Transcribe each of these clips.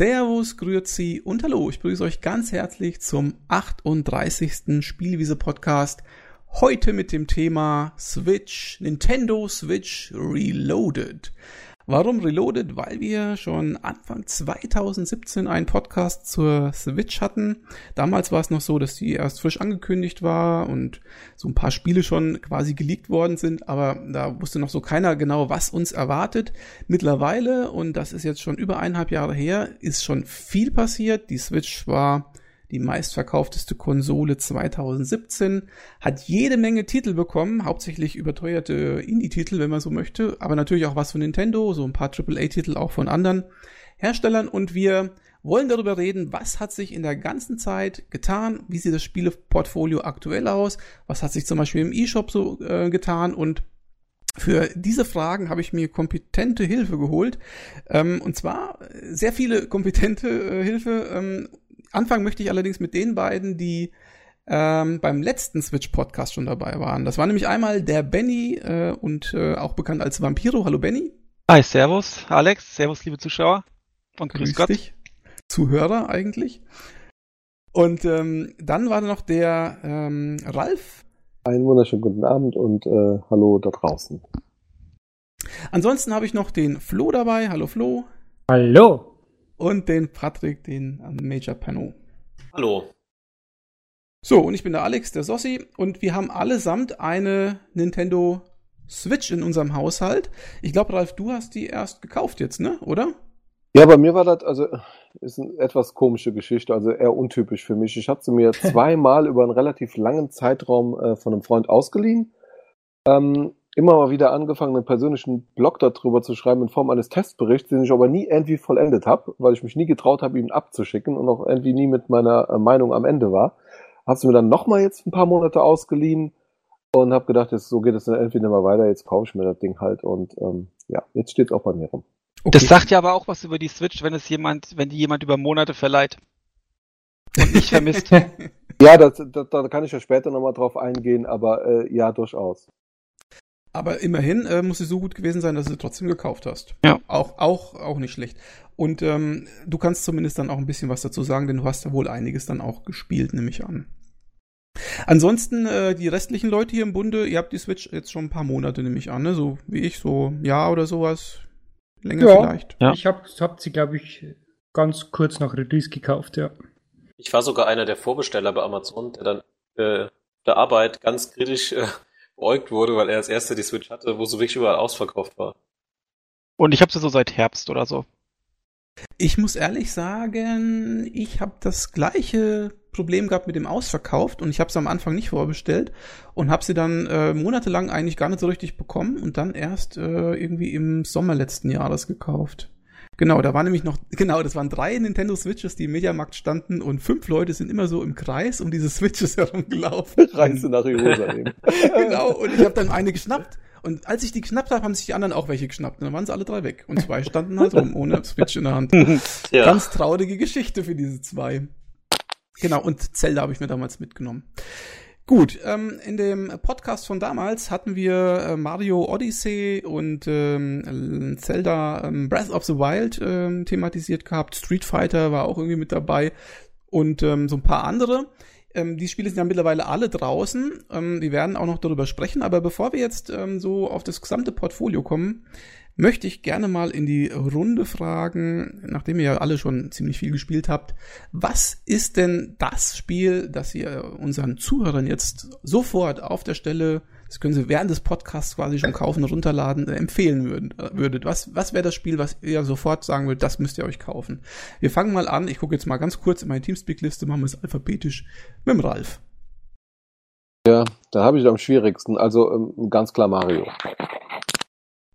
Servus, Grüezi und Hallo. Ich begrüße euch ganz herzlich zum 38. Spielwiese Podcast. Heute mit dem Thema Switch, Nintendo Switch Reloaded. Warum Reloaded? Weil wir schon Anfang 2017 einen Podcast zur Switch hatten. Damals war es noch so, dass die erst frisch angekündigt war und so ein paar Spiele schon quasi geleakt worden sind, aber da wusste noch so keiner genau, was uns erwartet. Mittlerweile, und das ist jetzt schon über eineinhalb Jahre her, ist schon viel passiert. Die Switch war die meistverkaufteste Konsole 2017, hat jede Menge Titel bekommen, hauptsächlich überteuerte Indie-Titel, wenn man so möchte, aber natürlich auch was von Nintendo, so ein paar AAA-Titel auch von anderen Herstellern und wir wollen darüber reden, was hat sich in der ganzen Zeit getan, wie sieht das Spieleportfolio aktuell aus, was hat sich zum Beispiel im E-Shop so äh, getan und für diese Fragen habe ich mir kompetente Hilfe geholt. Ähm, und zwar sehr viele kompetente äh, Hilfe. Ähm, anfangen möchte ich allerdings mit den beiden, die ähm, beim letzten Switch-Podcast schon dabei waren. Das war nämlich einmal der Benny äh, und äh, auch bekannt als Vampiro. Hallo Benny. Hi, Servus, Alex. Servus, liebe Zuschauer. Und grüß, grüß Gott. Dich. Zuhörer eigentlich. Und ähm, dann war da noch der ähm, Ralf. Einen wunderschönen guten Abend und äh, hallo da draußen. Ansonsten habe ich noch den Flo dabei. Hallo Flo. Hallo und den Patrick, den ähm, Major Pano. Hallo. So, und ich bin der Alex, der Sossi, und wir haben allesamt eine Nintendo Switch in unserem Haushalt. Ich glaube, Ralf, du hast die erst gekauft jetzt, ne? Oder? Ja, bei mir war das, also, ist eine etwas komische Geschichte, also eher untypisch für mich. Ich hatte sie mir zweimal über einen relativ langen Zeitraum äh, von einem Freund ausgeliehen. Ähm, immer mal wieder angefangen, einen persönlichen Blog darüber zu schreiben in Form eines Testberichts, den ich aber nie irgendwie vollendet habe, weil ich mich nie getraut habe, ihn abzuschicken und auch irgendwie nie mit meiner äh, Meinung am Ende war. Hab's mir dann nochmal jetzt ein paar Monate ausgeliehen und habe gedacht, jetzt, so geht es dann entweder mal weiter, jetzt kaufe ich mir das Ding halt und ähm, ja, jetzt steht's auch bei mir rum. Okay. Das sagt ja aber auch was über die Switch, wenn es jemand, wenn die jemand über Monate verleiht und nicht vermisst. ja, das, das, da kann ich ja später nochmal drauf eingehen, aber äh, ja, durchaus. Aber immerhin äh, muss sie so gut gewesen sein, dass du sie trotzdem gekauft hast. Ja. Auch, auch, auch nicht schlecht. Und ähm, du kannst zumindest dann auch ein bisschen was dazu sagen, denn du hast ja wohl einiges dann auch gespielt, nehme ich an. Ansonsten, äh, die restlichen Leute hier im Bunde, ihr habt die Switch jetzt schon ein paar Monate, nehme ich an, ne? So wie ich, so ein Jahr oder sowas. Länger ja, vielleicht. Ja. Ich hab, hab sie, glaube ich, ganz kurz nach Release gekauft, ja. Ich war sogar einer der Vorbesteller bei Amazon, der dann äh, der Arbeit ganz kritisch äh, beäugt wurde, weil er als erster die Switch hatte, wo so wirklich überall ausverkauft war. Und ich habe sie so seit Herbst oder so. Ich muss ehrlich sagen, ich habe das gleiche Problem gehabt mit dem Ausverkauft und ich habe sie am Anfang nicht vorbestellt und habe sie dann äh, monatelang eigentlich gar nicht so richtig bekommen und dann erst äh, irgendwie im Sommer letzten Jahres gekauft. Genau, da waren nämlich noch, genau, das waren drei Nintendo Switches, die im Mediamarkt standen und fünf Leute sind immer so im Kreis um diese Switches herumgelaufen. Reise nach Jerusalem. genau, und ich habe dann eine geschnappt und als ich die geschnappt habe, haben sich die anderen auch welche geschnappt. Und dann waren sie alle drei weg. Und zwei standen halt rum, ohne Switch in der Hand. Ja. Ganz traurige Geschichte für diese zwei. Genau, und Zelda habe ich mir damals mitgenommen. Gut, ähm, in dem Podcast von damals hatten wir äh, Mario Odyssey und ähm, Zelda ähm, Breath of the Wild ähm, thematisiert gehabt. Street Fighter war auch irgendwie mit dabei und ähm, so ein paar andere. Ähm, die Spiele sind ja mittlerweile alle draußen. Ähm, wir werden auch noch darüber sprechen. Aber bevor wir jetzt ähm, so auf das gesamte Portfolio kommen, möchte ich gerne mal in die Runde fragen, nachdem ihr ja alle schon ziemlich viel gespielt habt, was ist denn das Spiel, das ihr unseren Zuhörern jetzt sofort auf der Stelle, das können sie während des Podcasts quasi schon kaufen, runterladen, äh, empfehlen würden, äh, würdet? Was, was wäre das Spiel, was ihr sofort sagen würdet, das müsst ihr euch kaufen? Wir fangen mal an, ich gucke jetzt mal ganz kurz in meine Teamspeak-Liste, machen wir es alphabetisch mit dem Ralf. Ja, da habe ich am schwierigsten, also ähm, ganz klar Mario.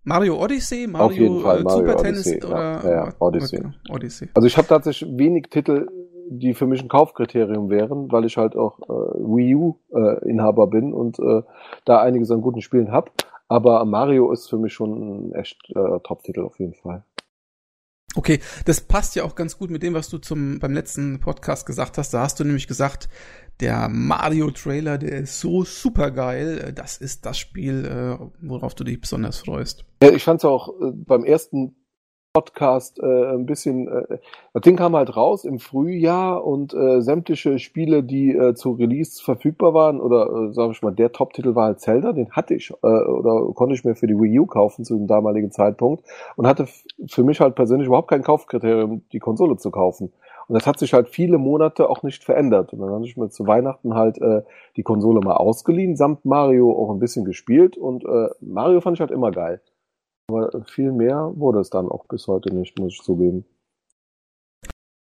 Mario Odyssey, Mario, Auf jeden Fall, äh, Mario Super Odyssey, Tennis oder ja, ja, Odyssey. Odyssey. Also ich habe tatsächlich wenig Titel, die für mich ein Kaufkriterium wären, weil ich halt auch äh, Wii U äh, Inhaber bin und äh, da einiges an guten Spielen hab. Aber Mario ist für mich schon ein echt äh, Top-Titel auf jeden Fall. Okay, das passt ja auch ganz gut mit dem, was du zum beim letzten Podcast gesagt hast. Da hast du nämlich gesagt, der Mario-Trailer, der ist so super geil. Das ist das Spiel, äh, worauf du dich besonders freust. Ja, ich fand es auch äh, beim ersten Podcast äh, ein bisschen, äh, das Ding kam halt raus im Frühjahr und äh, sämtliche Spiele, die äh, zu Release verfügbar waren, oder äh, sag ich mal, der Top-Titel war halt Zelda, den hatte ich äh, oder konnte ich mir für die Wii U kaufen zu dem damaligen Zeitpunkt und hatte für mich halt persönlich überhaupt kein Kaufkriterium, die Konsole zu kaufen. Und das hat sich halt viele Monate auch nicht verändert. Und dann habe ich mir zu Weihnachten halt äh, die Konsole mal ausgeliehen, samt Mario auch ein bisschen gespielt und äh, Mario fand ich halt immer geil. Aber viel mehr wurde es dann auch bis heute nicht, muss ich zugeben.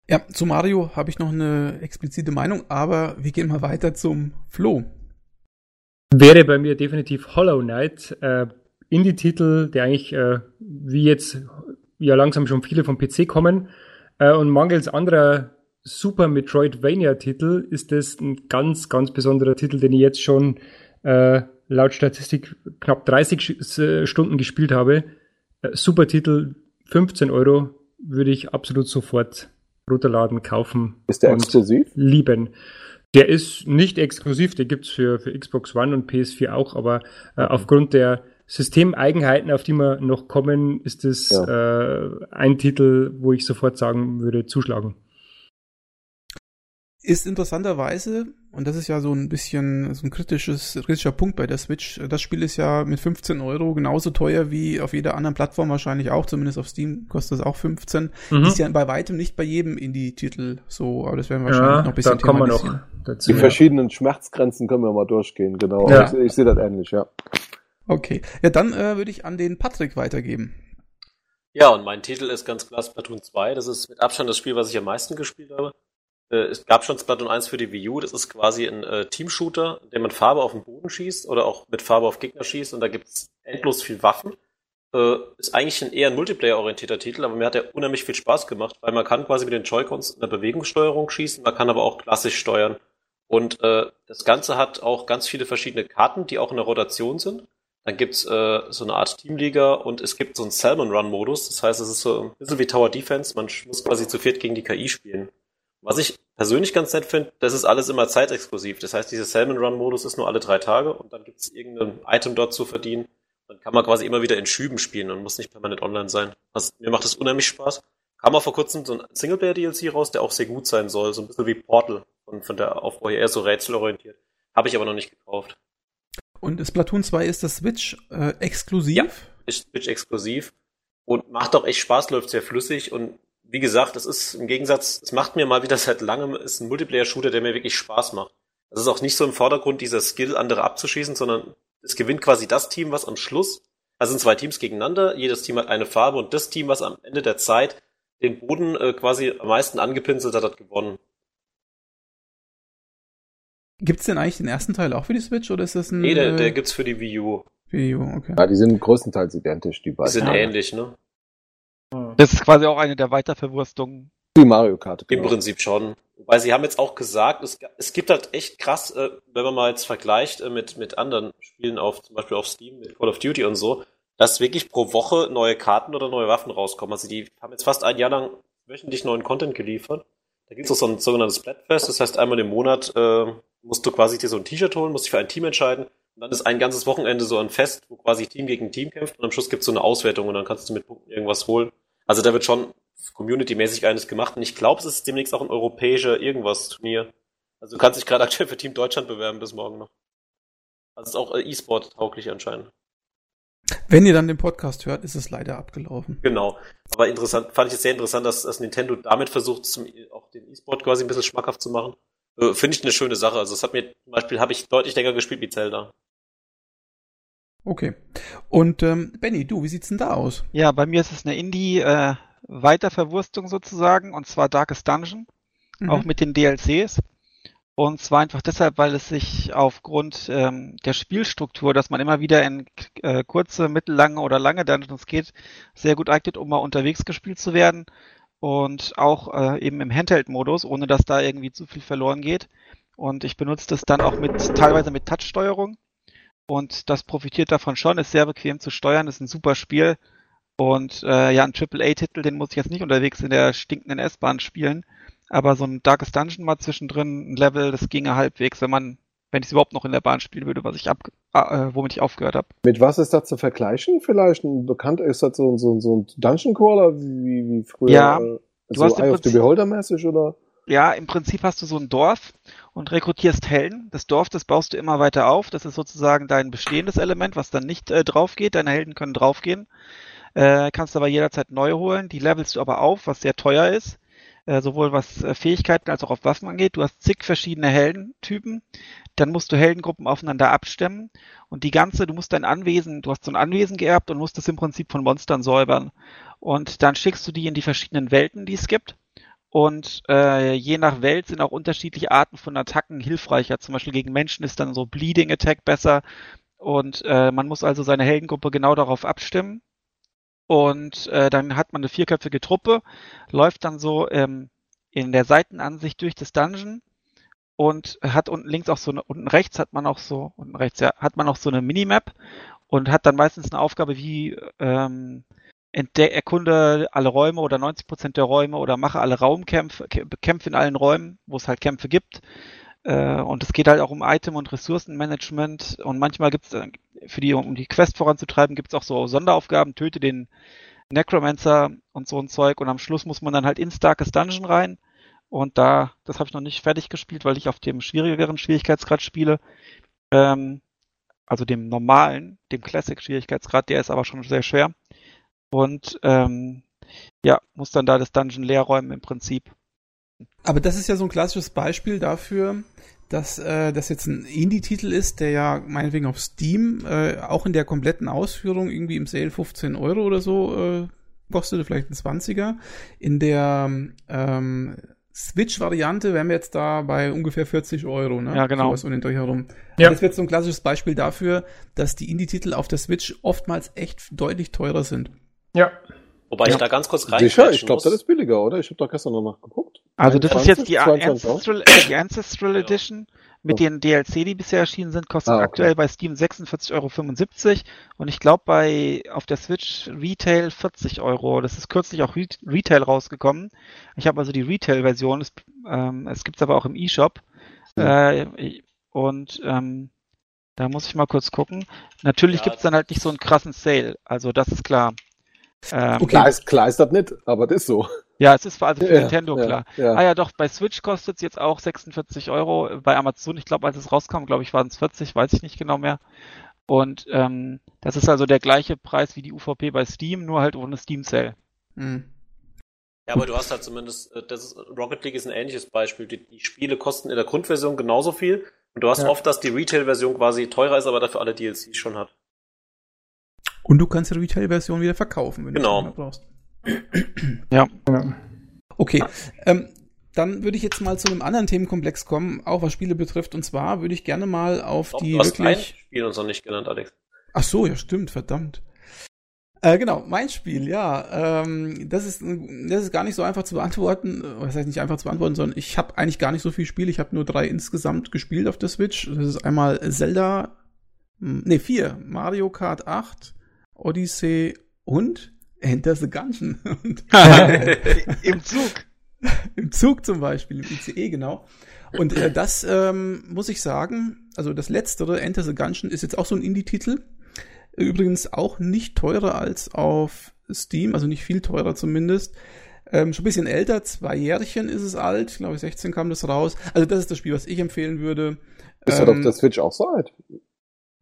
Ja, zu Mario habe ich noch eine explizite Meinung, aber wir gehen mal weiter zum Flo. Wäre bei mir definitiv Hollow Knight, äh, Indie-Titel, der eigentlich, äh, wie jetzt ja langsam schon viele vom PC kommen, äh, und mangels anderer Super Metroidvania-Titel ist das ein ganz, ganz besonderer Titel, den ich jetzt schon äh, laut Statistik knapp 30 Stunden gespielt habe. Äh, super Titel, 15 Euro würde ich absolut sofort runterladen, kaufen. Ist der exklusiv? Lieben. Der ist nicht exklusiv, der gibt's für, für Xbox One und PS4 auch, aber äh, aufgrund der Systemeigenheiten, auf die wir noch kommen, ist es ja. äh, ein Titel, wo ich sofort sagen würde, zuschlagen. Ist interessanterweise, und das ist ja so ein bisschen so ein kritisches, kritischer Punkt bei der Switch, das Spiel ist ja mit 15 Euro genauso teuer wie auf jeder anderen Plattform wahrscheinlich auch, zumindest auf Steam kostet es auch 15. Mhm. Ist ja bei weitem nicht bei jedem Indie-Titel so, aber das werden wir wahrscheinlich ja, noch ein bisschen da kommen wir noch dazu. Die ja. verschiedenen Schmerzgrenzen können wir mal durchgehen, genau. Ja. Ich, ich sehe das ähnlich, ja. Okay, ja dann äh, würde ich an den Patrick weitergeben. Ja, und mein Titel ist ganz klar Splatoon 2. Das ist mit Abstand das Spiel, was ich am meisten gespielt habe. Äh, es gab schon Splatoon 1 für die Wii U, das ist quasi ein äh, Team-Shooter, in dem man Farbe auf den Boden schießt oder auch mit Farbe auf Gegner schießt und da gibt's endlos viel Waffen. Äh, ist eigentlich ein eher ein Multiplayer-orientierter Titel, aber mir hat er unheimlich viel Spaß gemacht, weil man kann quasi mit den Joy-Cons in der Bewegungssteuerung schießen, man kann aber auch klassisch steuern. Und äh, das Ganze hat auch ganz viele verschiedene Karten, die auch in der Rotation sind. Dann gibt's äh, so eine Art Teamliga und es gibt so einen Salmon Run Modus. Das heißt, es ist so ein bisschen wie Tower Defense. Man muss quasi zu viert gegen die KI spielen. Was ich persönlich ganz nett finde, das ist alles immer zeitexklusiv. Das heißt, dieser Salmon Run Modus ist nur alle drei Tage und dann gibt es irgendein Item dort zu verdienen. Dann kann man quasi immer wieder in Schüben spielen und muss nicht permanent online sein. Also, mir macht das unheimlich Spaß. Kam auch vor kurzem so ein Singleplayer-DLC raus, der auch sehr gut sein soll. So ein bisschen wie Portal und von der Aufbau her eher so rätselorientiert. Habe ich aber noch nicht gekauft. Und Splatoon 2 ist das Switch äh, exklusiv? Ja, ist Switch exklusiv und macht auch echt Spaß, läuft sehr flüssig und wie gesagt, es ist im Gegensatz, es macht mir mal wieder seit langem, ist ein Multiplayer-Shooter, der mir wirklich Spaß macht. Es ist auch nicht so im Vordergrund dieser Skill, andere abzuschießen, sondern es gewinnt quasi das Team, was am Schluss, also sind zwei Teams gegeneinander, jedes Team hat eine Farbe und das Team, was am Ende der Zeit den Boden äh, quasi am meisten angepinselt hat, hat gewonnen. Gibt's denn eigentlich den ersten Teil auch für die Switch oder ist das ein. Nee, der, der gibt's für die Wii U. Wii U, okay. Ja, die sind größtenteils identisch, die beiden. Die sind ähnlich, ne? Das ist quasi auch eine der Weiterverwurstungen. Die Mario Kart. Genau. Im Prinzip schon. Wobei sie haben jetzt auch gesagt, es, es gibt halt echt krass, äh, wenn man mal jetzt vergleicht äh, mit, mit anderen Spielen auf, zum Beispiel auf Steam, mit Call of Duty und so, dass wirklich pro Woche neue Karten oder neue Waffen rauskommen. Also die haben jetzt fast ein Jahr lang wöchentlich neuen Content geliefert. Da gibt es auch so ein sogenanntes Splatfest, das heißt einmal im Monat äh, musst du quasi dir so ein T-Shirt holen, musst dich für ein Team entscheiden und dann ist ein ganzes Wochenende so ein Fest, wo quasi Team gegen Team kämpft und am Schluss gibt es so eine Auswertung und dann kannst du mit Punkten irgendwas holen. Also da wird schon community-mäßig eines gemacht und ich glaube, es ist demnächst auch ein europäischer irgendwas Turnier. Also du kannst dich gerade aktuell für Team Deutschland bewerben bis morgen noch. Also es ist auch äh, E-Sport tauglich anscheinend. Wenn ihr dann den Podcast hört, ist es leider abgelaufen. Genau. Aber interessant, fand ich es sehr interessant, dass, dass Nintendo damit versucht, zum, auch den E-Sport quasi ein bisschen schmackhaft zu machen. Äh, Finde ich eine schöne Sache. Also es hat mir zum Beispiel habe ich deutlich länger gespielt wie Zelda. Okay. Und ähm, Benny, du, wie sieht's denn da aus? Ja, bei mir ist es eine Indie äh, Weiterverwurstung sozusagen und zwar Darkest Dungeon, mhm. auch mit den DLCs. Und zwar einfach deshalb, weil es sich aufgrund ähm, der Spielstruktur, dass man immer wieder in äh, kurze, mittellange oder lange Dungeons geht, sehr gut eignet, um mal unterwegs gespielt zu werden. Und auch äh, eben im Handheld-Modus, ohne dass da irgendwie zu viel verloren geht. Und ich benutze das dann auch mit teilweise mit Touch-Steuerung. Und das profitiert davon schon, ist sehr bequem zu steuern, ist ein super Spiel. Und äh, ja, ein AAA-Titel, den muss ich jetzt nicht unterwegs in der stinkenden S-Bahn spielen. Aber so ein Darkest Dungeon mal zwischendrin, ein Level, das ginge halbwegs, wenn man wenn ich es überhaupt noch in der Bahn spielen würde, was ich ab, äh, womit ich aufgehört habe. Mit was ist das zu vergleichen? Vielleicht ein bekannt ist das so, so, so ein Dungeon Crawler wie, wie früher? Ja, äh, du so hast Eye of the Prinzip- Beholder mäßig oder? Ja, im Prinzip hast du so ein Dorf und rekrutierst Helden. Das Dorf, das baust du immer weiter auf. Das ist sozusagen dein bestehendes Element, was dann nicht äh, draufgeht. Deine Helden können draufgehen. Äh, kannst aber jederzeit neu holen. Die levelst du aber auf, was sehr teuer ist. Äh, sowohl was äh, Fähigkeiten als auch auf Waffen angeht. Du hast zig verschiedene Heldentypen. Dann musst du Heldengruppen aufeinander abstimmen. Und die ganze, du musst dein Anwesen, du hast so ein Anwesen geerbt und musst es im Prinzip von Monstern säubern. Und dann schickst du die in die verschiedenen Welten, die es gibt. Und äh, je nach Welt sind auch unterschiedliche Arten von Attacken hilfreicher. Zum Beispiel gegen Menschen ist dann so Bleeding Attack besser. Und äh, man muss also seine Heldengruppe genau darauf abstimmen. Und äh, dann hat man eine vierköpfige Truppe, läuft dann so ähm, in der Seitenansicht durch das Dungeon und hat unten links auch so eine, unten rechts hat man auch so, unten rechts, ja, hat man auch so eine Minimap und hat dann meistens eine Aufgabe wie ähm, erkunde alle Räume oder 90 Prozent der Räume oder mache alle Raumkämpfe, kä- Kämpfe in allen Räumen, wo es halt Kämpfe gibt. Äh, und es geht halt auch um Item- und Ressourcenmanagement und manchmal gibt es für die, um die Quest voranzutreiben, gibt es auch so Sonderaufgaben, töte den Necromancer und so ein Zeug und am Schluss muss man dann halt ins Darkest Dungeon rein und da, das habe ich noch nicht fertig gespielt, weil ich auf dem schwierigeren Schwierigkeitsgrad spiele. Ähm, also dem normalen, dem Classic-Schwierigkeitsgrad, der ist aber schon sehr schwer. Und ähm, ja, muss dann da das Dungeon leer räumen im Prinzip. Aber das ist ja so ein klassisches Beispiel dafür, dass äh, das jetzt ein Indie-Titel ist, der ja meinetwegen auf Steam äh, auch in der kompletten Ausführung irgendwie im Sale 15 Euro oder so äh, kostete, vielleicht ein 20er. In der ähm, Switch-Variante wären wir jetzt da bei ungefähr 40 Euro, ne? Ja, genau. Sowas um den Dreh herum. Ja. Das wird so ein klassisches Beispiel dafür, dass die Indie-Titel auf der Switch oftmals echt deutlich teurer sind. Ja. Wobei ich Ja. da ganz kurz rein Sicher, ich glaube, das ist billiger, oder? Ich habe doch gestern noch nachgeguckt. Also das ist jetzt die 22 Euro? Ancestral, die Ancestral Edition mit den DLC, die bisher erschienen sind, kostet Ah, okay. aktuell bei Steam 46,75 Euro und ich glaube bei auf der Switch Retail 40 Euro. Das ist kürzlich auch Re Retail rausgekommen. Ich habe also die Retail-Version, es, ähm, es gibt's aber auch im eShop. Äh, und ähm, da muss ich mal kurz gucken. Natürlich Ja. gibt's dann halt nicht so einen krassen Sale, also das ist klar. Ähm, Okay. Klar ist, klar ist das nicht, aber das ist so. Ja, es ist für, also für Ja, Nintendo ja, klar. ja. Ah ja, doch, bei Switch kostet es jetzt auch 46 Euro. Bei Amazon, ich glaube, als es rauskam, glaube ich, waren es 40, weiß ich nicht genau mehr. Und ähm, das ist also der gleiche Preis wie die UVP bei Steam, nur halt ohne Steam Sale. Hm. Ja, aber du hast halt zumindest, äh, das ist, Rocket League ist ein ähnliches Beispiel. Die, die Spiele kosten in der Grundversion genauso viel. Und du hast Ja. oft, dass die Retail-Version quasi teurer ist, aber dafür alle DLCs schon hat. Und du kannst die Retail-Version wieder verkaufen, wenn Genau. du brauchst. ja. Okay, ähm, dann würde ich jetzt mal zu einem anderen Themenkomplex kommen, auch was Spiele betrifft. Und zwar würde ich gerne mal auf Doch, die du hast ein wirklich. Spiel uns noch nicht genannt, Alex. Ach so, ja, stimmt, verdammt. Äh, genau, mein Spiel, ja. Ähm, das, ist, das ist gar nicht so einfach zu beantworten. Was heißt nicht einfach zu beantworten, sondern ich habe eigentlich gar nicht so viel Spiel. Ich habe nur drei insgesamt gespielt auf der Switch. Das ist einmal Zelda, nee, vier. Mario Kart 8, Odyssey und Enter the Gungeon. Und Im Zug. Im Zug zum Beispiel, im ICE, genau. Und äh, das ähm, muss ich sagen, also das letztere, Enter the Gungeon, ist jetzt auch so ein Indie-Titel. Übrigens auch nicht teurer als auf Steam, also nicht viel teurer zumindest. Ähm, schon ein bisschen älter, zwei Jährchen ist es alt, ich glaube 16 kam das raus. Also das ist das Spiel, was ich empfehlen würde. Ist das auf der Switch auch so alt?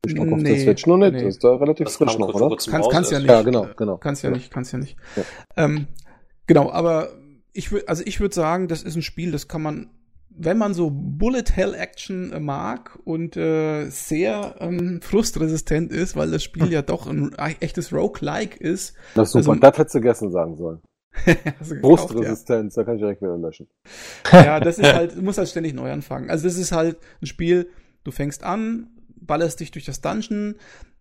Ich glaube auf der nee, Switch noch nicht. nee. Das ist da relativ Das frisch noch, oder? Kannst, kannst ja nicht. Ja, genau, genau. Kannst ja Ja. nicht, kannst ja nicht. Ja. Ähm, genau, aber ich würde, also ich würde sagen, das ist ein Spiel, das kann man, wenn man so Bullet Hell Action äh, mag und äh, sehr ähm, frustresistent ist, weil das Spiel ja doch ein echtes Roguelike ist. Das ist super. Also- das hättest du gestern sagen sollen. Brustresistenz, da kann ich direkt wieder löschen. ja. ja, das ist halt, du musst halt ständig neu anfangen. Also das ist halt ein Spiel, du fängst an, ballerst dich durch das Dungeon,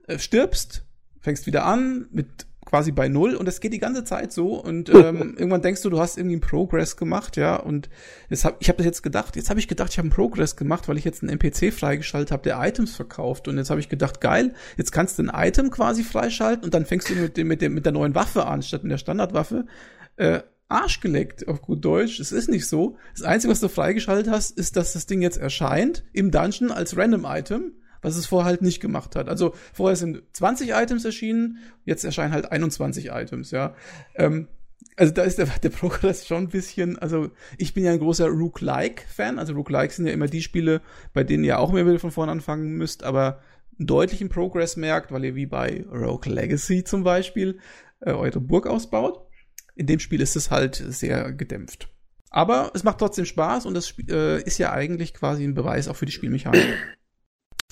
äh, stirbst, fängst wieder an mit quasi bei null und das geht die ganze Zeit so und ähm, irgendwann denkst du, du hast irgendwie einen Progress gemacht, ja und jetzt hab, ich habe das jetzt gedacht, jetzt habe ich gedacht, ich habe einen Progress gemacht, weil ich jetzt einen NPC freigeschaltet habe, der Items verkauft und jetzt habe ich gedacht, geil, jetzt kannst du ein Item quasi freischalten und dann fängst du mit dem mit dem mit der neuen Waffe an statt mit der Standardwaffe. Äh, Arsch geleckt, auf gut Deutsch. Es ist nicht so. Das Einzige, was du freigeschaltet hast, ist, dass das Ding jetzt erscheint im Dungeon als Random Item, was es vorher halt nicht gemacht hat. Also vorher sind 20 Items erschienen, jetzt erscheinen halt 21 Items, ja. Ähm, also da ist der, der Progress schon ein bisschen, also ich bin ja ein großer Rook-like-Fan, also Rook-like sind ja immer die Spiele, bei denen ihr auch immer wieder von vorne anfangen müsst, aber einen deutlichen Progress merkt, weil ihr wie bei Rogue Legacy zum Beispiel äh, eure Burg ausbaut. In dem Spiel ist es halt sehr gedämpft. Aber es macht trotzdem Spaß und es äh, ist ja eigentlich quasi ein Beweis auch für die Spielmechanik.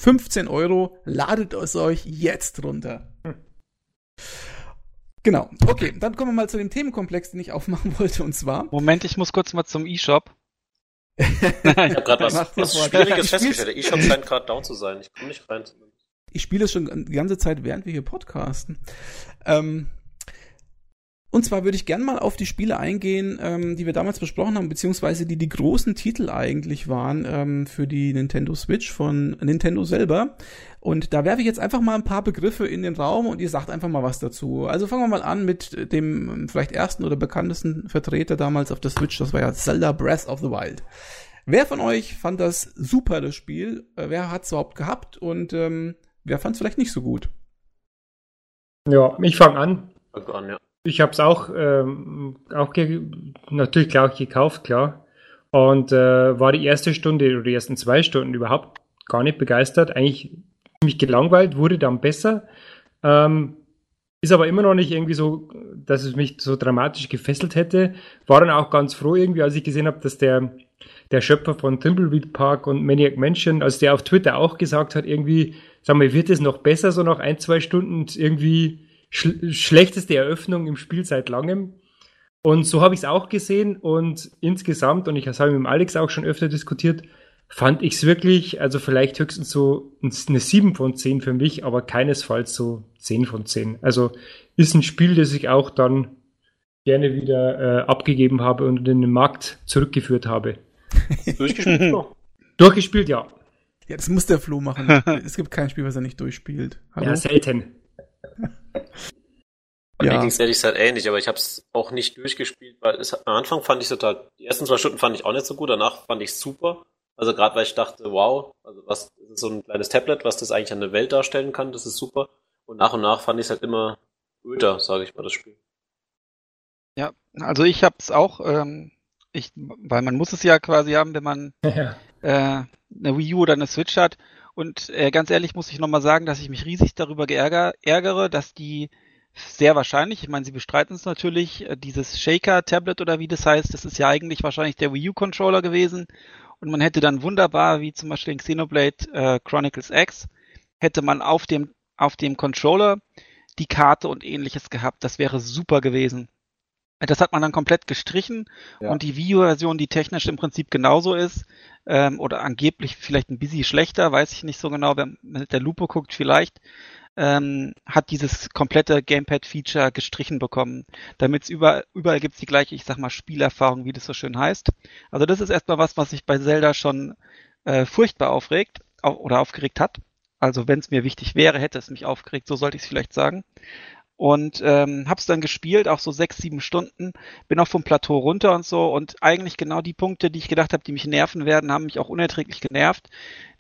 15 Euro, ladet es euch jetzt runter. Genau. Okay, dann kommen wir mal zu dem Themenkomplex, den ich aufmachen wollte, und zwar. Moment, ich muss kurz mal zum E-Shop. ich habe gerade was, was Schwieriges festgestellt. Der E-Shop scheint gerade down zu sein. Ich komme nicht rein. Ich spiele es schon die ganze Zeit, während wir hier podcasten. Ähm, und zwar würde ich gern mal auf die Spiele eingehen, ähm, die wir damals besprochen haben, beziehungsweise die die großen Titel eigentlich waren ähm, für die Nintendo Switch von Nintendo selber. Und da werfe ich jetzt einfach mal ein paar Begriffe in den Raum und ihr sagt einfach mal was dazu. Also fangen wir mal an mit dem ähm, vielleicht ersten oder bekanntesten Vertreter damals auf der Switch, das war ja Zelda Breath of the Wild. Wer von euch fand das super, das Spiel? Äh, wer hat es überhaupt gehabt und ähm, wer fand es vielleicht nicht so gut? Ja, ich fange an. Fang an, ja. Ich habe es auch, ähm, auch natürlich klar gekauft, klar. Und äh, war die erste Stunde oder die ersten zwei Stunden überhaupt gar nicht begeistert. Eigentlich mich gelangweilt, wurde dann besser. Ähm, ist aber immer noch nicht irgendwie so, dass es mich so dramatisch gefesselt hätte. War dann auch ganz froh irgendwie, als ich gesehen habe, dass der, der Schöpfer von Thimbleweed Park und Maniac Mansion, als der auf Twitter auch gesagt hat, irgendwie, sag mal, wird es noch besser so nach ein, zwei Stunden irgendwie sch schlechteste Eröffnung im Spiel seit langem. Und so habe ich es auch gesehen und insgesamt, und ich habe mit dem Alex auch schon öfter diskutiert, fand ich es wirklich, also vielleicht höchstens so eine 7 von 10 für mich, aber keinesfalls so 10 von 10. Also ist ein Spiel, das ich auch dann gerne wieder äh, abgegeben habe und in den Markt zurückgeführt habe. Durchgespielt? Durchgespielt, ja. Ja, das muss der Flo machen. es gibt kein Spiel, was er nicht durchspielt. Hallo? Ja, selten. Bei ja. mir ging es ehrlich gesagt ähnlich, aber ich habe es auch nicht durchgespielt, weil es, am Anfang fand ich total, die ersten zwei Stunden fand ich auch nicht so gut, danach fand ich es super. Also gerade weil ich dachte, wow, also was das ist so ein kleines Tablet, was das eigentlich an der Welt darstellen kann, das ist super. Und nach und nach fand ich es halt immer öder, sage ich mal, das Spiel. Ja, also ich habe es auch, ähm, ich, weil man muss es ja quasi haben, wenn man ja. äh, eine Wii U oder eine Switch hat. Und äh, ganz ehrlich muss ich nochmal sagen, dass ich mich riesig darüber geärger, ärgere, dass die sehr wahrscheinlich, ich meine, sie bestreiten es natürlich, äh, dieses Shaker-Tablet oder wie das heißt, das ist ja eigentlich wahrscheinlich der Wii U-Controller gewesen. Und man hätte dann wunderbar, wie zum Beispiel in Xenoblade äh, Chronicles X, hätte man auf dem, auf dem Controller die Karte und ähnliches gehabt. Das wäre super gewesen. Das hat man dann komplett gestrichen ja. und die Video-Version, die technisch im Prinzip genauso ist, ähm, oder angeblich vielleicht ein bisschen schlechter, weiß ich nicht so genau, man mit der Lupe guckt vielleicht, ähm, hat dieses komplette Gamepad-Feature gestrichen bekommen. Damit es überall, überall gibt es die gleiche, ich sag mal, Spielerfahrung, wie das so schön heißt. Also das ist erstmal was, was sich bei Zelda schon äh, furchtbar aufregt auf, oder aufgeregt hat. Also wenn es mir wichtig wäre, hätte es mich aufgeregt, so sollte ich es vielleicht sagen und ähm, hab's dann gespielt, auch so sechs, sieben Stunden, bin auch vom Plateau runter und so und eigentlich genau die Punkte, die ich gedacht habe, die mich nerven werden, haben mich auch unerträglich genervt.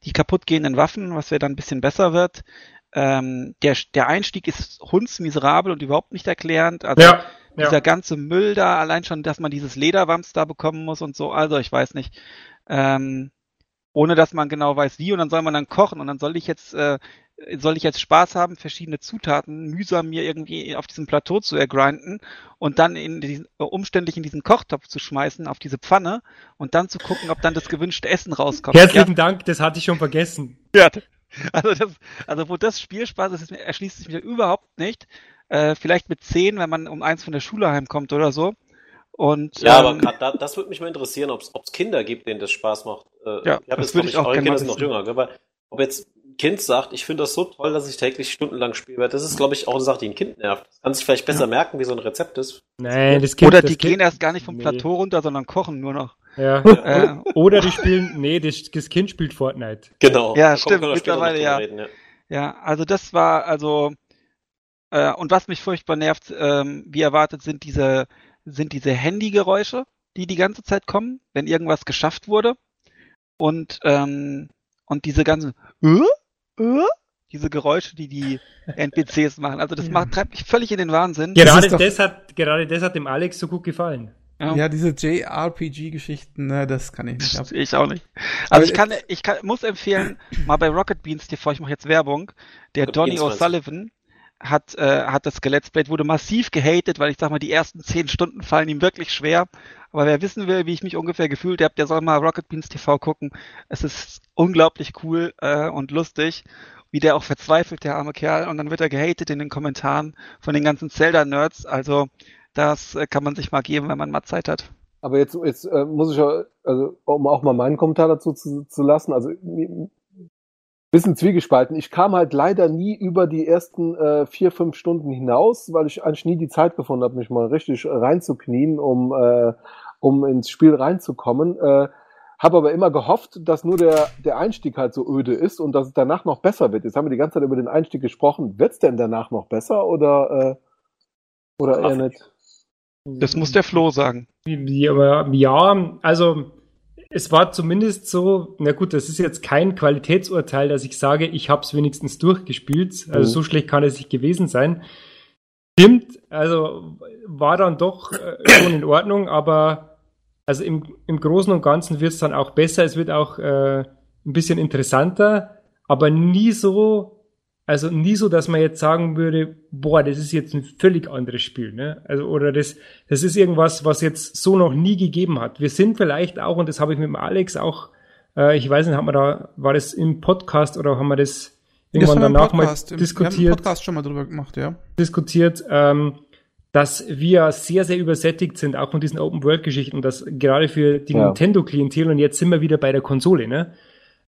Die kaputtgehenden Waffen, was ja dann ein bisschen besser wird. Ähm, der, der Einstieg ist hundsmiserabel und überhaupt nicht erklärend. Also ja, ja. dieser ganze Müll da, allein schon, dass man dieses Lederwams da bekommen muss und so, also ich weiß nicht. Ähm, ohne dass man genau weiß wie und dann soll man dann kochen und dann soll ich jetzt äh, soll ich jetzt Spaß haben, verschiedene Zutaten mühsam mir irgendwie auf diesem Plateau zu ergrinden und dann in diesen, äh, umständlich in diesen Kochtopf zu schmeißen, auf diese Pfanne und dann zu gucken, ob dann das gewünschte Essen rauskommt. Herzlichen ja. Dank, das hatte ich schon vergessen. Ja, also das, also wo das Spielspaß ist, erschließt sich mir überhaupt nicht. Äh, vielleicht mit zehn, wenn man um eins von der Schule heimkommt oder so. Und, ja, ähm, aber grad da, das würde mich mal interessieren, ob es Kinder gibt, denen das Spaß macht. Äh, ja, das würde ich auch gerne Kinder sind noch jünger, weil ob jetzt Kind sagt, ich finde das so toll, dass ich täglich stundenlang spiele, das ist, glaube ich, auch eine Sache, die ein Kind nervt. Das kann sich vielleicht besser ja. merken, wie so ein Rezept ist. Nein, das Kind, Oder die gehen erst gar nicht vom nee. Plateau runter, sondern kochen nur noch. Ja. äh, Oder die spielen, nee, das, das, Kind spielt Fortnite. Genau. Ja, stimmt, mittlerweile ja. Reden, ja. Ja, also das war, also, äh, und was mich furchtbar nervt, ähm, wie erwartet, sind diese sind diese Handygeräusche, die die ganze Zeit kommen, wenn irgendwas geschafft wurde. Und, ähm, und diese ganzen, äh, äh, diese Geräusche, die die NPCs machen. Also das macht, treibt mich völlig in den Wahnsinn. Gerade doch- das, hat, gerade das hat dem Alex so gut gefallen. Ja. Ja, diese JRPG-Geschichten, ne, das kann ich nicht ab. Ich auch nicht. Aber Also ich kann, ich kann, muss empfehlen, mal bei Rocket Beans TV, ich mache jetzt Werbung, der Donny? O'Sullivan hat, äh, hat das Skelettsplayed, wurde massiv gehatet, weil ich sag mal, die ersten zehn Stunden fallen ihm wirklich schwer. Aber wer wissen will, wie ich mich ungefähr gefühlt habe, der soll mal Rocket Beans TV gucken. Es ist unglaublich cool äh, und lustig, wie der auch verzweifelt, der arme Kerl. Und dann wird er gehatet in den Kommentaren von den ganzen Zelda-Nerds. Also das äh, kann man sich mal geben, wenn man mal Zeit hat. Aber jetzt, jetzt äh, muss ich ja, also um auch mal meinen Kommentar dazu zu, zu lassen, also bisschen zwiegespalten. Ich kam halt leider nie über die ersten äh, vier, fünf Stunden hinaus, weil ich eigentlich nie die Zeit gefunden habe, mich mal richtig reinzuknien, um, äh, um ins Spiel reinzukommen. Äh, habe aber immer gehofft, dass nur der, der Einstieg halt so öde ist und dass es danach noch besser wird. Jetzt haben wir die ganze Zeit über den Einstieg gesprochen. Wird's denn danach noch besser oder, äh, oder eher nicht? Das muss der Flo sagen. Wie, aber ja, also es war zumindest so, na gut, das ist jetzt kein Qualitätsurteil, dass ich sage, ich habe es wenigstens durchgespielt. Also Mhm. so schlecht kann es nicht gewesen sein. Stimmt, also war dann doch äh, schon in Ordnung, aber also im, im Großen und Ganzen wird es dann auch besser, es wird auch äh, ein bisschen interessanter, aber nie so, also nie so, dass man jetzt sagen würde, boah, das ist jetzt ein völlig anderes Spiel, ne? Also oder das, das ist irgendwas, was jetzt so noch nie gegeben hat. Wir sind vielleicht auch, und das habe ich mit dem Alex auch, äh, ich weiß nicht, haben wir da, war das im Podcast oder haben wir das irgendwann im danach Podcast, mal im- diskutiert? Wir haben einen Podcast schon mal drüber gemacht, ja. diskutiert, ähm, dass wir sehr, sehr übersättigt sind, auch von diesen Open-World-Geschichten, und das gerade für die Ja. Nintendo-Klientel, und jetzt sind wir wieder bei der Konsole, ne?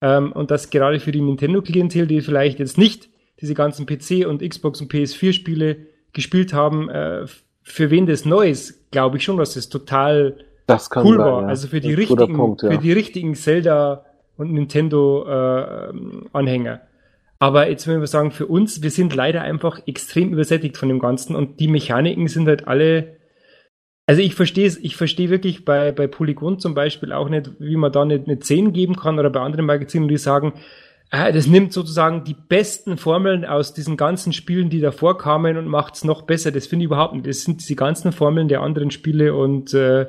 Ähm, und das gerade für die Nintendo-Klientel, die vielleicht jetzt nicht diese ganzen PC- und Xbox- und PS4-Spiele gespielt haben, äh, für wen das neu ist, glaube ich schon, dass das total Das kann cool sein, war. ja. Also für die richtigen, Punkt, ja. für die richtigen Zelda und Nintendo äh, Anhänger. Aber jetzt will ich sagen, für uns, wir sind leider einfach extrem übersättigt von dem Ganzen und die Mechaniken sind halt alle. Also ich verstehe es, ich verstehe wirklich bei, bei Polygon zum Beispiel auch nicht, wie man da nicht eine 10 geben kann oder bei anderen Magazinen, die sagen, das nimmt sozusagen die besten Formeln aus diesen ganzen Spielen, die davor kamen und macht es noch besser. Das finde ich überhaupt nicht. Das sind diese ganzen Formeln der anderen Spiele und, äh,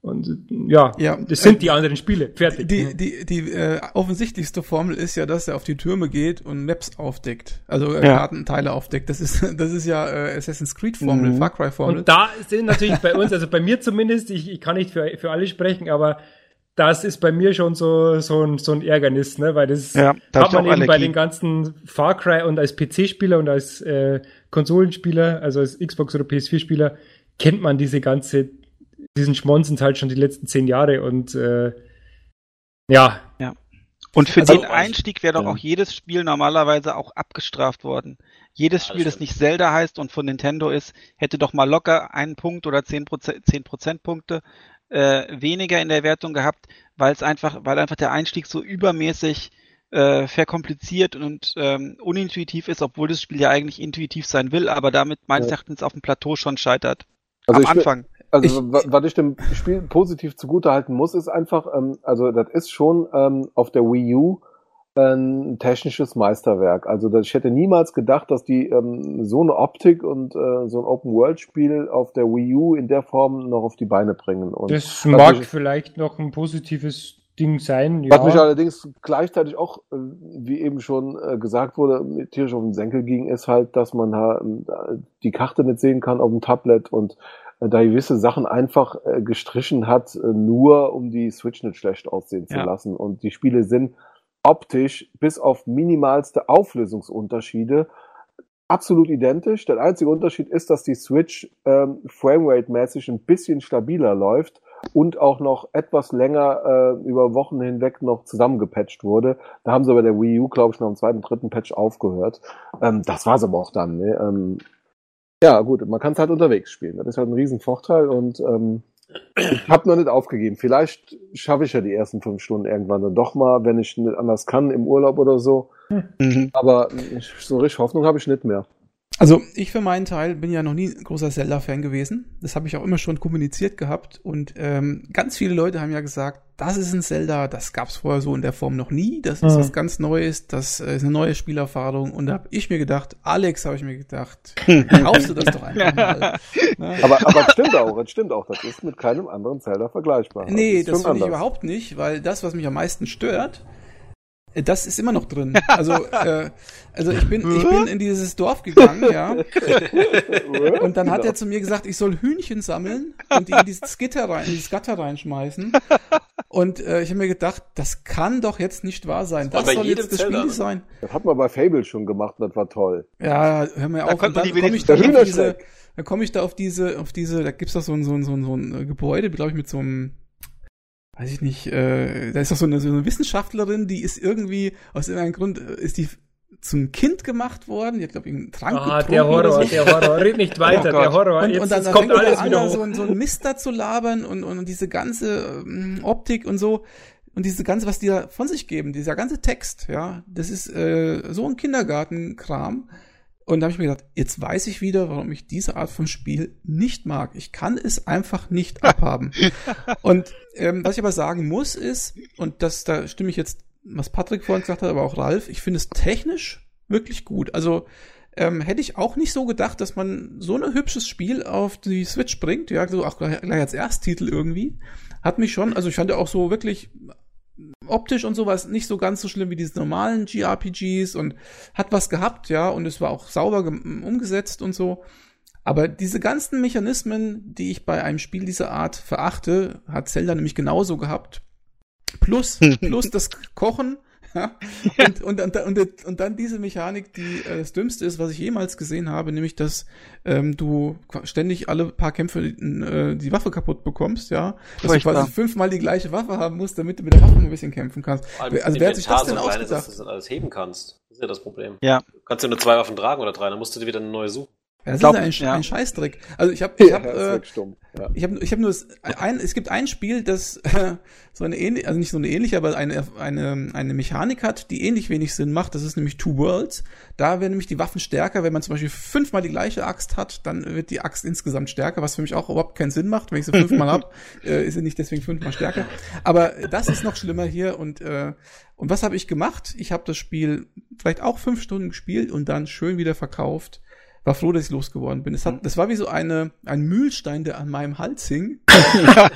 und äh, ja, Ja, das sind äh, die anderen Spiele. Fertig. Die, die, die äh, offensichtlichste Formel ist ja, dass er auf die Türme geht und Maps aufdeckt. Also äh, Ja. Kartenteile aufdeckt. Das ist, das ist ja äh, Assassin's Creed Formel, Mhm. Far Cry Formel. Und da sind natürlich bei uns, also bei mir zumindest, ich, ich kann nicht für, für alle sprechen, aber das ist bei mir schon so, so, ein, so ein Ärgernis, ne? weil das Ja, da hat man eben bei Allergie. den ganzen Far Cry und als PC-Spieler und als äh, Konsolenspieler, also als Xbox- oder PS4-Spieler, kennt man diese ganze, diesen Schmonsens halt schon die letzten zehn Jahre und äh, ja, Und für Also- den Einstieg wäre doch Ja. auch jedes Spiel normalerweise auch abgestraft worden. Jedes Ja, Spiel, das nicht Zelda heißt und von Nintendo ist, hätte doch mal locker einen Punkt oder zehn Prozent, zehn Prozentpunkte äh, weniger in der Wertung gehabt, weil es einfach, weil einfach der Einstieg so übermäßig äh, verkompliziert und ähm, unintuitiv ist, obwohl das Spiel ja eigentlich intuitiv sein will, aber damit meines Ja. Erachtens auf dem Plateau schon scheitert. Also Am Anfang. Also Ich- wa- was ich dem Spiel positiv zugutehalten muss, ist einfach, ähm, also das ist schon ähm, auf der Wii U ein technisches Meisterwerk. Also ich hätte niemals gedacht, dass die ähm, so eine Optik und äh, so ein Open-World-Spiel auf der Wii U in der Form noch auf die Beine bringen. Und das was mag mich- vielleicht noch ein positives Ding sein, Was mich ja. allerdings gleichzeitig auch, äh, wie eben schon äh, gesagt wurde, tierisch auf den Senkel ging, ist halt, dass man äh, die Karte nicht sehen kann auf dem Tablet und da gewisse Sachen einfach gestrichen hat, nur um die Switch nicht schlecht aussehen zu Ja. lassen. Und die Spiele sind optisch bis auf minimalste Auflösungsunterschiede absolut identisch. Der einzige Unterschied ist, dass die Switch ähm, Framerate-mäßig ein bisschen stabiler läuft und auch noch etwas länger äh, über Wochen hinweg noch zusammengepatcht wurde. Da haben sie bei der Wii U, glaube ich, noch im zweiten, dritten Patch aufgehört. Ähm, das war's aber auch dann. Ne? Ähm, ja, gut, man kann es halt unterwegs spielen. Das ist halt ein Riesenvorteil und ähm, ich habe noch nicht aufgegeben. Vielleicht schaffe ich ja die ersten fünf Stunden irgendwann dann doch mal, wenn ich nicht anders kann, im Urlaub oder so. Mhm. Aber so richtig Hoffnung habe ich nicht mehr. Also ich für meinen Teil bin ja noch nie ein großer Zelda-Fan gewesen. Das habe ich auch immer schon kommuniziert gehabt. Und ähm, ganz viele Leute haben ja gesagt, das ist ein Zelda, das gab es vorher so in der Form noch nie. Das ist Mhm. was ganz Neues, das äh, ist eine neue Spielerfahrung. Und da habe ich mir gedacht, Alex, habe ich mir gedacht, kaufst du das doch einfach mal. Aber, aber es stimmt auch, es stimmt auch. Das ist mit keinem anderen Zelda vergleichbar. Nee, das schon finde ich überhaupt nicht, weil das, was mich am meisten stört, das ist immer noch drin. Also, äh, also ich bin, ich bin in dieses Dorf gegangen, ja, und dann hat Genau. er zu mir gesagt, ich soll Hühnchen sammeln und die in dieses Gitter rein, in dieses Gatter reinschmeißen. Und äh, ich habe mir gedacht, das kann doch jetzt nicht wahr sein. Das bei soll jetzt das Spiel sein. Das hat man bei Fable schon gemacht und das war toll. Ja, hör mir Da auf. konnte Und dann komme ich da diese, komme ich da auf diese, auf diese, da gibt's doch so ein, so ein, so ein, so ein Gebäude, glaube ich, mit so einem, weiß ich nicht, äh, da ist doch so eine, so eine Wissenschaftlerin, die ist irgendwie, aus irgendeinem Grund, äh, ist die zum Kind gemacht worden, die hat, glaube ich, einen Trank Ah, getrunken der Horror, so. der Horror. Red nicht weiter, Oh der. Horror. Und, jetzt und dann, dann kommt alles an, wieder hoch. so, ein- so ein Mist da zu labern und, und diese ganze ähm, Optik und so und diese ganze, was die da von sich geben, dieser ganze Text, ja, das ist äh, so ein Kindergartenkram. Und da habe ich mir gedacht, jetzt weiß ich wieder, warum ich diese Art von Spiel nicht mag. Ich kann es einfach nicht abhaben. und ähm, was ich aber sagen muss ist, und das, da stimme ich jetzt, was Patrick vorhin gesagt hat, aber auch Ralf, ich finde es technisch wirklich gut. Also ähm, hätte ich auch nicht so gedacht, dass man so ein hübsches Spiel auf die Switch bringt, ja, so auch gleich, gleich als Ersttitel irgendwie. Hat mich schon, also ich fand ja auch so wirklich optisch und sowas nicht so ganz so schlimm wie diese normalen GRPGs und hat was gehabt, ja, und es war auch sauber umgesetzt und so. Aber diese ganzen Mechanismen, die ich bei einem Spiel dieser Art verachte, hat Zelda nämlich genauso gehabt. Plus, plus das Kochen, und, und, und, und, und dann diese Mechanik, die äh, das Dümmste ist, was ich jemals gesehen habe, nämlich, dass ähm, du ständig alle paar Kämpfe äh, die Waffe kaputt bekommst, ja. Dass Furchtbar. du quasi fünfmal die gleiche Waffe haben musst, damit du mit der Waffe ein bisschen kämpfen kannst. Allem Also wer hat sich das denn so klein ist, dass ausgedacht? du das alles heben kannst. Das ist ja das Problem. Ja. Du kannst ja nur zwei Waffen tragen oder drei, dann musst du dir wieder eine neue suchen. Ja, das Glaub- ist ein, ja. ein Scheißdreck. Also ich habe, ich habe, äh. Ja. ich habe, ich habe nur das, ein, es gibt ein Spiel, das äh, so eine ähnliche, also nicht so eine ähnliche, aber eine eine eine Mechanik hat, die ähnlich wenig Sinn macht. Das ist nämlich Two Worlds. Da werden nämlich die Waffen stärker, wenn man zum Beispiel fünfmal die gleiche Axt hat, dann wird die Axt insgesamt stärker, was für mich auch überhaupt keinen Sinn macht. Wenn ich sie fünfmal hab, äh, ist sie nicht deswegen fünfmal stärker. Aber das ist noch schlimmer hier und äh, und was habe ich gemacht? Ich habe das Spiel vielleicht auch fünf Stunden gespielt und dann schön wieder verkauft war froh, dass ich losgeworden bin. Es hat, das war wie so eine, ein Mühlstein, der an meinem Hals hing. ja,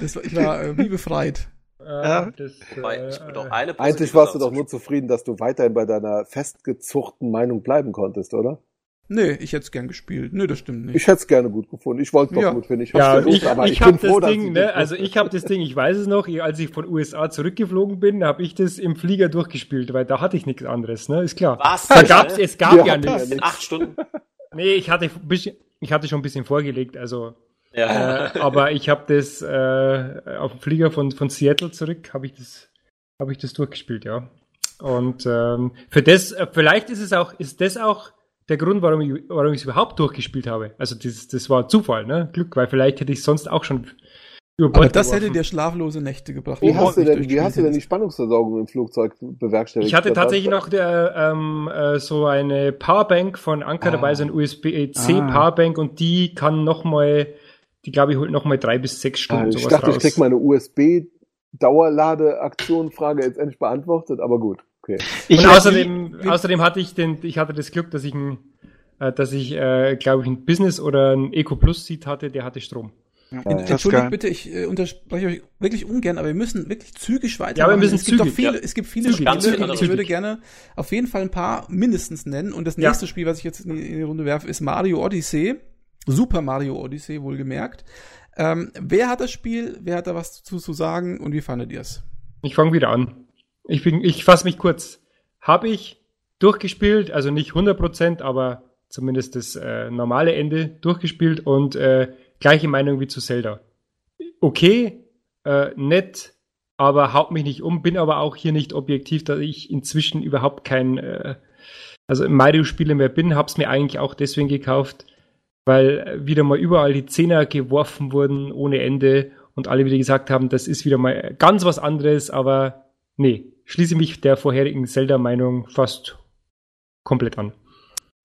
das war, ich war äh, wie befreit. Ja. das, eine Eigentlich warst du doch nur zufrieden, dass du weiterhin bei deiner festgezuchten Meinung bleiben konntest, oder? Nee, ich hätte es gern gespielt. Nee, das stimmt nicht. Ich hätte es gerne gut gefunden. Ich wollte es doch Ja. gut finden. Ich Ja, versucht, ich, aber ich, ich, froh, das Ding, ich ne, also ich habe das Ding, ich weiß es noch, als ich von USA zurückgeflogen bin, habe ich das im Flieger durchgespielt, weil da hatte ich nichts anderes, ne, ist klar. Was? Da gab's, es gab ja ja nichts. In acht Stunden? Nee, ich hatte, ich hatte schon ein bisschen vorgelegt, also, Ja. äh, aber ich habe das äh, auf dem Flieger von, von Seattle zurück, habe ich das, habe ich das durchgespielt, ja. Und ähm, für das, äh, vielleicht ist es auch, ist das auch der Grund, warum ich, warum ich es überhaupt durchgespielt habe. Also das, das war Zufall, ne? Glück, weil vielleicht hätte ich sonst auch schon über Aber das geworfen. hätte dir schlaflose Nächte gebracht. Wie hast, du denn, wie hast du denn die Spannungsversorgung im Flugzeug bewerkstelligt? Ich hatte tatsächlich noch der, ähm, äh, so eine Powerbank von Anker Ah. dabei, so ein USB-C Ah. Powerbank und die kann noch mal, die glaube ich holt noch mal drei bis sechs Stunden Ah, ich sowas dachte, raus. ich krieg meine USB-Dauerladeaktion-Frage jetzt endlich beantwortet, aber gut. Okay. Ich und hab außerdem, außerdem hatte ich den, ich hatte das Glück, dass ich ein, äh, dass ich, äh, glaube ich, ein Business oder ein Eco Plus Seat hatte, der hatte Strom. Ja. ist Entschuldigt bitte, ich äh, unterspreche euch wirklich ungern, aber wir müssen wirklich zügig weitermachen. Ja, wir müssen es gibt zügig, doch viele, ja. es gibt viele Zügig, Spiele und ich zügig. würde gerne auf jeden Fall ein paar mindestens nennen. Und das Ja. nächste Spiel, was ich jetzt in die, in die Runde werfe, ist Mario Odyssey. Super Mario Odyssey, wohlgemerkt. Ähm, wer hat das Spiel? Wer hat da was zu, zu sagen? Und wie fandet ihr es? Ich fange wieder an. Ich bin, ich fasse mich kurz. Habe ich durchgespielt, also nicht 100%, aber zumindest das äh, normale Ende durchgespielt und äh, gleiche Meinung wie zu Zelda. Okay, äh, nett, aber haut mich nicht um, bin aber auch hier nicht objektiv, da ich inzwischen überhaupt kein äh, also Mario-Spieler mehr bin, hab's mir eigentlich auch deswegen gekauft, weil wieder mal überall die Zehner geworfen wurden ohne Ende und alle wieder gesagt haben, das ist wieder mal ganz was anderes, aber nee, schließe mich der vorherigen Zelda-Meinung fast komplett an.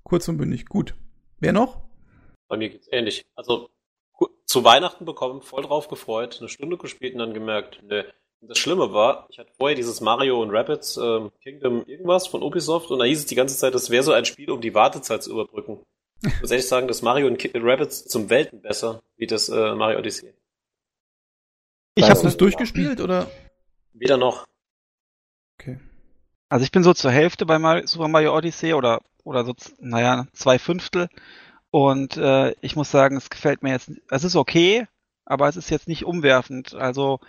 Kurz und bündig. Gut. Wer noch? Bei mir geht's ähnlich. Also zu Weihnachten bekommen, voll drauf gefreut, eine Stunde gespielt und dann gemerkt, ne. Das Schlimme war, ich hatte vorher dieses Mario und Rapids ähm, Kingdom irgendwas von Ubisoft und da hieß es die ganze Zeit, das wäre so ein Spiel, um die Wartezeit zu überbrücken. Ich muss ehrlich sagen, das Mario und Rapids zum Welten besser, wie das äh, Mario Odyssey. Ich habe das durchgespielt oder? Weder noch. Okay. Also ich bin so zur Hälfte bei Super Mario Odyssey oder oder so, naja, zwei Fünftel. Und äh, ich muss sagen, es gefällt mir jetzt, es ist okay, aber es ist jetzt nicht umwerfend. Also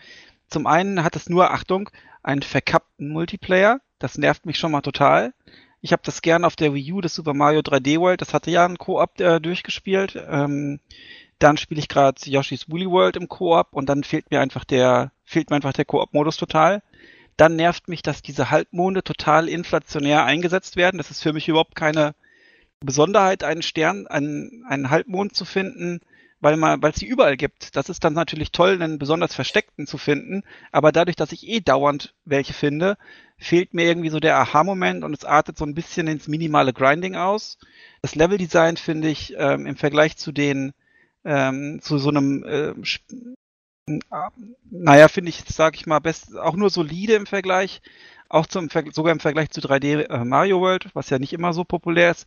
zum einen hat es nur, Achtung, einen verkappten Multiplayer. Das nervt mich schon mal total. Ich habe das gern auf der Wii U, das Super Mario 3D World. Das hatte ja ein Koop äh, durchgespielt. Ähm, dann spiele ich gerade Yoshi's Woolly World im Koop und dann fehlt mir einfach der, fehlt mir einfach der Koop-Modus total. Dann nervt mich, dass diese Halbmonde total inflationär eingesetzt werden. Das ist für mich überhaupt keine Besonderheit, einen Stern, einen, einen Halbmond zu finden, weil man, weil es sie überall gibt. Das ist dann natürlich toll, einen besonders versteckten zu finden. Aber dadurch, dass ich eh dauernd welche finde, fehlt mir irgendwie so der Aha-Moment und es artet so ein bisschen ins minimale Grinding aus. Das Leveldesign finde ich ähm, im Vergleich zu den ähm, zu so einem äh, naja, finde ich, sage ich mal, best, auch nur solide im Vergleich, auch zum sogar im Vergleich zu 3D äh, Mario World, was ja nicht immer so populär ist,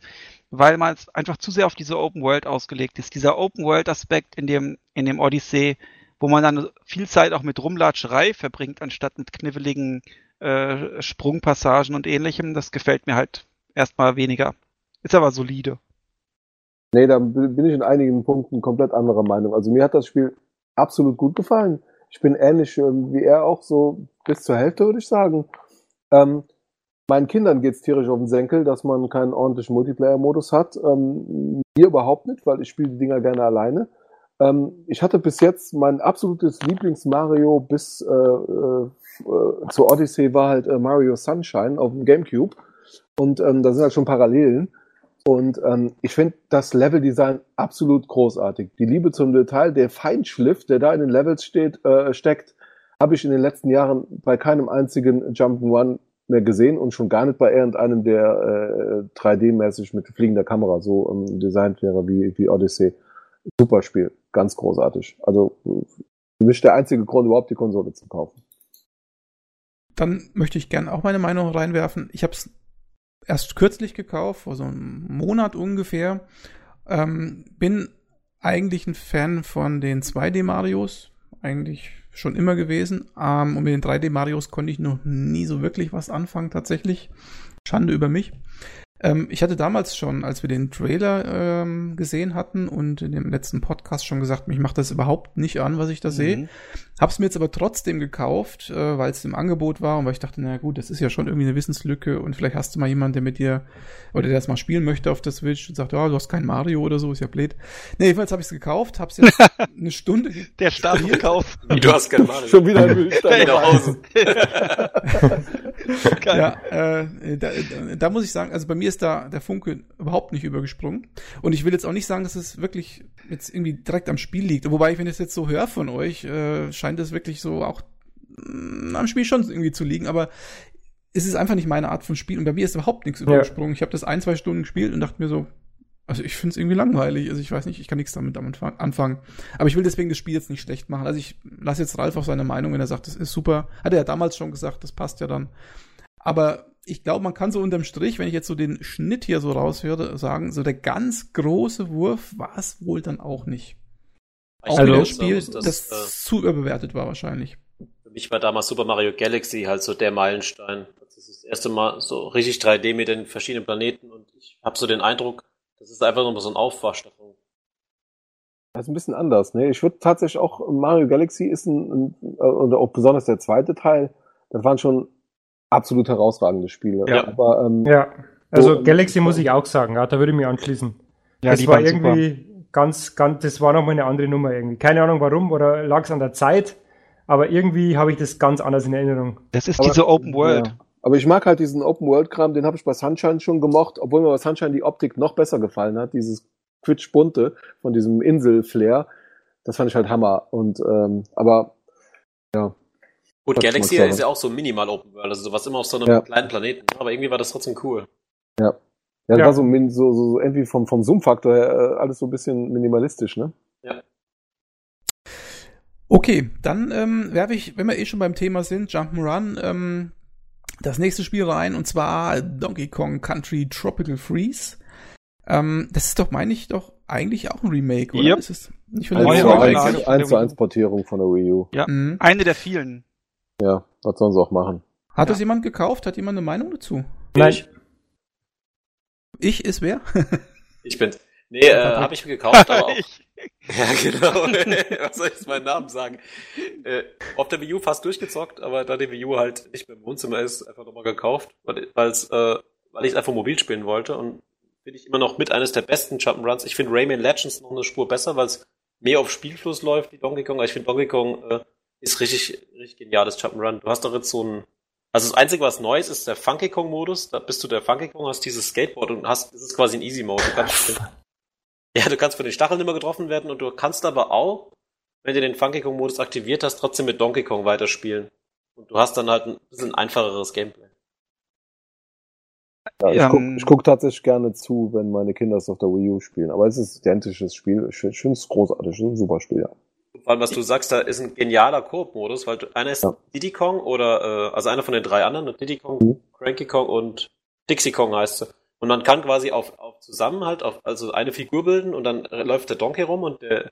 weil man einfach zu sehr auf diese Open World ausgelegt ist. Dieser Open World Aspekt in dem in dem Odyssey, wo man dann viel Zeit auch mit Rumlatscherei verbringt, anstatt mit kniffligen äh, Sprungpassagen und ähnlichem, das gefällt mir halt erstmal weniger. Ist aber solide. Nee, da bin ich in einigen Punkten komplett anderer Meinung. Also mir hat das Spiel absolut gut gefallen. Ich bin ähnlich ähm, wie er auch so bis zur Hälfte, würde ich sagen. Ähm, meinen Kindern geht's tierisch auf den Senkel, dass man keinen ordentlichen Multiplayer-Modus hat. Ähm, mir überhaupt nicht, weil ich spiele die Dinger gerne alleine. Ähm, ich hatte bis jetzt mein absolutes Lieblings-Mario bis äh, äh, zur Odyssey war halt äh, Mario Sunshine auf dem Gamecube. Und ähm, da sind halt schon Parallelen. Und ähm, ich finde das Leveldesign absolut großartig. Die Liebe zum Detail, der Feinschliff, der da in den Levels steht, äh, steckt, habe ich in den letzten Jahren bei keinem einzigen Jump'n'Run mehr gesehen und schon gar nicht bei irgendeinem, der äh, 3D-mäßig mit fliegender Kamera so ähm, designt wäre wie, wie Odyssey. Super Spiel, ganz großartig. Also für mich der einzige Grund, überhaupt die Konsole zu kaufen. Dann möchte ich gerne auch meine Meinung reinwerfen. Ich habe es erst kürzlich gekauft, vor so einem Monat ungefähr. Ähm, bin eigentlich ein Fan von den 2D-Marios, eigentlich schon immer gewesen. Ähm, und mit den 3D-Marios konnte ich noch nie so wirklich was anfangen, tatsächlich. Schande über mich. Ähm, ich hatte damals schon, als wir den Trailer ähm, gesehen hatten und in dem letzten Podcast schon gesagt, mich macht das überhaupt nicht an, was ich da mhm. sehe. Hab's mir jetzt aber trotzdem gekauft, äh, weil es im Angebot war und weil ich dachte, na gut, das ist ja schon irgendwie eine Wissenslücke und vielleicht hast du mal jemanden, der mit dir oder der das mal spielen möchte auf der Switch und sagt, ja, oh, du hast kein Mario oder so, ist ja blöd. Nee, jedenfalls habe ich es gekauft, hab's jetzt eine Stunde Der Startkauf. du hast kein Mario. Schon wieder ein nach Hause. ja, äh, da, da muss ich sagen, also bei mir ist da der Funke überhaupt nicht übergesprungen und ich will jetzt auch nicht sagen, dass es wirklich jetzt irgendwie direkt am Spiel liegt. Wobei, wenn ich es jetzt so höre von euch, äh, scheint es wirklich so auch mh, mm, am Spiel schon irgendwie zu liegen, aber es ist einfach nicht meine Art von Spiel und bei mir ist überhaupt nichts übergesprungen. Ja. Ich habe das ein, zwei Stunden gespielt und dachte mir so, also ich finde es irgendwie langweilig. Also ich weiß nicht, ich kann nichts damit anfangen. Aber ich will deswegen das Spiel jetzt nicht schlecht machen. Also ich lasse jetzt Ralf auf seine Meinung, wenn er sagt, das ist super. Hat er ja damals schon gesagt, das passt ja dann. Aber ich glaube, man kann so unterm Strich, wenn ich jetzt so den Schnitt hier so raushöre, sagen, so der ganz große Wurf war es wohl dann auch nicht. Auch also, das Spiel, das, das äh, zu überbewertet war wahrscheinlich. Für mich war damals Super Mario Galaxy halt so der Meilenstein. Das ist das erste Mal so richtig 3D mit den verschiedenen Planeten und ich habe so den Eindruck, das ist einfach nur so ein Aufwasch davon. Das ist ein bisschen anders, ne? Ich würde tatsächlich auch Mario Galaxy ist ein, ein, oder auch besonders der zweite Teil, das waren schon absolut herausragende Spiele. Ja, aber, ähm, ja. also so, Galaxy muss ich auch sagen, ja, da würde ich mich anschließen. Ja, das war irgendwie super. ganz, ganz, das war nochmal eine andere Nummer irgendwie. Keine Ahnung warum oder lag es an der Zeit, aber irgendwie habe ich das ganz anders in Erinnerung. Das ist aber, diese Open World. Ja. Aber ich mag halt diesen Open World Kram, den habe ich bei Sunshine schon gemocht, obwohl mir bei Sunshine die Optik noch besser gefallen hat, dieses quietschbunte von diesem Insel-Flair. Das fand ich halt Hammer. Und ähm, aber ja. Gut, Galaxy ist ja auch so minimal Open World, also sowas immer auf so einem ja. kleinen Planeten. Aber irgendwie war das trotzdem cool. Ja. Ja, das Ja. war so, so, so, so irgendwie vom, vom Zoom-Faktor her äh, alles so ein bisschen minimalistisch, ne? Okay, dann ähm, werfe ich, wenn wir eh schon beim Thema sind, Jump'n'Run, ähm, das nächste Spiel rein und zwar Donkey Kong Country Tropical Freeze. Ähm, das ist doch, meine ich, doch eigentlich auch ein Remake, oder? Yep. Ist es nicht von zu der zu Wii U. eins Portierung von der Wii U. Ja. Mhm. Eine der vielen. Ja, was sollen sie auch machen? Hat Ja. das jemand gekauft? Hat jemand eine Meinung dazu? Nein. Ich, Ich ist wer? ich bin's. Nee, äh, habe ich mir gekauft, aber auch. Ja, genau. Was soll ich jetzt meinen Namen sagen? Äh, auf der Wii U fast durchgezockt, aber da die Wii U halt nicht mehr im Wohnzimmer ist, einfach nochmal gekauft, weil, weil's, äh, weil ich es einfach mobil spielen wollte und finde ich immer noch mit eines der besten Jump'n'Runs. Ich finde Rayman Legends noch eine Spur besser, weil es mehr auf Spielfluss läuft wie Donkey Kong. Aber ich finde Donkey Kong äh, ist richtig, richtig geniales Jump'n'Run. Du hast doch jetzt so ein also das Einzige, was neu ist, ist der Funky Kong-Modus. Da bist du der Funky Kong, hast dieses Skateboard und hast, das ist quasi ein Easy-Mode. Du kannst, ja, du kannst von den Stacheln immer getroffen werden und du kannst aber auch, wenn du den Funky Kong-Modus aktiviert hast, trotzdem mit Donkey Kong weiterspielen. Und du hast dann halt ein bisschen einfacheres Gameplay. Ja, ich Ähm, guck, ich guck tatsächlich gerne zu, wenn meine Kinder es auf der Wii U spielen. Aber es ist ein identisches Spiel. Ich finde es großartig. Es ist ein super Spiel, ja. Vor allem, was du sagst, da ist ein genialer Koop-Modus, weil einer ist Ja. Diddy Kong oder, äh, also einer von den drei anderen, Diddy Kong, Mhm. Cranky Kong und Dixie Kong heißt sie. Und man kann quasi auf, auf zusammen halt, auf, also eine Figur bilden und dann läuft der Donkey rum und der,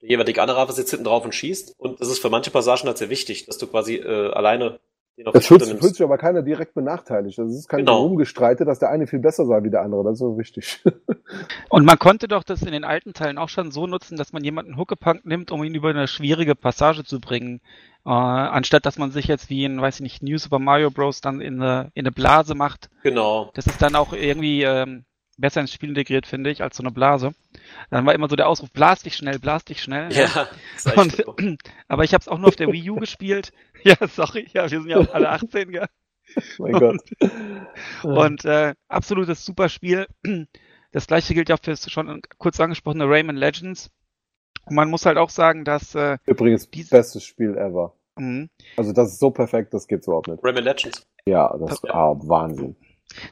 der jeweilige andere sitzt hinten drauf und schießt. Und das ist für manche Passagen halt sehr wichtig, dass du quasi äh, alleine Es die fühlt, fühlt sich aber keiner direkt benachteiligt. Also es ist kein Genau. Rumgestreite, dass der eine viel besser sei wie der andere. Das ist so wichtig. Und man konnte doch das in den alten Teilen auch schon so nutzen, dass man jemanden Huckepack nimmt, um ihn über eine schwierige Passage zu bringen. Äh, anstatt dass man sich jetzt wie in, weiß ich nicht, New Super Mario Bros. dann in eine, in eine Blase macht. Genau. Das ist dann auch irgendwie ähm, besser ins Spiel integriert, finde ich, als so eine Blase. Dann war immer so der Ausruf, blas dich schnell, blas dich schnell. Ja, ist echt Und, so. aber ich habe es auch nur auf der Wii U gespielt. Ja, sorry, ja, wir sind ja auch alle 18, gell? mein Gott. Und äh, absolutes super Spiel. Das gleiche gilt ja für das schon kurz angesprochene Rayman Legends. Und man muss halt auch sagen, dass äh, Übrigens, Dies- bestes Spiel ever. mh, Also das ist so perfekt, das geht's überhaupt nicht. Rayman Legends. Ja, das ist Ja. ah, Wahnsinn.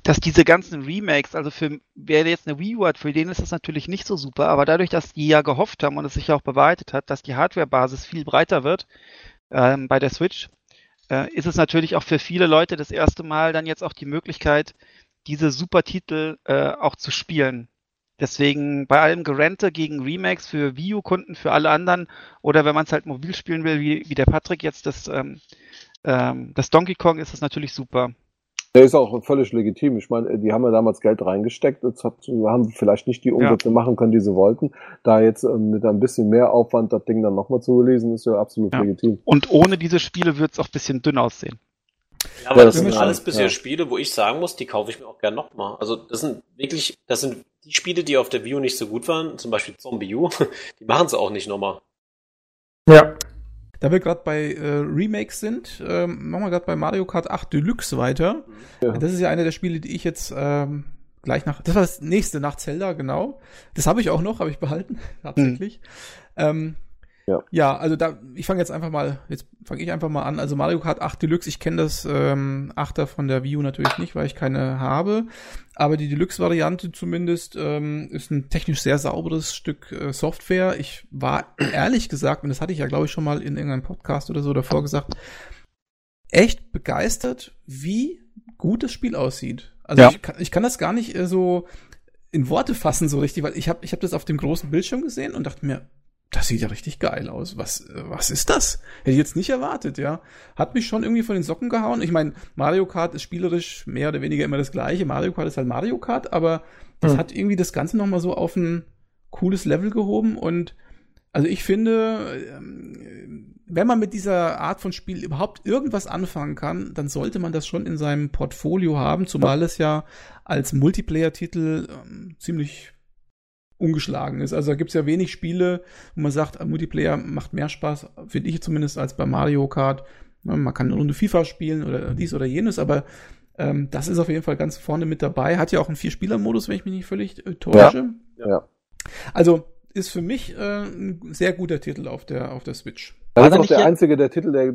Dass diese ganzen Remakes, also für wer jetzt eine Wii hat, für den ist das natürlich nicht so super, aber dadurch, dass die ja gehofft haben und es sich ja auch bewahrheitet hat, dass die Hardware-Basis viel breiter wird ähm, bei der Switch, äh, ist es natürlich auch für viele Leute das erste Mal dann jetzt auch die Möglichkeit, diese super Titel äh, auch zu spielen. Deswegen bei allem Gerente gegen Remakes für Wii U-Kunden, für alle anderen oder wenn man es halt mobil spielen will, wie, wie der Patrick jetzt das, ähm, ähm, das Donkey Kong, ist es natürlich super. Der ist auch völlig legitim. Ich meine, die haben ja damals Geld reingesteckt. Jetzt hat, haben vielleicht nicht die Umsätze machen können, die sie wollten. Da jetzt ähm, mit ein bisschen mehr Aufwand das Ding dann nochmal zu releasen, ist ja absolut Ja. legitim. Und ohne diese Spiele wird es auch ein bisschen dünn aussehen. Ja, aber Ja, das das sind alles bisher ja. Spiele, wo ich sagen muss, die kaufe ich mir auch gern nochmal. Also das sind wirklich, das sind die Spiele, die auf der Wii U nicht so gut waren, zum Beispiel Zombie U, die machen es auch nicht nochmal. Ja. Da wir gerade bei äh, Remakes sind, ähm, machen wir gerade bei Mario Kart 8 Deluxe weiter. Ja. Das ist ja eine der Spiele, die ich jetzt ähm, gleich nach. Das war das nächste nach Zelda, genau. Das habe ich auch noch, habe ich behalten, tatsächlich. Ähm, Ja. ja, also da, ich fange jetzt einfach mal, jetzt fange ich einfach mal an. Also Mario Kart 8 Deluxe, ich kenne das ähm, 8er von der Wii U natürlich nicht, weil ich keine habe. Aber die Deluxe-Variante zumindest ähm, ist ein technisch sehr sauberes Stück äh, Software. Ich war ehrlich gesagt, und das hatte ich ja, glaube ich, schon mal in irgendeinem Podcast oder so davor gesagt, echt begeistert, wie gut das Spiel aussieht. Also Ja. ich, kann, ich kann das gar nicht äh, so in Worte fassen so richtig, weil ich habe ich hab das auf dem großen Bildschirm gesehen und dachte mir, das sieht ja richtig geil aus. Was, was ist das? Hätte ich jetzt nicht erwartet, ja. Hat mich schon irgendwie von den Socken gehauen. Ich meine, Mario Kart ist spielerisch mehr oder weniger immer das gleiche. Mario Kart ist halt Mario Kart, aber das Hm. hat irgendwie das Ganze nochmal so auf ein cooles Level gehoben und also ich finde, ähm, wenn man mit dieser Art von Spiel überhaupt irgendwas anfangen kann, dann sollte man das schon in seinem Portfolio haben, zumal es ja als Multiplayer-Titel ähm, ziemlich ungeschlagen ist. Also da gibt's ja wenig Spiele, wo man sagt, Multiplayer macht mehr Spaß, finde ich zumindest, als bei Mario Kart. Man kann eine Runde FIFA spielen oder dies oder jenes, aber ähm, das ist auf jeden Fall ganz vorne mit dabei. Hat ja auch einen Vier-Spieler-Modus, wenn ich mich nicht völlig äh, täusche. Ja. Ja. Also ist für mich äh, ein sehr guter Titel auf der, auf der Switch. Das ist auch der einzige der Titel der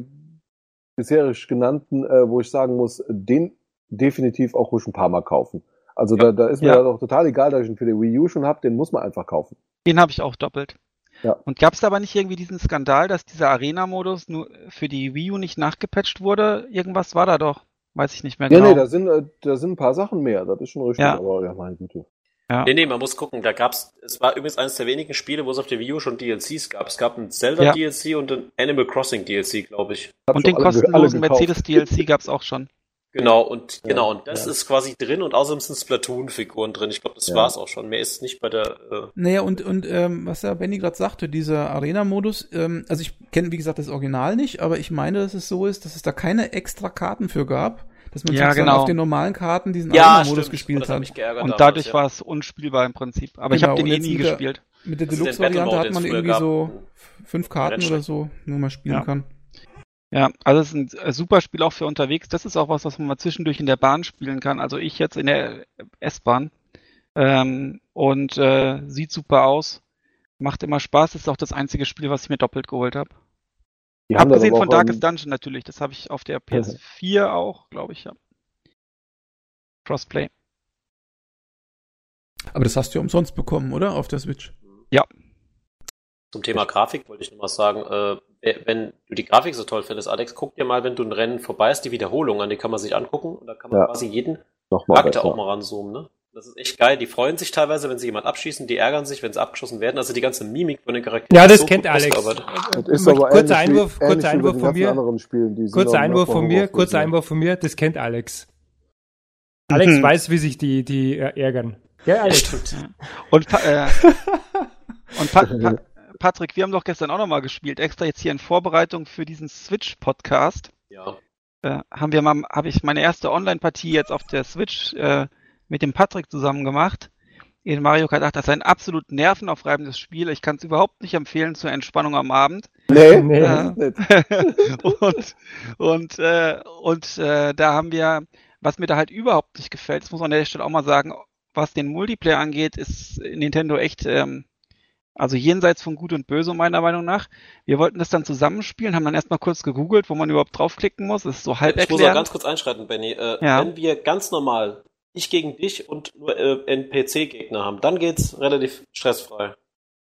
bisherisch genannten, äh, wo ich sagen muss, den definitiv auch ruhig ein paar Mal kaufen. Also Ja. da, da ist mir Ja. das auch total egal, dass ich ihn für die Wii U schon habe, den muss man einfach kaufen. Den habe ich auch doppelt. Ja. Und gab es aber nicht irgendwie diesen Skandal, dass dieser Arena-Modus nur für die Wii U nicht nachgepatcht wurde? Irgendwas war da doch. Weiß ich nicht mehr Ja, genau. nee, da sind, äh, da sind ein paar Sachen mehr, das ist schon richtig, Ja. aber ja, meine Güte. ja. Nee, nee, man muss gucken. Da gab's, es war übrigens eines der wenigen Spiele, wo es auf der Wii U schon DLCs gab. Es gab ein Zelda Ja. DLC und ein Animal Crossing DLC, glaube ich. Hab Und den kostenlosen gekauft. Mercedes DLC gab es auch schon. Genau, und Ja, genau, und das ja. ist quasi drin und außerdem sind Splatoon-Figuren drin. Ich glaube, das Ja. war's auch schon. Mehr ist nicht bei der. Äh, Naja, und, und ähm, was der Benny gerade sagte, dieser Arena-Modus, ähm, also ich kenne, wie gesagt, das Original nicht, aber ich meine, dass es so ist, dass es da keine extra Karten für gab, dass man Ja, genau. auf den normalen Karten diesen ja, Arena-Modus gespielt das hat Und damals, dadurch ja. war es unspielbar im Prinzip. Aber ich Genau, habe den eh jetzt nie der- gespielt. Mit der Deluxe-Variante hat man irgendwie so gab. f- fünf Karten oder so, wo man spielen Ja. kann. Ja, also es ist ein äh, super Spiel auch für unterwegs. Das ist auch was, was man mal zwischendurch in der Bahn spielen kann. Also ich jetzt in der S-Bahn. Ähm, und äh, sieht super aus. Macht immer Spaß. Ist auch das einzige Spiel, was ich mir doppelt geholt habe. Das Abgesehen von Darkest Dungeon natürlich. Das habe ich auf der PS4 auch, glaube ich, ja. Crossplay. Aber das hast du ja umsonst bekommen, oder? Auf der Switch. Zum Thema Grafik wollte ich noch mal sagen, äh, wenn du die Grafik so toll findest, Alex, guck dir mal, wenn du ein Rennen vorbei ist, die Wiederholung an, die kann man sich angucken und da kann man Ja. quasi jeden Charakter auch mal ranzoomen, ne? Das ist echt geil. Die freuen sich teilweise, wenn sie jemand abschießen, die ärgern sich, wenn sie abgeschossen werden. Also die ganze Mimik von den Charakteren. Ja, ist das so kennt gut Alex. ausgearbeitet. Das ist Möchte- aber kurzer Einwurf, kurzer Einwurf von mir. Kurzer Einwurf von mir, kurzer Einwurf von mir, das kennt Alex. Alex Mhm. weiß, wie sich die, die äh, ärgern. Ja, Alex. Stimmt. Und, äh, und pa pa Patrick, wir haben doch gestern auch nochmal gespielt, extra jetzt hier in Vorbereitung für diesen Switch-Podcast. Ja. Äh, haben wir mal, habe ich meine erste Online-Partie jetzt auf der Switch äh, mit dem Patrick zusammen gemacht. In Mario Kart 8, das ist ein absolut nervenaufreibendes Spiel. Ich kann es überhaupt nicht empfehlen zur Entspannung am Abend. Nee, Nee. das ist nicht. und und, äh, und äh, da haben wir, was mir da halt überhaupt nicht gefällt, das muss man an der Stelle auch mal sagen, was den Multiplayer angeht, ist Nintendo echt, ähm, also jenseits von Gut und Böse meiner Meinung nach. Wir wollten das dann zusammenspielen, haben dann erstmal kurz gegoogelt, wo man überhaupt draufklicken muss. Das ist so halb Ich muss auch ganz kurz einschreiten, Benny. Äh, Ja. Wenn wir ganz normal ich gegen dich und nur äh, NPC-Gegner haben, dann geht's relativ stressfrei.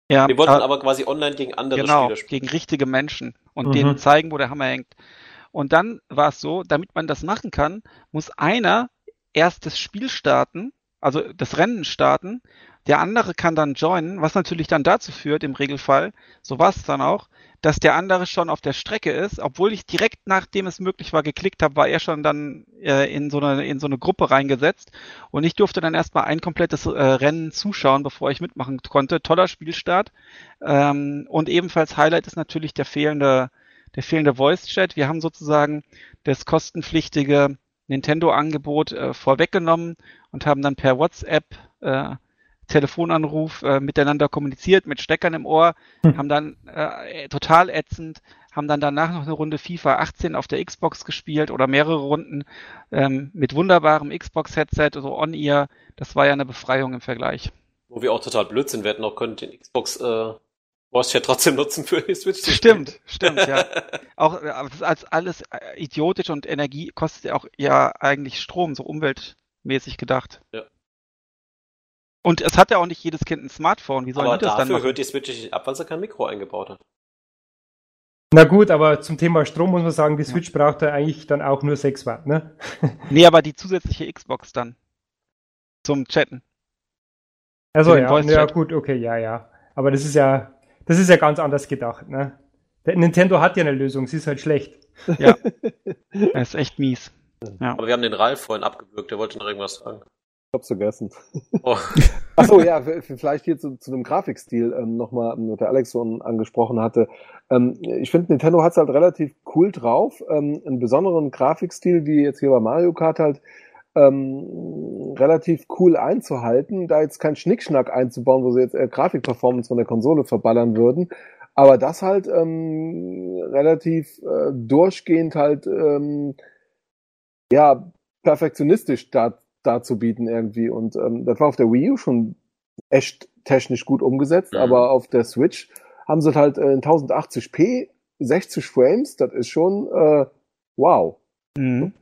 Ja, Wir wollten aber- aber quasi online gegen andere genau, Spieler spielen. gegen richtige Menschen und Mhm. denen zeigen, wo der Hammer hängt. Und dann war es so, damit man das machen kann, muss einer erst das Spiel starten, also das Rennen starten, der andere kann dann joinen, was natürlich dann dazu führt, im Regelfall, so war es dann auch, dass der andere schon auf der Strecke ist, obwohl ich direkt nachdem es möglich war geklickt habe, war er schon dann äh, in so eine in so eine Gruppe reingesetzt und ich durfte dann erstmal ein komplettes äh, Rennen zuschauen, bevor ich mitmachen konnte. Toller Spielstart. Ähm, und ebenfalls Highlight ist natürlich der fehlende, der fehlende Voice Chat. Wir haben sozusagen das kostenpflichtige Nintendo-Angebot äh, vorweggenommen und haben dann per WhatsApp äh, Telefonanruf äh, miteinander kommuniziert mit Steckern im Ohr, Hm. haben dann äh, total ätzend, haben dann danach noch eine Runde FIFA 18 auf der Xbox gespielt oder mehrere Runden ähm, mit wunderbarem Xbox-Headset, so On-Ear. Das war ja eine Befreiung im Vergleich. Wo wir auch total blöd sind. Wir hätten auch können den Xbox äh, Voice Chat trotzdem nutzen für die Switch. Stimmt, stimmt, ja. Auch äh, aber das ist als alles äh, idiotisch und Energie kostet ja auch ja eigentlich Strom, so umweltmäßig gedacht. Ja. Und es hat ja auch nicht jedes Kind ein Smartphone. Wie soll Aber das dann dafür machen? hört die Switch nicht ab, weil sie kein Mikro eingebaut hat. Na gut, aber zum Thema Strom muss man sagen, die Switch braucht ja eigentlich dann auch nur 6 Watt, ne? Nee, aber die zusätzliche Xbox dann. Zum Chatten. Also ja, ja gut, okay, ja, ja. Aber das ist ja, das ist ja ganz anders gedacht, ne? Der Nintendo hat ja eine Lösung, sie ist halt schlecht. Das ist echt mies. Aber wir haben den Ralf vorhin abgewürgt, der wollte noch irgendwas sagen. Ich hab's vergessen. Oh. Achso, ja, vielleicht hier zu, zu dem Grafikstil ähm, nochmal, ähm, was der Alex so angesprochen hatte. Ähm, ich finde, Nintendo hat's halt relativ cool drauf. Ähm, einen besonderen Grafikstil, wie jetzt hier bei Mario Kart halt, ähm, relativ cool einzuhalten, da jetzt kein Schnickschnack einzubauen, wo sie jetzt eher Grafikperformance von der Konsole verballern würden. Aber das halt ähm, relativ äh, durchgehend halt ähm, ja perfektionistisch da, darzubieten irgendwie. Und ähm, das war auf der Wii U schon echt technisch gut umgesetzt, Mhm. aber auf der Switch haben sie halt äh, in 1080p, 60 Frames, das ist schon äh, wow. Mhm.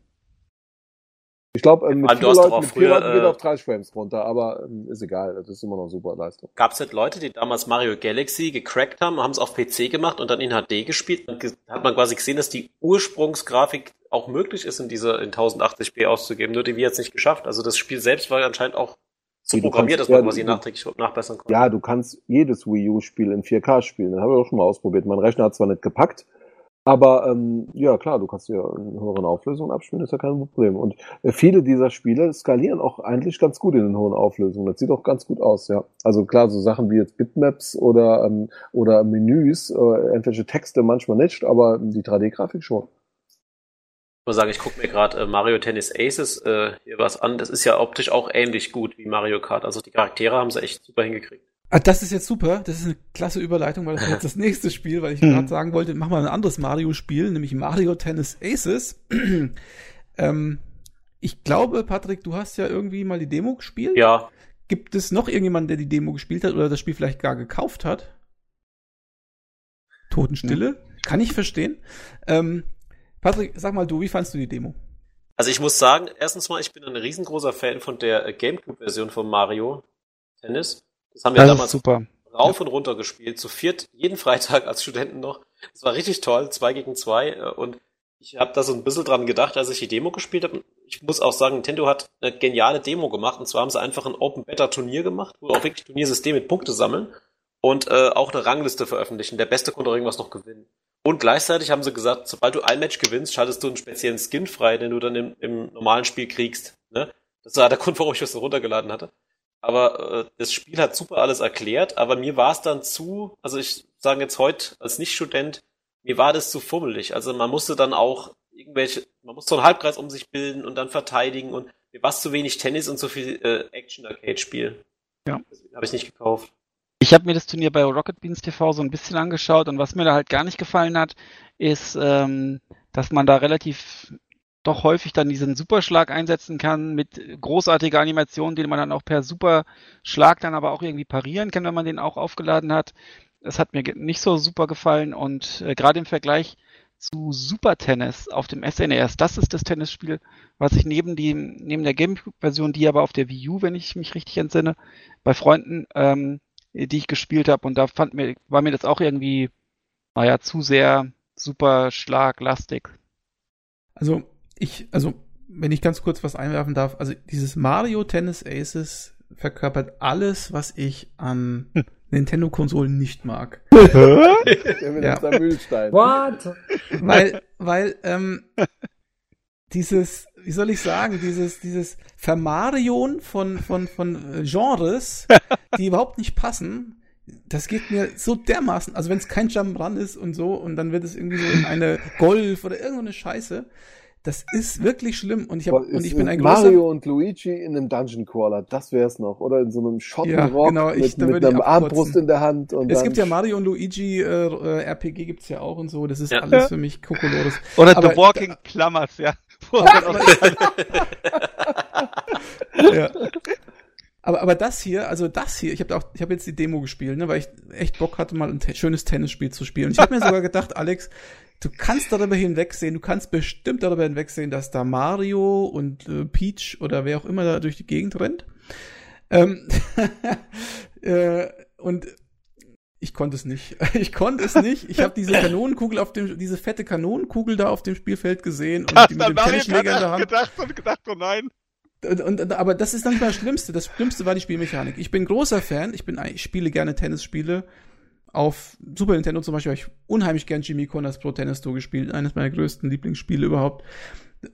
Ich glaube, ähm, mit, vier Leuten, mit vier früher, Leuten geht äh, auf 30 Frames runter, aber ähm, ist egal, das ist immer noch super Leistung. Gab es nicht Leute, die damals Mario Galaxy gecrackt haben, haben es auf PC gemacht und dann in HD gespielt? Dann hat man quasi gesehen, dass die Ursprungsgrafik auch möglich ist, in diese in 1080p auszugeben. Nur die wir jetzt nicht geschafft. Also das Spiel selbst war anscheinend auch so Nee, programmiert, kannst- dass man ja, quasi nachträglich nachbessern konnte. Ja, du kannst jedes Wii U-Spiel in 4K spielen. Das habe ich auch schon mal ausprobiert. Mein Rechner hat zwar nicht gepackt, aber ähm, ja klar, du kannst ja in höheren Auflösungen abspielen, ist ja kein Problem. Und äh, viele dieser Spiele skalieren auch eigentlich ganz gut in den hohen Auflösungen. Das sieht auch ganz gut aus, ja. Also klar, so Sachen wie jetzt Bitmaps oder ähm, oder Menüs, äh, irgendwelche Texte manchmal nicht, aber die 3D-Grafik schon. Ich muss sagen, ich gucke mir gerade äh, Mario Tennis Aces äh, hier was an. Das ist ja optisch auch ähnlich gut wie Mario Kart. Also die Charaktere haben sie echt super hingekriegt. Ah, das ist jetzt super. Das ist eine klasse Überleitung, weil das ist jetzt das nächste Spiel, weil ich gerade sagen wollte, mach mal ein anderes Mario-Spiel, nämlich Mario Tennis Aces. ähm, ich glaube, Patrick, du hast ja irgendwie mal die Demo gespielt. Ja, Gibt es noch irgendjemanden, der die Demo gespielt hat oder das Spiel vielleicht gar gekauft hat? Totenstille? Kann ich verstehen. Ähm, Patrick, sag mal du, wie fandst du die Demo? Also ich muss sagen, erstens mal, ich bin ein riesengroßer Fan von der Gamecube-Version von Mario Tennis. Das haben wir Das damals super. rauf und runter gespielt, zu viert, jeden Freitag als Studenten noch. Das war richtig toll, zwei gegen zwei. äh, Und ich habe da so ein bisschen dran gedacht, als ich die Demo gespielt habe. Ich muss auch sagen, Nintendo hat eine geniale Demo gemacht. Und zwar haben sie einfach ein Open Beta Turnier gemacht, wo auch wirklich Turniersystem mit Punkte sammeln und äh, auch eine Rangliste veröffentlichen. Der Beste konnte auch irgendwas noch gewinnen. Und gleichzeitig haben sie gesagt, sobald du ein Match gewinnst, schaltest du einen speziellen Skin frei, den du dann im, im normalen Spiel kriegst. Ne? Das war der Grund, warum ich das so runtergeladen hatte. Aber äh, das Spiel hat super alles erklärt, aber mir war es dann zu, also ich sage jetzt heute als Nicht-Student, mir war das zu fummelig. Also man musste dann auch irgendwelche, man musste so einen Halbkreis um sich bilden und dann verteidigen und mir war es zu wenig Tennis und zu viel äh, Action-Arcade-Spiel. Ja. Habe ich nicht gekauft. Ich habe mir das Turnier bei Rocket Beans TV so ein bisschen angeschaut und was mir da halt gar nicht gefallen hat, ist, ähm, dass man da relativ doch häufig dann diesen Superschlag einsetzen kann mit großartiger Animation, den man dann auch per Superschlag dann aber auch irgendwie parieren kann, wenn man den auch aufgeladen hat. Das hat mir nicht so super gefallen und äh, gerade im Vergleich zu Super Tennis auf dem SNES, das ist das Tennisspiel, was ich neben dem neben der Gamecube-Version, die aber auf der Wii U, wenn ich mich richtig entsinne, bei Freunden ähm, die ich gespielt habe und da fand mir, war mir das auch irgendwie, naja, zu sehr super schlaglastig. Also, ich, also, wenn ich ganz kurz was einwerfen darf, also dieses Mario Tennis Aces verkörpert alles, was ich an Nintendo-Konsolen nicht mag. Der mit Ja. Mühlstein. What? weil, weil, ähm, dieses, wie soll ich sagen, dieses, dieses Vermarion von, von, von äh, Genres, die überhaupt nicht passen, das geht mir so dermaßen, also wenn es kein Jump Run ist und so, und dann wird es irgendwie so in eine Golf oder irgendeine Scheiße, das ist wirklich schlimm. Und ich hab, und ich bin ein Mario großer, und Luigi in einem Dungeon Crawler, das wär's noch. Oder in so einem Ja, Schottenrock genau, ich- mit, da mit einem. Armbrust in der Hand. Und es dann gibt ja Mario und Luigi äh, äh, RPG gibt's ja auch und so, das ist Ja. alles für mich Kokolores. Oder Aber- The Walking Plumbers, ja. ja. Aber, aber das hier, also das hier, ich habe auch, ich habe jetzt die Demo gespielt, ne, weil ich echt Bock hatte, mal ein te schönes Tennisspiel zu spielen. Und ich habe mir sogar gedacht, Alex, du kannst darüber hinwegsehen, du kannst bestimmt darüber hinwegsehen, dass da Mario und äh, Peach oder wer auch immer da durch die Gegend rennt. Ähm, äh, und ich konnte es nicht. Ich konnte es nicht. Ich habe diese Kanonenkugel auf dem, diese fette Kanonenkugel da auf dem Spielfeld gesehen und die mit dem Tennisschläger in der Hand. gedacht und gedacht, oh nein. Und, und, aber das ist dann nicht mal das Schlimmste. Das Schlimmste war die Spielmechanik. Ich bin großer Fan. Ich bin, ich spiele gerne Tennisspiele. Auf Super Nintendo zum Beispiel habe ich unheimlich gern Jimmy Connors Pro Tennis Tour gespielt. Eines meiner größten Lieblingsspiele überhaupt.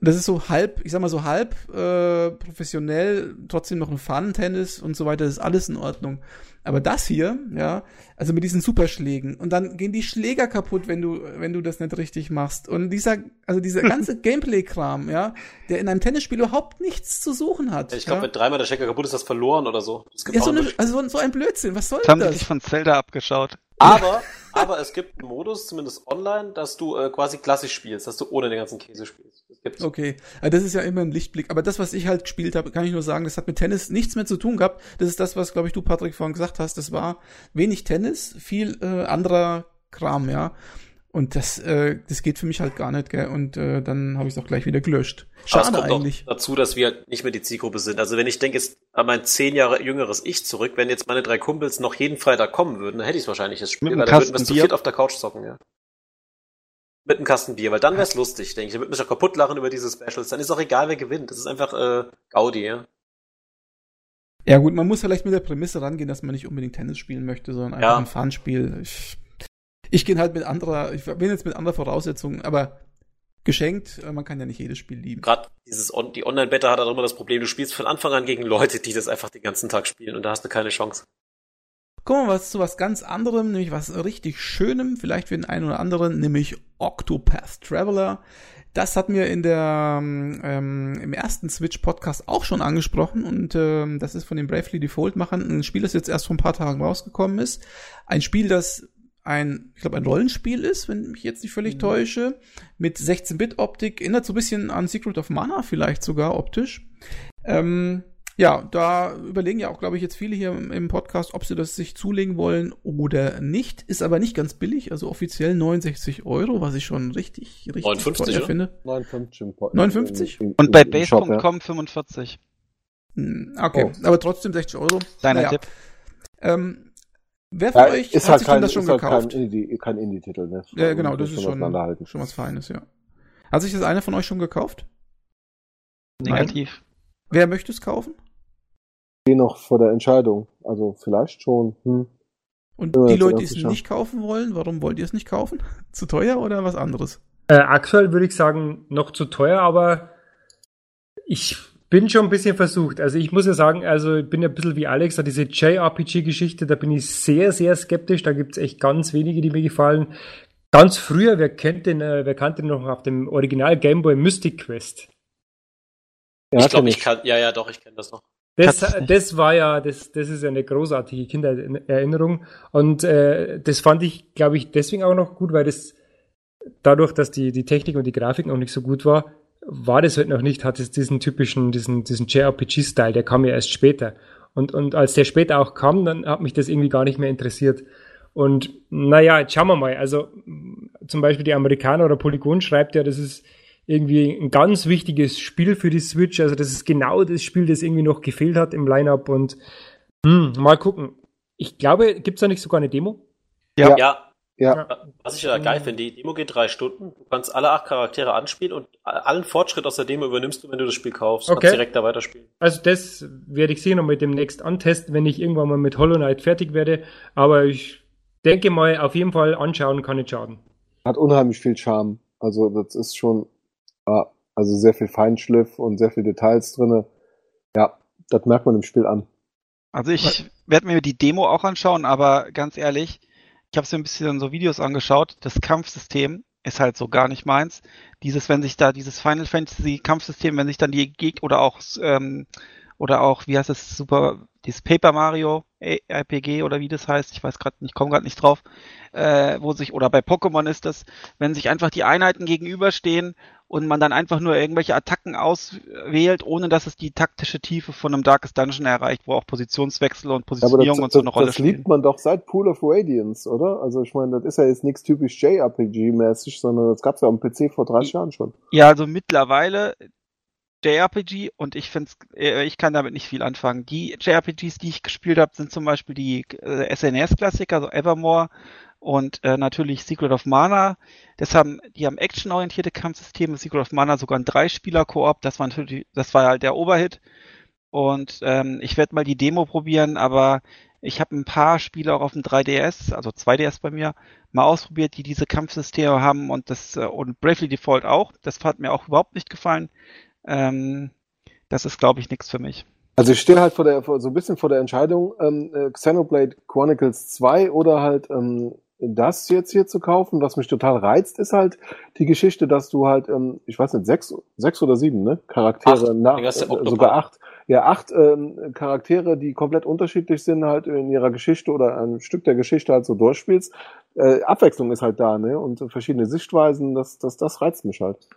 Das ist so halb, ich sag mal so halb äh, professionell, trotzdem noch ein Fun-Tennis und so weiter. Das ist alles in Ordnung. Aber das hier, ja, also mit diesen Superschlägen und dann gehen die Schläger kaputt, wenn du, wenn du das nicht richtig machst. Und dieser, also dieser ganze Gameplay-Kram, ja, der in einem Tennisspiel überhaupt nichts zu suchen hat. Ich glaube, ja. wenn dreimal der Stecker kaputt ist, das verloren oder so. Das Ja, so, eine, also so, so ein Blödsinn. Was soll Das haben das? sich von Zelda abgeschaut. Aber, aber es gibt einen Modus, zumindest online, dass du äh, quasi klassisch spielst, dass du ohne den ganzen Käse spielst. Das gibt's. Okay, also das ist ja immer ein Lichtblick. Aber das, was ich halt gespielt habe, kann ich nur sagen, das hat mit Tennis nichts mehr zu tun gehabt. Das ist das, was, glaube ich, du, Patrick, vorhin gesagt hast. Das war wenig Tennis, viel äh, anderer Kram, ja. Und das, äh, das geht für mich halt gar nicht, gell? Und äh, dann habe ich es auch gleich wieder gelöscht. Schade Aber es kommt eigentlich. Auch dazu, dass wir nicht mehr die Zielgruppe sind. Also wenn ich denke jetzt an mein zehn Jahre jüngeres Ich zurück, wenn jetzt meine drei Kumpels noch jeden Freitag kommen würden, dann hätte ich es wahrscheinlich das Spiel, Mit einem weil dann würden wir zu Bier? viert auf der Couch zocken, ja. Mit einem Kasten Bier, weil dann wäre es lustig, denke ich. Dann würde mich auch kaputt lachen über diese Specials. Dann ist auch egal, wer gewinnt. Das ist einfach äh, Gaudi, ja. Ja gut, man muss vielleicht mit der Prämisse rangehen, dass man nicht unbedingt Tennis spielen möchte, sondern einfach Ja. ein Fun-Spiel. Ich, ich gehe halt mit anderer, ich bin jetzt mit anderer Voraussetzungen, aber geschenkt, äh, man kann ja nicht jedes Spiel lieben. Gerade dieses On die Online-Beta hat auch immer das Problem, du spielst von Anfang an gegen Leute, die das einfach den ganzen Tag spielen und da hast du keine Chance. Kommen wir was zu was ganz anderem, nämlich was richtig Schönem, vielleicht für den einen oder anderen, nämlich Octopath Traveler. Das hatten wir in der ähm, im ersten Switch-Podcast auch schon angesprochen und ähm, das ist von den Bravely Default-Machern ein Spiel, das jetzt erst vor ein paar Tagen rausgekommen ist. Ein Spiel, das ein, ich glaube, ein Rollenspiel ist, wenn ich mich jetzt nicht völlig Mhm. täusche, mit 16-Bit-Optik, erinnert so ein bisschen an Secret of Mana vielleicht sogar optisch. Ähm, ja, da überlegen ja auch, glaube ich, jetzt viele hier im, Podcast, ob sie das sich zulegen wollen oder nicht. Ist aber nicht ganz billig, also offiziell 69 Euro, was ich schon richtig, richtig 59, teuer finde. 59 im Po- 59? im- im- Und bei. Base.com 45. Hm, Okay, Oh. aber trotzdem 60 Euro. Deiner Naja, Tipp. Ähm, wer von Ja, euch ist hat halt sich kein, denn das schon ist halt gekauft? kein Indie- kein Indie-Titel, ne? ja, genau, das ist schon, schon was Feines, ja. Hat sich das einer von euch schon gekauft? Negativ. Wer möchte es kaufen? Ich stehe noch vor der Entscheidung. Also vielleicht schon. Hm. Und Ja, die Leute, die es nicht kaufen wollen, warum wollt ihr es nicht kaufen? Zu teuer oder was anderes? Äh, aktuell würde ich sagen, noch zu teuer, aber ich bin schon ein bisschen versucht. Also ich muss ja sagen, also ich bin ja ein bisschen wie Alex, da diese JRPG-Geschichte, da bin ich sehr, sehr skeptisch. Da gibt's echt ganz wenige, die mir gefallen. Ganz früher, wer kennt den, äh, wer kannte den noch auf dem Original Game Boy Mystic Quest? Ja, ich glaube, ich kann, ja, ja, doch, ich kenne das noch. Das, das war ja, das, das ist ja eine großartige Kindererinnerung. Und äh, das fand ich, glaube ich, deswegen auch noch gut, weil das dadurch, dass die, die Technik und die Grafik noch nicht so gut war, war das halt noch nicht, hat es diesen typischen, diesen, diesen JRPG-Style, der kam ja erst später. Und, und als der später auch kam, dann hat mich das irgendwie gar nicht mehr interessiert. Und naja, jetzt schauen wir mal. Also zum Beispiel die Amerikaner oder Polygon schreibt ja, das ist irgendwie ein ganz wichtiges Spiel für die Switch. Also das ist genau das Spiel, das irgendwie noch gefehlt hat im Lineup. Und hm, mal gucken. Ich glaube, gibt's da nicht sogar eine Demo? Ja. Ja, Ja, was ich ja geil finde, die Demo geht drei Stunden. Du kannst alle acht Charaktere anspielen und allen Fortschritt aus der Demo übernimmst du, wenn du das Spiel kaufst. Okay. kannst direkt da weiterspielen. Also das werde ich sicher noch mit demnächst antesten, wenn ich irgendwann mal mit Hollow Knight fertig werde. Aber ich denke mal, auf jeden Fall anschauen kann nicht schaden. hat unheimlich viel Charme. Also das ist schon, ja, also sehr viel Feinschliff und sehr viel Details drinne. Ja, das merkt man im Spiel an. Also ich werde mir die Demo auch anschauen, aber ganz ehrlich, ich habe mir ein bisschen so Videos angeschaut. Das Kampfsystem ist halt so gar nicht meins. Dieses, wenn sich da dieses Final Fantasy Kampfsystem, wenn sich dann die Gegner oder auch ähm, oder auch wie heißt es super dieses Paper Mario RPG oder wie das heißt, ich weiß gerade nicht, komme gerade nicht drauf, äh, wo sich oder bei Pokémon ist das, wenn sich einfach die Einheiten gegenüberstehen und man dann einfach nur irgendwelche Attacken auswählt, ohne dass es die taktische Tiefe von einem Darkest Dungeon erreicht, wo auch Positionswechsel und aber das, Positionierung und so eine das, Rolle das spielen. liebt man doch seit Pool of Radiance, oder? Also ich meine, das ist ja jetzt nichts typisch JRPG-mäßig, sondern das gab's ja am PC vor 30 Jahren schon. Ja, also mittlerweile JRPG und ich finde äh, ich kann damit nicht viel anfangen. Die JRPGs, die ich gespielt habe, sind zum Beispiel die äh, SNES-Klassiker, also Evermore und äh, natürlich Secret of Mana. Das haben, die haben actionorientierte Kampfsysteme, Secret of Mana sogar ein Dreispieler-Koop, das war natürlich, das war halt der Oberhit. Und ähm, ich werde mal die Demo probieren, aber ich habe ein paar Spiele auch auf dem 3DS, also 2DS bei mir, mal ausprobiert, die diese Kampfsysteme haben und das äh, und Bravely Default auch. Das hat mir auch überhaupt nicht gefallen. Ähm, das ist, glaube ich, nichts für mich. Also ich stehe halt vor der, vor, so ein bisschen vor der Entscheidung, ähm, äh, Xenoblade Chronicles 2 oder halt ähm, das jetzt hier zu kaufen. Was mich total reizt, ist halt die Geschichte, dass du halt, ähm, ich weiß nicht, sechs, sechs oder sieben, ne? Charaktere Acht. nach, äh, sogar acht. Ja, acht ähm, Charaktere, die komplett unterschiedlich sind, halt in ihrer Geschichte oder ein Stück der Geschichte halt so durchspielst. Äh, Abwechslung ist halt da, ne? Und verschiedene Sichtweisen, das, das, das reizt mich halt.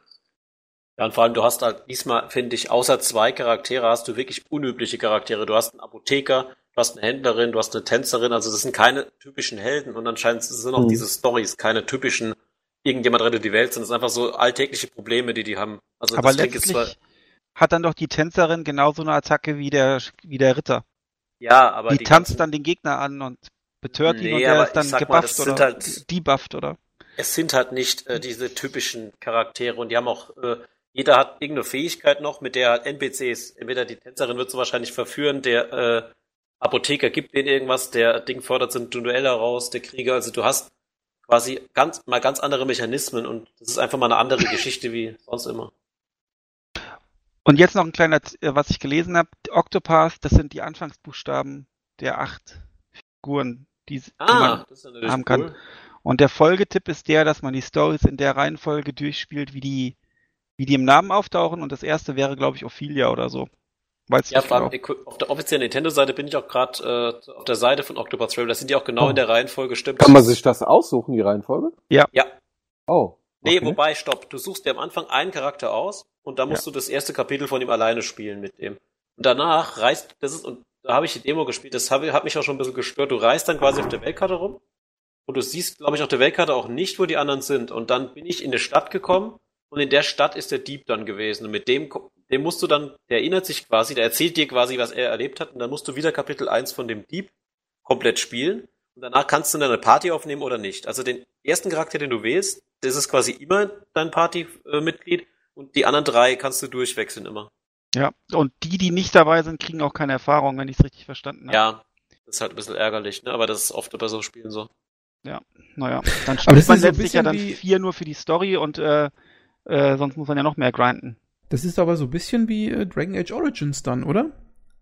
Ja, und vor allem, du hast halt diesmal, finde ich, außer zwei Charaktere hast du wirklich unübliche Charaktere. Du hast einen Apotheker, du hast eine Händlerin, du hast eine Tänzerin, also das sind keine typischen Helden und anscheinend sind auch Mhm. diese Stories keine typischen irgendjemand rettet die Welt, sondern es sind einfach so alltägliche Probleme, die die haben. Also Aber letztlich hat dann doch die Tänzerin genauso eine Attacke wie der, wie der Ritter. ja, aber die, die tanzt ganzen- dann den Gegner an und betört ihn Nee, und der ist dann mal, gebufft sind oder halt- debufft oder. es sind halt nicht äh, diese typischen Charaktere und die haben auch, äh, jeder hat irgendeine Fähigkeit noch, mit der halt NPCs, entweder die Tänzerin wird so wahrscheinlich verführen, der äh, Apotheker gibt denen irgendwas, der Ding fordert so ein Duell heraus, der Krieger, also du hast quasi ganz, mal ganz andere Mechanismen und das ist einfach mal eine andere Geschichte wie sonst immer. Und jetzt noch ein kleiner, äh, was ich gelesen habe. Octopath, das sind die Anfangsbuchstaben der acht Figuren, die, man Ah, natürlich haben cool. kann. Und der Folgetipp ist der, dass man die Stories in der Reihenfolge durchspielt, wie die, wie die im Namen auftauchen. Und das erste wäre, glaube ich, Ophelia oder so. Weiß ich Ja, nicht vor allem genau. auf der offiziellen Nintendo-Seite bin ich auch gerade äh, auf der Seite von Octopath Traveler. Da sind die auch genau Oh. in der Reihenfolge, stimmt. Kann man sich das aussuchen, die Reihenfolge? Ja. Oh. Nee, okay. wobei, stopp. Du suchst dir am Anfang einen Charakter aus und dann musst du das erste Kapitel von ihm alleine spielen mit dem. Und danach reist, das ist, und da habe ich die Demo gespielt, das habe- hat mich auch schon ein bisschen gestört. Du reist dann quasi auf der Weltkarte rum und du siehst, glaube ich, auf der Weltkarte auch nicht, wo die anderen sind. Und dann bin ich in eine Stadt gekommen und in der Stadt ist der Dieb dann gewesen. Und mit dem, dem musst du dann, der erinnert sich quasi, der erzählt dir quasi, was er erlebt hat und dann musst du wieder Kapitel 1 von dem Dieb komplett spielen. Und danach kannst du dann eine Party aufnehmen oder nicht. Also den ersten Charakter, den du wählst, das ist quasi immer dein Partymitglied und die anderen drei kannst du durchwechseln immer. Ja. Und die, die nicht dabei sind, kriegen auch keine Erfahrung, wenn ich es richtig verstanden habe. Ja, das ist halt ein bisschen ärgerlich, ne? aber das ist oft bei so Spielen so. Naja, dann spielt man so letztlich ja dann vier nur für die Story und äh, äh, sonst muss man ja noch mehr grinden. Das ist aber so ein bisschen wie äh, Dragon Age Origins dann, oder?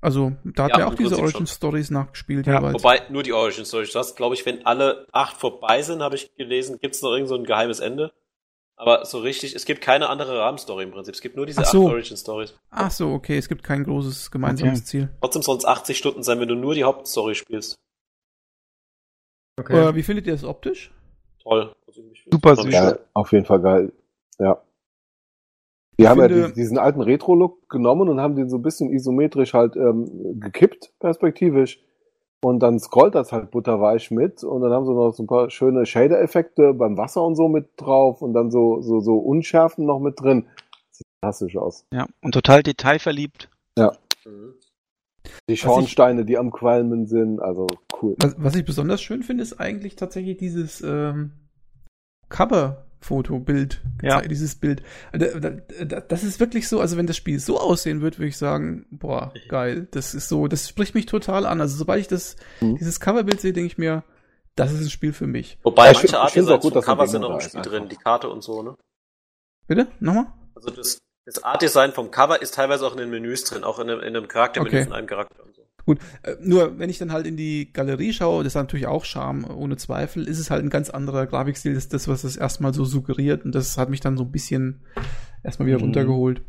Also, da hat Ja, er auch diese Prinzip Origin Stories nachgespielt Ja, jeweils. Wobei nur die Origin Story. Du hast, glaube ich, wenn alle acht vorbei sind, habe ich gelesen, gibt es noch irgend so ein geheimes Ende. Aber so richtig, es gibt keine andere Rahmenstory im Prinzip. Es gibt nur diese Ach so. acht Origin Stories. Ach so, okay, es gibt kein großes gemeinsames Okay. Ziel. Trotzdem sollen es 80 Stunden sein, wenn du nur die Hauptstory spielst. Okay. Äh, wie findet ihr das optisch? Toll. Also Super süß. auf jeden Fall geil. Ja. Die haben ja finde- diesen, diesen alten Retro-Look genommen und haben den so ein bisschen isometrisch halt ähm, gekippt, perspektivisch. Und dann scrollt das halt butterweich mit und dann haben sie noch so ein paar schöne Shader-Effekte beim Wasser und so mit drauf und dann so, so, so Unschärfen noch mit drin. Sieht fantastisch aus. Ja. Und total detailverliebt. Mhm. Die Schornsteine, die am Qualmen sind, also cool. Was, was ich besonders schön finde, ist eigentlich tatsächlich dieses ähm, Cover-Foto-Bild. Ja. Dieses Bild. Da- Das ist wirklich so, also wenn das Spiel so aussehen wird, würde ich sagen, boah, geil. Das ist so, das spricht mich total an. Also sobald ich das, Mhm. dieses Coverbild sehe, denke ich mir, das ist ein Spiel für mich. Wobei Ja, ich manche find- ich Art find's auch Designs gut, Cover sind auch da im ist Spiel einfach. drin, die Karte und so, ne? Bitte? Nochmal? Also das, das Art-Design vom Cover ist teilweise auch in den Menüs drin, auch in einem, in einem Charaktermenü Okay. von einem Charakter und so. Gut, äh, nur wenn ich dann halt in die Galerie schaue, das ist natürlich auch Charme, ohne Zweifel, ist es halt ein ganz anderer Grafikstil, das ist das, was es erstmal so suggeriert und das hat mich dann so ein bisschen erstmal wieder Mhm. runtergeholt.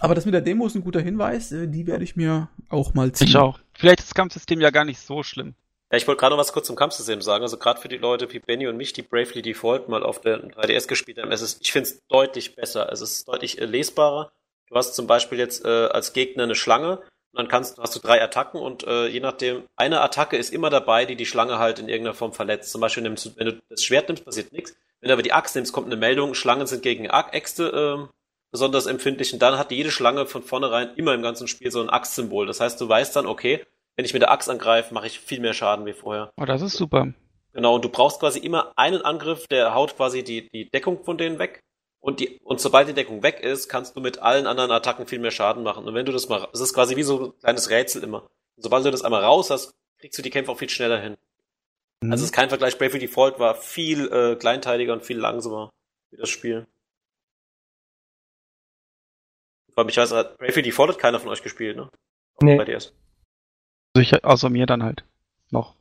Aber das mit der Demo ist ein guter Hinweis, äh, die werde ich mir auch mal ziehen. Ich auch. Vielleicht ist das Kampfsystem ja gar nicht so schlimm. Ja, ich wollte gerade noch was kurz zum Kampfsystem sagen. Also gerade für die Leute wie Benny und mich, die Bravely Default mal auf der 3DS gespielt haben, es ist, ich finde es deutlich besser. Es ist deutlich äh, lesbarer. Du hast zum Beispiel jetzt äh, als Gegner eine Schlange und dann kannst, hast du drei Attacken und äh, je nachdem, eine Attacke ist immer dabei, die die Schlange halt in irgendeiner Form verletzt. Zum Beispiel, nimmst du, wenn du das Schwert nimmst, passiert nichts. Wenn du aber die Axt nimmst, kommt eine Meldung, Schlangen sind gegen Äxte ähm, besonders empfindlich und dann hat jede Schlange von vornherein immer im ganzen Spiel so ein Axtsymbol. Das heißt, du weißt dann, okay, wenn ich mit der Axt angreife, mache ich viel mehr Schaden wie vorher. Oh, das ist super. Genau, und du brauchst quasi immer einen Angriff, der haut quasi die, die Deckung von denen weg. Und, die, und sobald die Deckung weg ist, kannst du mit allen anderen Attacken viel mehr Schaden machen. Und wenn du das mal, es ist quasi wie so ein kleines Rätsel immer. Und sobald du das einmal raus hast, kriegst du die Kämpfe auch viel schneller hin. Mhm. Also es ist kein Vergleich. Bravely Default war viel äh, kleinteiliger und viel langsamer wie das Spiel. Vor allem, ich weiß, Bravely Default hat keiner von euch gespielt, ne? Nee. Bei DS. Also ich, außer mir dann halt. Noch.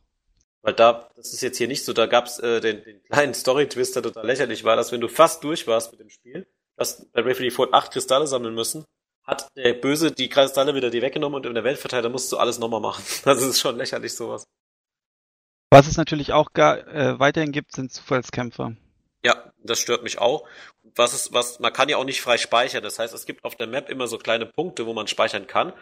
Weil da, das ist jetzt hier nicht so, da gab's äh, den, den kleinen Story-Twist, der total lächerlich war, dass wenn du fast durch warst mit dem Spiel, hast bei Bravely Default acht Kristalle sammeln müssen, hat der Böse die Kristalle wieder die weggenommen und in der Welt verteilt, da musst du alles nochmal machen. Das ist schon lächerlich, sowas. Was es natürlich auch gar, äh, weiterhin gibt, sind Zufallskämpfer. Ja, das stört mich auch. Was ist, was, man kann ja auch nicht frei speichern. Das heißt, es gibt auf der Map immer so kleine Punkte, wo man speichern kann.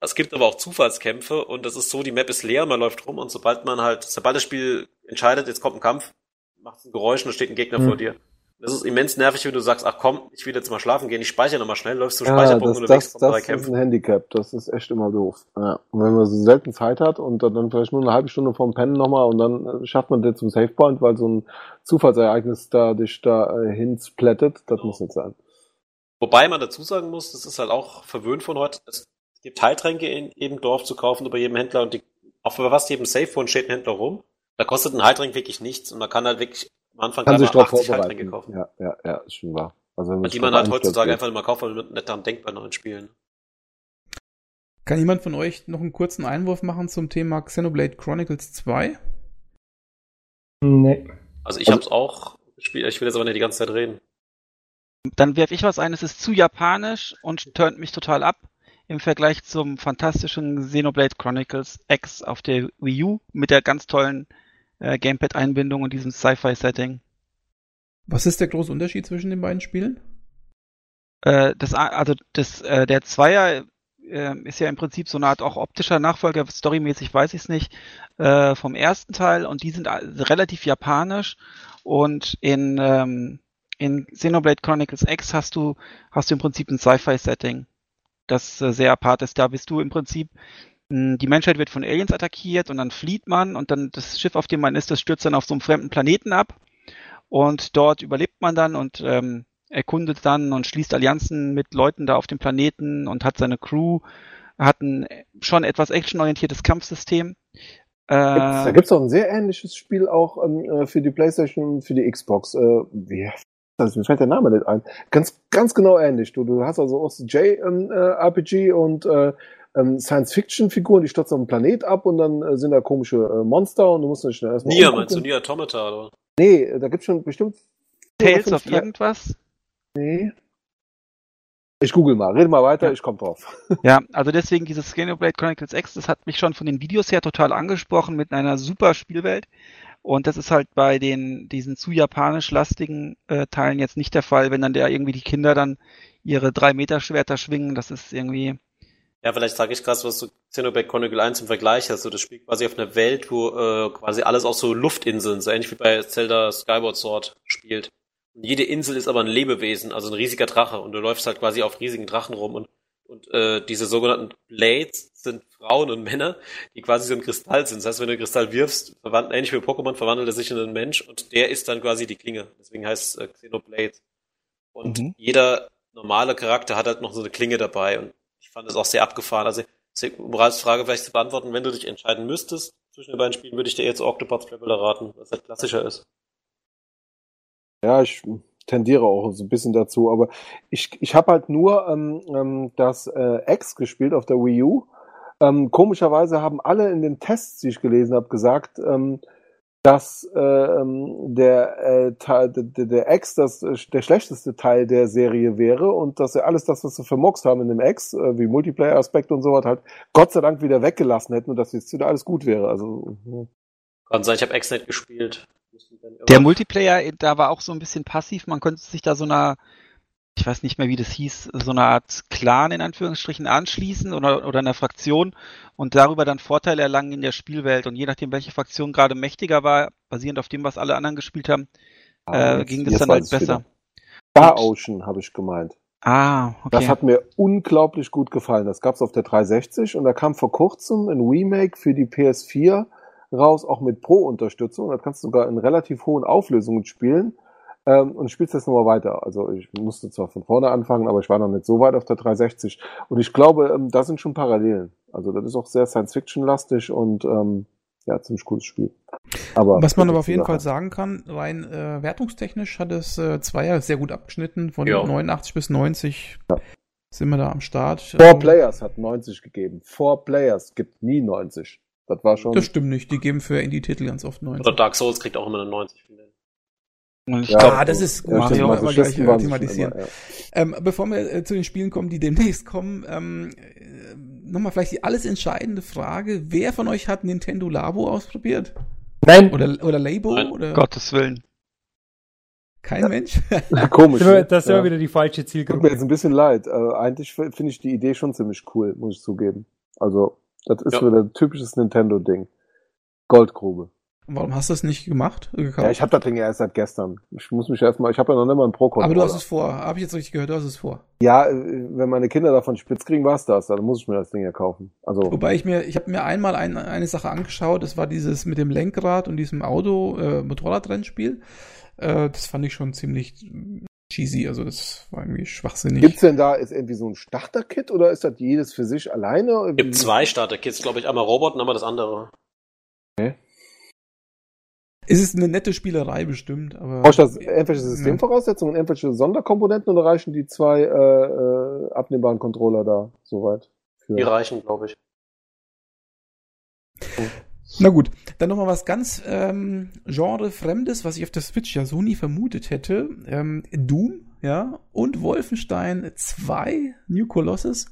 Es gibt aber auch Zufallskämpfe und das ist so, die Map ist leer, man läuft rum und sobald man halt, sobald das Spiel entscheidet, jetzt kommt ein Kampf, macht ein Geräusch und steht ein Gegner Hm. vor dir. Das ist immens nervig, wenn du sagst, ach komm, ich will jetzt mal schlafen gehen, ich speichere nochmal schnell, läufst zum Ja, Speicherpunkt das, und du das, wächst von drei das ist Kämpfen. ein Handicap. Das ist echt immer doof. Ja. Und wenn man so selten Zeit hat und dann, vielleicht nur eine halbe Stunde vorm Pennen nochmal und dann äh, schafft man den zum Savepoint, weil so ein Zufallsereignis da dich da äh, hinsplattet, das muss nicht sein. Wobei man dazu sagen muss, das ist halt auch verwöhnt von heute. Es gibt Heiltränke in jedem Dorf zu kaufen über jedem Händler und die, auf fast jedem Safe-Phone steht ein Händler rum. Da kostet ein Heiltränk wirklich nichts und man kann halt wirklich am Anfang Kann sich mal darauf 80 Heiltränke vorbereiten. kaufen. Ja, ja, ja, ist schon wahr. Also, Und die man drauf halt heutzutage geht. einfach immer kauft, weil man nicht daran denkt bei neuen Spielen. Kann jemand von euch noch einen kurzen Einwurf machen zum Thema Xenoblade Chronicles 2? Nee. Also ich Also- hab's auch gespielt, ich will jetzt aber nicht die ganze Zeit reden. Dann werfe ich was ein, es ist zu japanisch und turnt mich total ab im Vergleich zum fantastischen Xenoblade Chronicles X auf der Wii U mit der ganz tollen äh, Gamepad-Einbindung und diesem Sci-Fi-Setting. Was ist der große Unterschied zwischen den beiden Spielen? Äh, das, also das, äh, der Zweier äh, ist ja im Prinzip so eine Art auch optischer Nachfolger, storymäßig weiß ich es nicht, äh, vom ersten Teil und die sind relativ japanisch und in, ähm, in Xenoblade Chronicles X hast du, hast du im Prinzip ein Sci-Fi-Setting, das äh, sehr apart ist. Da bist du im Prinzip, mh, die Menschheit wird von Aliens attackiert und dann flieht man und dann das Schiff, auf dem man ist, das stürzt dann auf so einem fremden Planeten ab und dort überlebt man dann und ähm, erkundet dann und schließt Allianzen mit Leuten da auf dem Planeten und hat seine Crew, hat ein schon etwas actionorientiertes Kampfsystem. Gibt's, da Äh, gibt's auch ein sehr ähnliches Spiel auch ähm, äh, für die Playstation und für die Xbox. Äh, wie, also, mir fällt der Name nicht ein. Ganz, ganz genau ähnlich. Du, du hast also auch so J-RPG und äh, ähm, Science-Fiction-Figuren, die stürzen auf dem Planet ab und dann äh, sind da komische äh, Monster und du musst dich schnell erstmal Nier, meinst du Nier Automata, oder? Nee, da gibt's schon bestimmt Tales of irgendwas. Nee. Ich google mal, rede mal weiter, Ja. ich komm drauf. Ja, also deswegen dieses Xenoblade Chronicles X, das hat mich schon von den Videos her total angesprochen mit einer super Spielwelt. Und das ist halt bei den diesen zu japanisch lastigen äh, Teilen jetzt nicht der Fall, wenn dann der irgendwie die Kinder dann ihre drei Meter Schwerter schwingen. Das ist irgendwie Ja, vielleicht sage ich gerade was zu Xenoblade Chronicle 1 im Vergleich. Also das spielt quasi auf einer Welt, wo äh, quasi alles auch so Luftinseln, so ähnlich wie bei Zelda Skyward Sword spielt. Und jede Insel ist aber ein Lebewesen, also ein riesiger Drache. Und du läufst halt quasi auf riesigen Drachen rum und und äh, diese sogenannten Blades Frauen und Männer, die quasi so ein Kristall sind. Das heißt, wenn du einen Kristall wirfst, verwandelt, ähnlich wie Pokémon, verwandelt er sich in einen Mensch und der ist dann quasi die Klinge. Deswegen heißt es äh, Xenoblade. Und Mhm. jeder normale Charakter hat halt noch so eine Klinge dabei. Und ich fand das auch sehr abgefahren. Also, um Ralfs Frage vielleicht zu beantworten, wenn du dich entscheiden müsstest zwischen den beiden Spielen, würde ich dir jetzt Octopath Traveler raten, was halt klassischer ist. Ja, ich tendiere auch so ein bisschen dazu, aber ich, ich habe halt nur ähm, ähm, das äh, X gespielt auf der Wii U. Ähm, komischerweise haben alle in den Tests, die ich gelesen habe, gesagt, ähm, dass äh, ähm, der, äh, Teil, der, der X das, äh, der schlechteste Teil der Serie wäre und dass sie alles das, was sie vermoxt haben in dem X, äh, wie Multiplayer-Aspekt und sowas, halt Gott sei Dank wieder weggelassen hätten und dass jetzt wieder alles gut wäre. Also ja. Kann sein, ich habe X-Net gespielt. Der Multiplayer, da war auch so ein bisschen passiv. Man konnte sich da so einer, ich weiß nicht mehr, wie das hieß, so eine Art Clan in Anführungsstrichen anschließen oder, oder einer Fraktion und darüber dann Vorteile erlangen in der Spielwelt. Und je nachdem, welche Fraktion gerade mächtiger war, basierend auf dem, was alle anderen gespielt haben, Ah, äh, ging das dann halt besser. Star Ocean habe ich gemeint. Ah, okay. Das hat mir unglaublich gut gefallen. Das gab's auf der 360 und da kam vor kurzem ein Remake für die PS4 raus, auch mit Pro-Unterstützung. Da kannst du sogar in relativ hohen Auflösungen spielen ähm, und spielst jetzt nochmal weiter. Also ich musste zwar von vorne anfangen, aber ich war noch nicht so weit auf der 360. Und ich glaube, ähm, da sind schon Parallelen. Also das ist auch sehr Science-Fiction-lastig und ähm, ja, ziemlich cooles Spiel. Aber Was man das aber auf jeden Fall Sache. sagen kann, rein äh, wertungstechnisch hat es äh, Zweier sehr gut abgeschnitten. Von Ja. 89 bis 90 sind wir da am Start. Four Ähm, Players hat 90 gegeben. Four Players gibt nie 90. Das war schon. Das stimmt nicht. Die geben für Indie-Titel ganz oft 90. Oder Dark Souls kriegt auch immer eine 90 von denen. Und ich Ja, glaub, Ah, das ist gut. Ja, Mario Mario aber gleich äh, thematisieren. immer, ja. Ähm, bevor wir äh, zu den Spielen kommen, die demnächst kommen, ähm, äh, nochmal vielleicht die alles entscheidende Frage. Wer von euch hat Nintendo Labo ausprobiert? Nein, Oder, oder Labo? Nein. Oder Gottes Willen. kein Mensch? Komisch. das ist ne? das ist Ja. immer wieder die falsche Tut mir Zielgruppe. jetzt ein bisschen leid. Äh, eigentlich finde ich die Idee schon ziemlich cool, muss ich zugeben. Also, das ist Ja. wieder ein typisches Nintendo-Ding. Goldgrube. Warum hast du das nicht gemacht? Gekauft? Ja, ich habe das Ding ja erst seit gestern. Ich muss mich erstmal, ich habe ja noch nicht mal einen pro -Controller. Aber du hast es vor. Habe ich jetzt richtig gehört, du hast es vor. Ja, äh, wenn meine Kinder davon spitz kriegen, war's das. Dann muss ich mir das Ding ja kaufen. Also Wobei ich mir, ich habe mir einmal ein, eine Sache angeschaut, das war dieses mit dem Lenkrad und diesem Auto, äh, Motorradrennspiel. Äh, das fand ich schon ziemlich cheesy, also das war irgendwie schwachsinnig. Gibt's denn da ist irgendwie so ein Starter-Kit oder ist das jedes für sich alleine? Es gibt zwei Starter-Kits, glaube ich. Einmal Robot und einmal das andere. Okay. Es ist eine nette Spielerei bestimmt, aber. Brauchst du das irgendwelche Systemvoraussetzungen, irgendwelche Sonderkomponenten oder reichen die zwei äh, äh, abnehmbaren Controller da soweit? Für? Die reichen, glaube ich. Na gut, dann nochmal was ganz ähm, genrefremdes, was ich auf der Switch ja so nie vermutet hätte. Ähm, Doom, ja, und Wolfenstein 2, New Colossus.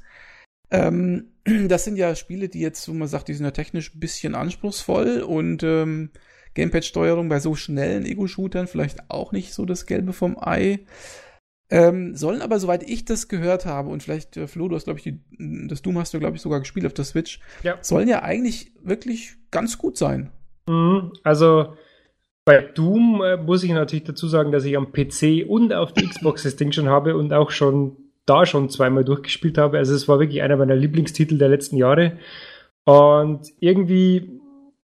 Ähm, das sind ja Spiele, die jetzt, wo man sagt, die sind ja technisch ein bisschen anspruchsvoll und ähm, Gamepad-Steuerung bei so schnellen Ego-Shootern vielleicht auch nicht so das Gelbe vom Ei. Ähm, sollen aber, soweit ich das gehört habe, und vielleicht, äh, Flo, du hast, glaube ich, die, das Doom hast du, glaube ich, sogar gespielt auf der Switch, ja. sollen ja eigentlich wirklich ganz gut sein. Mhm, also bei Doom äh, muss ich natürlich dazu sagen, dass ich am PC und auf der Xbox das Ding schon habe und auch schon da schon zweimal durchgespielt habe. Also es war wirklich einer meiner Lieblingstitel der letzten Jahre. Und irgendwie,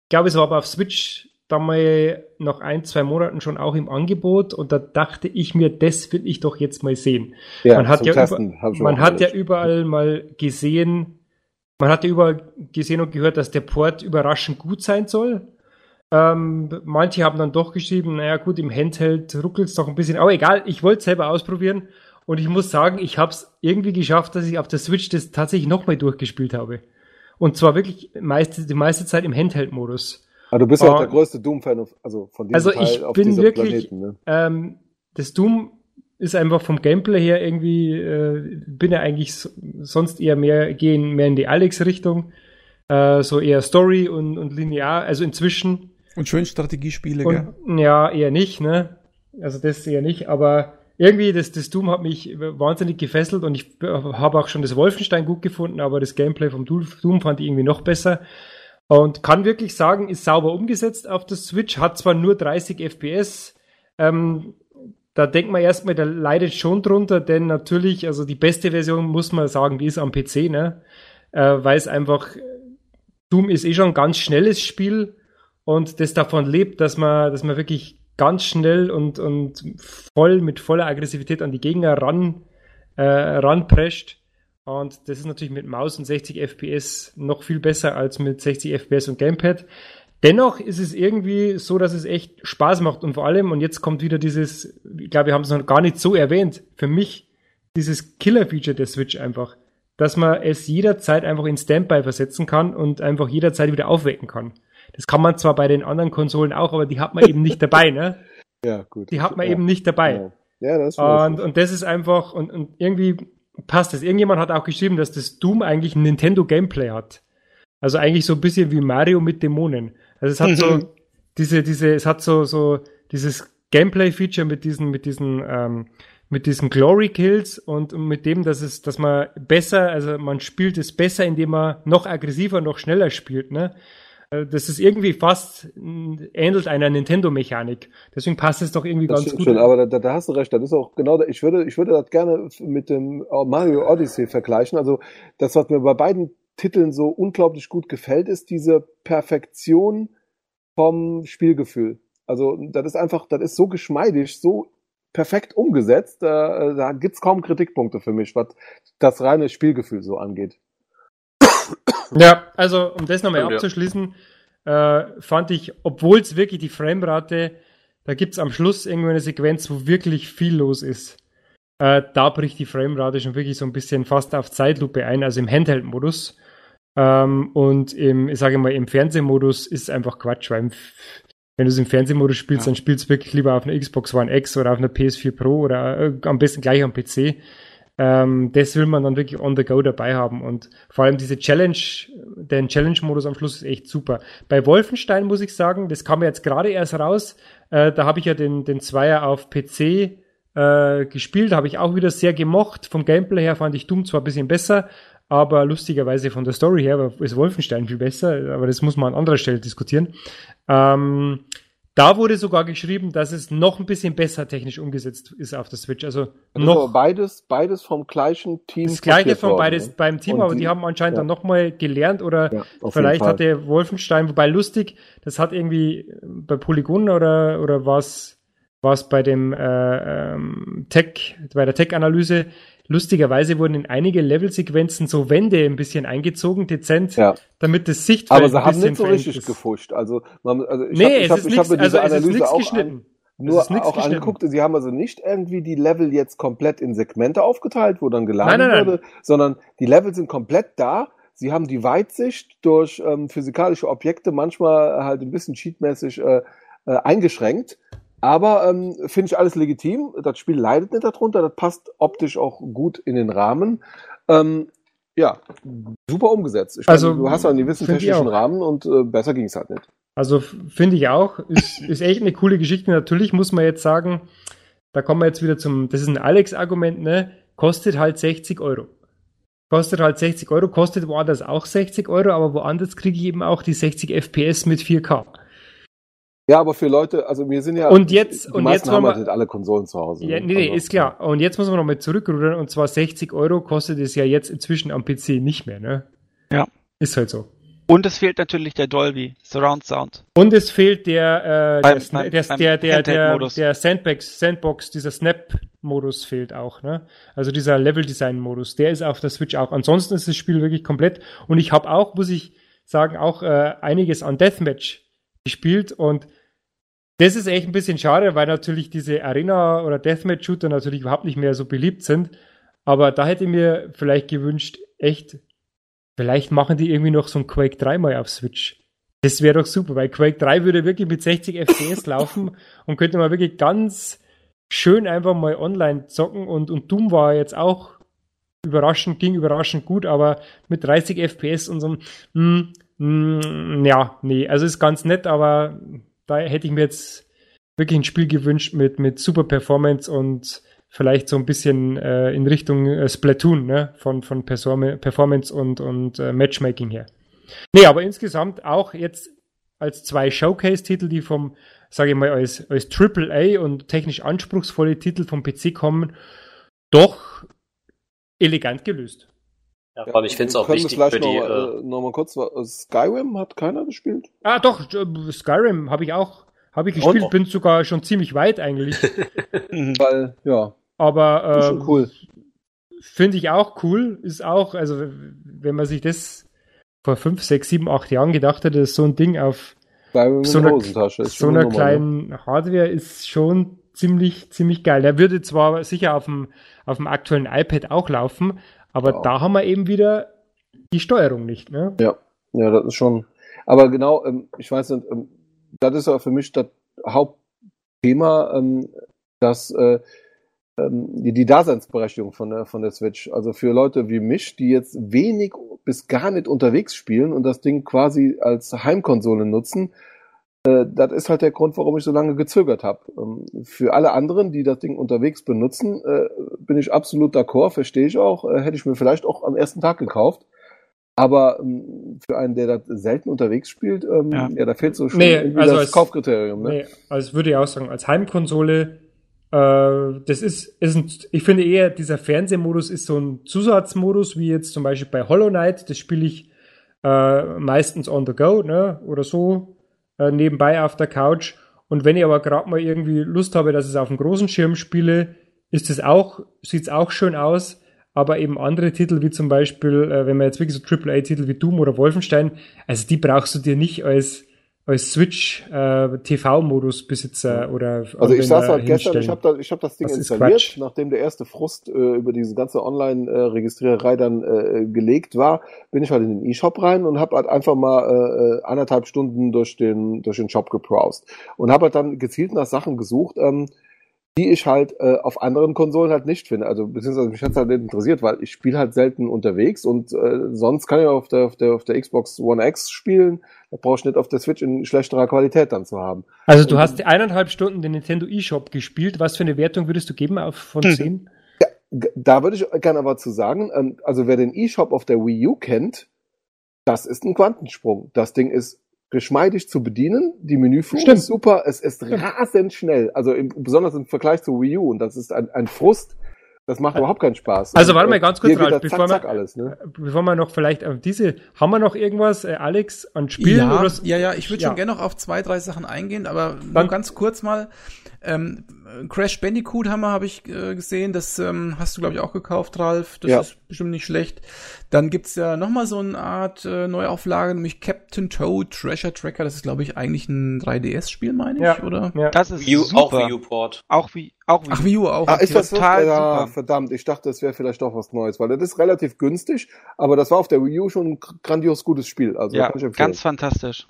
glaube ich, es war aber auf Switch dann mal nach ein, zwei Monaten schon auch im Angebot und da dachte ich mir, das will ich doch jetzt mal sehen. Ja, man hat, ja, Testen, über, man hat ja überall mal gesehen, man hat ja überall gesehen und gehört, dass der Port überraschend gut sein soll. Ähm, manche haben dann doch geschrieben, naja gut, im Handheld ruckelt es doch ein bisschen, aber egal, ich wollte es selber ausprobieren und ich muss sagen, ich habe es irgendwie geschafft, dass ich auf der Switch das tatsächlich nochmal durchgespielt habe. Und zwar wirklich meiste, die meiste Zeit im Handheld-Modus. Aber du bist ja auch der größte Doom-Fan, also von diesem also Teil ich auf bin wirklich, Planeten, ne? ähm, das Doom ist einfach vom Gameplay her irgendwie, äh, bin ja eigentlich so, sonst eher mehr, gehen mehr in die Alex-Richtung, äh, so eher Story und, und linear, also inzwischen. Und schön Strategiespiele, und, gell? Ja, eher nicht, ne? Also das eher nicht, aber irgendwie, das, das Doom hat mich wahnsinnig gefesselt und ich habe auch schon das Wolfenstein gut gefunden, aber das Gameplay vom Doom fand ich irgendwie noch besser. Und kann wirklich sagen, ist sauber umgesetzt auf der Switch, hat zwar nur 30 FPS, ähm, da denkt man erstmal, der leidet schon drunter, denn natürlich, also die beste Version muss man sagen, die ist am PC, ne? Äh, weil es einfach, Doom ist eh schon ein ganz schnelles Spiel und das davon lebt, dass man, dass man wirklich ganz schnell und, und voll mit voller Aggressivität an die Gegner ran, äh, ranprescht. Und das ist natürlich mit Maus und 60 FPS noch viel besser als mit 60 FPS und Gamepad. Dennoch ist es irgendwie so, dass es echt Spaß macht und vor allem, und jetzt kommt wieder dieses, ich glaube, wir haben es noch gar nicht so erwähnt, für mich dieses Killer-Feature der Switch einfach, dass man es jederzeit einfach in Standby versetzen kann und einfach jederzeit wieder aufwecken kann. Das kann man zwar bei den anderen Konsolen auch, aber die hat man eben nicht dabei, ne? Ja, gut. Die hat man ja. eben nicht dabei. Ja, ja das ist und, und das ist einfach, und, und irgendwie passt das. Irgendjemand hat auch geschrieben, dass das Doom eigentlich ein Nintendo Gameplay hat. Also eigentlich so ein bisschen wie Mario mit Dämonen. Also es hat so mhm. diese, diese, es hat so, so dieses Gameplay-Feature mit diesen, mit diesen, ähm, mit diesen Glory Kills und mit dem, dass es, dass man besser, also man spielt es besser, indem man noch aggressiver, noch schneller spielt, ne? Äh, das ist irgendwie fast ähnelt einer Nintendo-Mechanik. Deswegen passt es doch irgendwie das ganz gut. Schon, aber da, da hast du recht. Das ist auch genau. Ich würde, ich würde das gerne mit dem Mario Odyssey vergleichen. Also das, was mir bei beiden Titeln so unglaublich gut gefällt, ist diese Perfektion vom Spielgefühl. Also das ist einfach, das ist so geschmeidig, so perfekt umgesetzt. Da, da gibt's kaum Kritikpunkte für mich, was das reine Spielgefühl so angeht. Ja, also um das nochmal abzuschließen, äh, fand ich, obwohl es wirklich die Framerate, da gibt's am Schluss irgendwo eine Sequenz, wo wirklich viel los ist. Äh, da bricht die Framerate schon wirklich so ein bisschen fast auf Zeitlupe ein, also im Handheld-Modus. Ähm, und im, ich sage mal, im Fernsehmodus ist es einfach Quatsch, weil im, wenn du es im Fernsehmodus spielst, ja. dann spielst du wirklich lieber auf einer Xbox One X oder auf einer PS4 Pro oder äh, am besten gleich am PC. Ähm, das will man dann wirklich on the go dabei haben. Und vor allem diese Challenge, den Challenge-Modus am Schluss ist echt super. Bei Wolfenstein muss ich sagen, das kam ja jetzt gerade erst raus. Äh, da habe ich ja den, den Zweier auf PC äh, gespielt, habe ich auch wieder sehr gemocht. Vom Gameplay her fand ich Doom zwar ein bisschen besser, aber lustigerweise von der Story her ist Wolfenstein viel besser, aber das muss man an anderer Stelle diskutieren. Ähm, da wurde sogar geschrieben, dass es noch ein bisschen besser technisch umgesetzt ist auf der Switch. Also Das noch beides, beides vom gleichen Team. das gleiche von worden, beides ne? beim Team, Und aber die, die- haben anscheinend ja. dann nochmal gelernt oder Ja, vielleicht jeden Fall. hat der Wolfenstein, wobei lustig, das hat irgendwie bei Polygon oder, oder was was bei dem äh, ähm, Tech, bei der Tech-Analyse, lustigerweise wurden in einige Levelsequenzen so Wände ein bisschen eingezogen, dezent, Ja. damit das Sichtfeld Aber sie haben nicht so richtig ist. gefuscht. Also, man, also ich Nee, habe ich hab, ich hab mir also diese es ist Analyse auch geschnitten. an, nur auch angeguckt. Sie haben also nicht irgendwie die Level jetzt komplett in Segmente aufgeteilt, wo dann geladen Nein, nein, nein. wurde, sondern die Level sind komplett da. Sie haben die Weitsicht durch ähm, physikalische Objekte manchmal halt ein bisschen cheatmäßig äh, äh, eingeschränkt. Aber ähm, finde ich alles legitim. Das Spiel leidet nicht darunter. Das passt optisch auch gut in den Rahmen. Ähm, ja, super umgesetzt. Ich Also, meine, du hast ja einen gewissen technischen. Rahmen und äh, besser ging es halt nicht. Also finde ich auch, ist, ist echt eine coole Geschichte. Natürlich muss man jetzt sagen, da kommen wir jetzt wieder zum, das ist ein Alex-Argument, ne? Kostet halt 60 Euro. Kostet halt 60 Euro, kostet woanders auch 60 Euro, aber woanders kriege ich eben auch die 60 FPS mit 4K. Ja, aber für Leute, also wir sind ja. Und jetzt- die und meisten jetzt haben halt wir- nicht alle Konsolen zu Hause. Ja, ne? nee, nee, Also, ist klar. Und jetzt muss man nochmal zurückrudern, und zwar 60 Euro kostet es ja jetzt inzwischen am PC nicht mehr, ne? Ja. Ist halt so. Und es fehlt natürlich der Dolby Surround Sound. Und es fehlt der, äh, Beim- der, beim- der, beim der, der, der, der Sandbox, Sandbox, dieser Snap-Modus fehlt auch, ne? Also dieser Level-Design-Modus, der ist auf der Switch auch. Ansonsten ist das Spiel wirklich komplett. Und ich habe auch, muss ich sagen, auch äh, einiges an Deathmatch gespielt und das ist echt ein bisschen schade, weil natürlich diese Arena- oder Deathmatch-Shooter natürlich überhaupt nicht mehr so beliebt sind. Aber da hätte ich mir vielleicht gewünscht, echt, vielleicht machen die irgendwie noch so ein Quake 3 mal auf Switch. Das wäre doch super, weil Quake 3 würde wirklich mit 60 FPS laufen und könnte man wirklich ganz schön einfach mal online zocken und, und Doom war jetzt auch überraschend, ging überraschend gut, aber mit 30 FPS und so, mm, mm, ja, nee, also ist ganz nett, aber da hätte ich mir jetzt wirklich ein Spiel gewünscht mit, mit super Performance und vielleicht so ein bisschen äh, in Richtung äh, Splatoon, ne, von, von Perform Performance und, und äh, Matchmaking her. Nee, aber insgesamt auch jetzt als zwei Showcase-Titel, die vom, sage ich mal, als, als AAA und technisch anspruchsvolle Titel vom PC kommen, doch elegant gelöst. Ja, vor allem, ich finde es auch wichtig für die. noch, Äh, äh, noch mal kurz, äh, Skyrim hat keiner gespielt? Ah, doch, äh, Skyrim habe ich auch, habe ich gespielt, bin sogar schon ziemlich weit eigentlich. Weil, ja, Aber ist äh, schon cool. finde ich auch cool. Ist auch, also wenn man sich das vor fünf, sechs, sieben, acht Jahren gedacht hätte, dass so ein Ding auf Skyrim so in einer- so einer ne? kleinen Hardware ist schon ziemlich, ziemlich geil. Der würde zwar sicher auf dem, auf dem aktuellen iPad auch laufen, aber Ja. da haben wir eben wieder die Steuerung nicht, ne? Ja, das ist schon. Aber genau, ähm, ich weiß nicht, ähm, das ist ja für mich das Hauptthema, ähm, dass äh, die, Daseinsberechtigung von der, von der Switch. Also für Leute wie mich, die jetzt wenig bis gar nicht unterwegs spielen und das Ding quasi als Heimkonsole nutzen, das ist halt der Grund, warum ich so lange gezögert habe. Ähm, für alle anderen, die das Ding unterwegs benutzen, äh, bin ich absolut d'accord, verstehe ich auch. Äh, hätte ich mir vielleicht auch am ersten Tag gekauft. Aber ähm, für einen, der das selten unterwegs spielt, ähm, ja. Ja. da fehlt so schon Nee, irgendwie also das als- Kaufkriterium. Ne? Nee, also würde ich auch sagen, als Heimkonsole, äh, das ist, ist ein, ich finde eher, dieser Fernsehmodus ist so ein Zusatzmodus, wie jetzt zum Beispiel bei Hollow Knight, das spiele ich äh, meistens on the go, ne, oder so, äh, nebenbei auf der Couch. Und wenn ich aber gerade mal irgendwie Lust habe, dass ich es auf dem großen Schirm spiele, ist es auch, sieht's auch schön aus. Aber eben andere Titel, wie zum Beispiel, äh, wenn man jetzt wirklich so AAA-Titel wie Doom oder Wolfenstein, also die brauchst du dir nicht als, als Switch äh, TV-Modus-Besitzer oder Also ich saß halt gestern, ich habe da, ich hab das Ding Das installiert, nachdem der erste Frust äh, über diese ganze Online-Registriererei dann äh, gelegt war, bin ich halt in den E-Shop rein und habe halt einfach mal äh, äh, anderthalb Stunden durch den, durch den Shop gebrowst und habe halt dann gezielt nach Sachen gesucht, ähm, die ich halt äh, auf anderen Konsolen halt nicht finde. Also beziehungsweise mich hat's halt nicht interessiert, weil ich spiele halt selten unterwegs und äh, sonst kann ich auf der, auf der auf der Xbox One X spielen. Da brauche ich nicht auf der Switch in schlechterer Qualität dann zu haben. Also du hast eineinhalb Stunden den Nintendo eShop gespielt. Was für eine Wertung würdest du geben auf von Hm. 10? da würde ich gerne aber zu sagen, ähm, also wer den eShop auf der Wii U kennt, das ist ein Quantensprung. Das Ding ist geschmeidig zu bedienen, die Menüführung Stimmt. ist super, es ist rasend schnell, also im, besonders im Vergleich zur Wii U. Und das ist ein, ein Frust, das macht überhaupt keinen Spaß. Also Und, warte mal äh, ganz kurz, Ralf, bevor zack, wir- zack alles, ne? Bevor wir noch vielleicht auf diese, haben wir noch irgendwas, äh, Alex, an Spielen? ja, oder ja, ja, ich würde Ja. schon gerne noch auf zwei, drei Sachen eingehen, aber nur Dann- ganz kurz mal. Ähm, Crash Bandicoot haben wir, habe ich äh, gesehen, das ähm, hast du, glaube ich, auch gekauft, Ralf. Das Ja. ist bestimmt nicht schlecht. Dann gibt's ja noch mal so eine Art äh, Neuauflage, nämlich Captain Toad Treasure Tracker. Das ist, glaube ich, eigentlich ein 3DS-Spiel, meine ich, Ja. oder? Ja. Das ist Wii U, auch super. Wii U-Port. Auch wie, auch wie. Ach, Wii U auch. Ah, ist das so? total Ja, super. verdammt, ich dachte, das wäre vielleicht doch was Neues, weil das ist relativ günstig, aber das war auf der Wii U schon ein grandios gutes Spiel. Also ja, ganz fantastisch.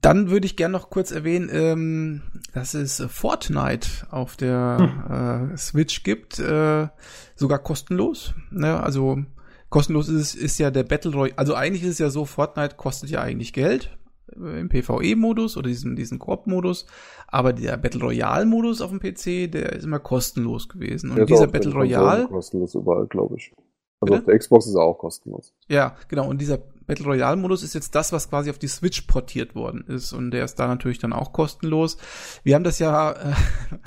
Dann würde ich gerne noch kurz erwähnen, ähm, dass es Fortnite auf der äh, Switch gibt, äh, sogar kostenlos. Ne? Also kostenlos ist, ist ja der Battle Royale. Also eigentlich ist es ja so, Fortnite kostet ja eigentlich Geld im PvE-Modus oder diesen, diesen Koop-Modus. Aber der Battle Royale-Modus auf dem PC, der ist immer kostenlos gewesen. Und Der ist dieser Battle Royale, kostenlos überall, glaube ich. Also Bitte? auf der Xbox ist er auch kostenlos. Ja, genau. Und dieser Battle Royale Modus ist jetzt das, was quasi auf die Switch portiert worden ist. Und der ist da natürlich dann auch kostenlos. Wir haben das ja äh,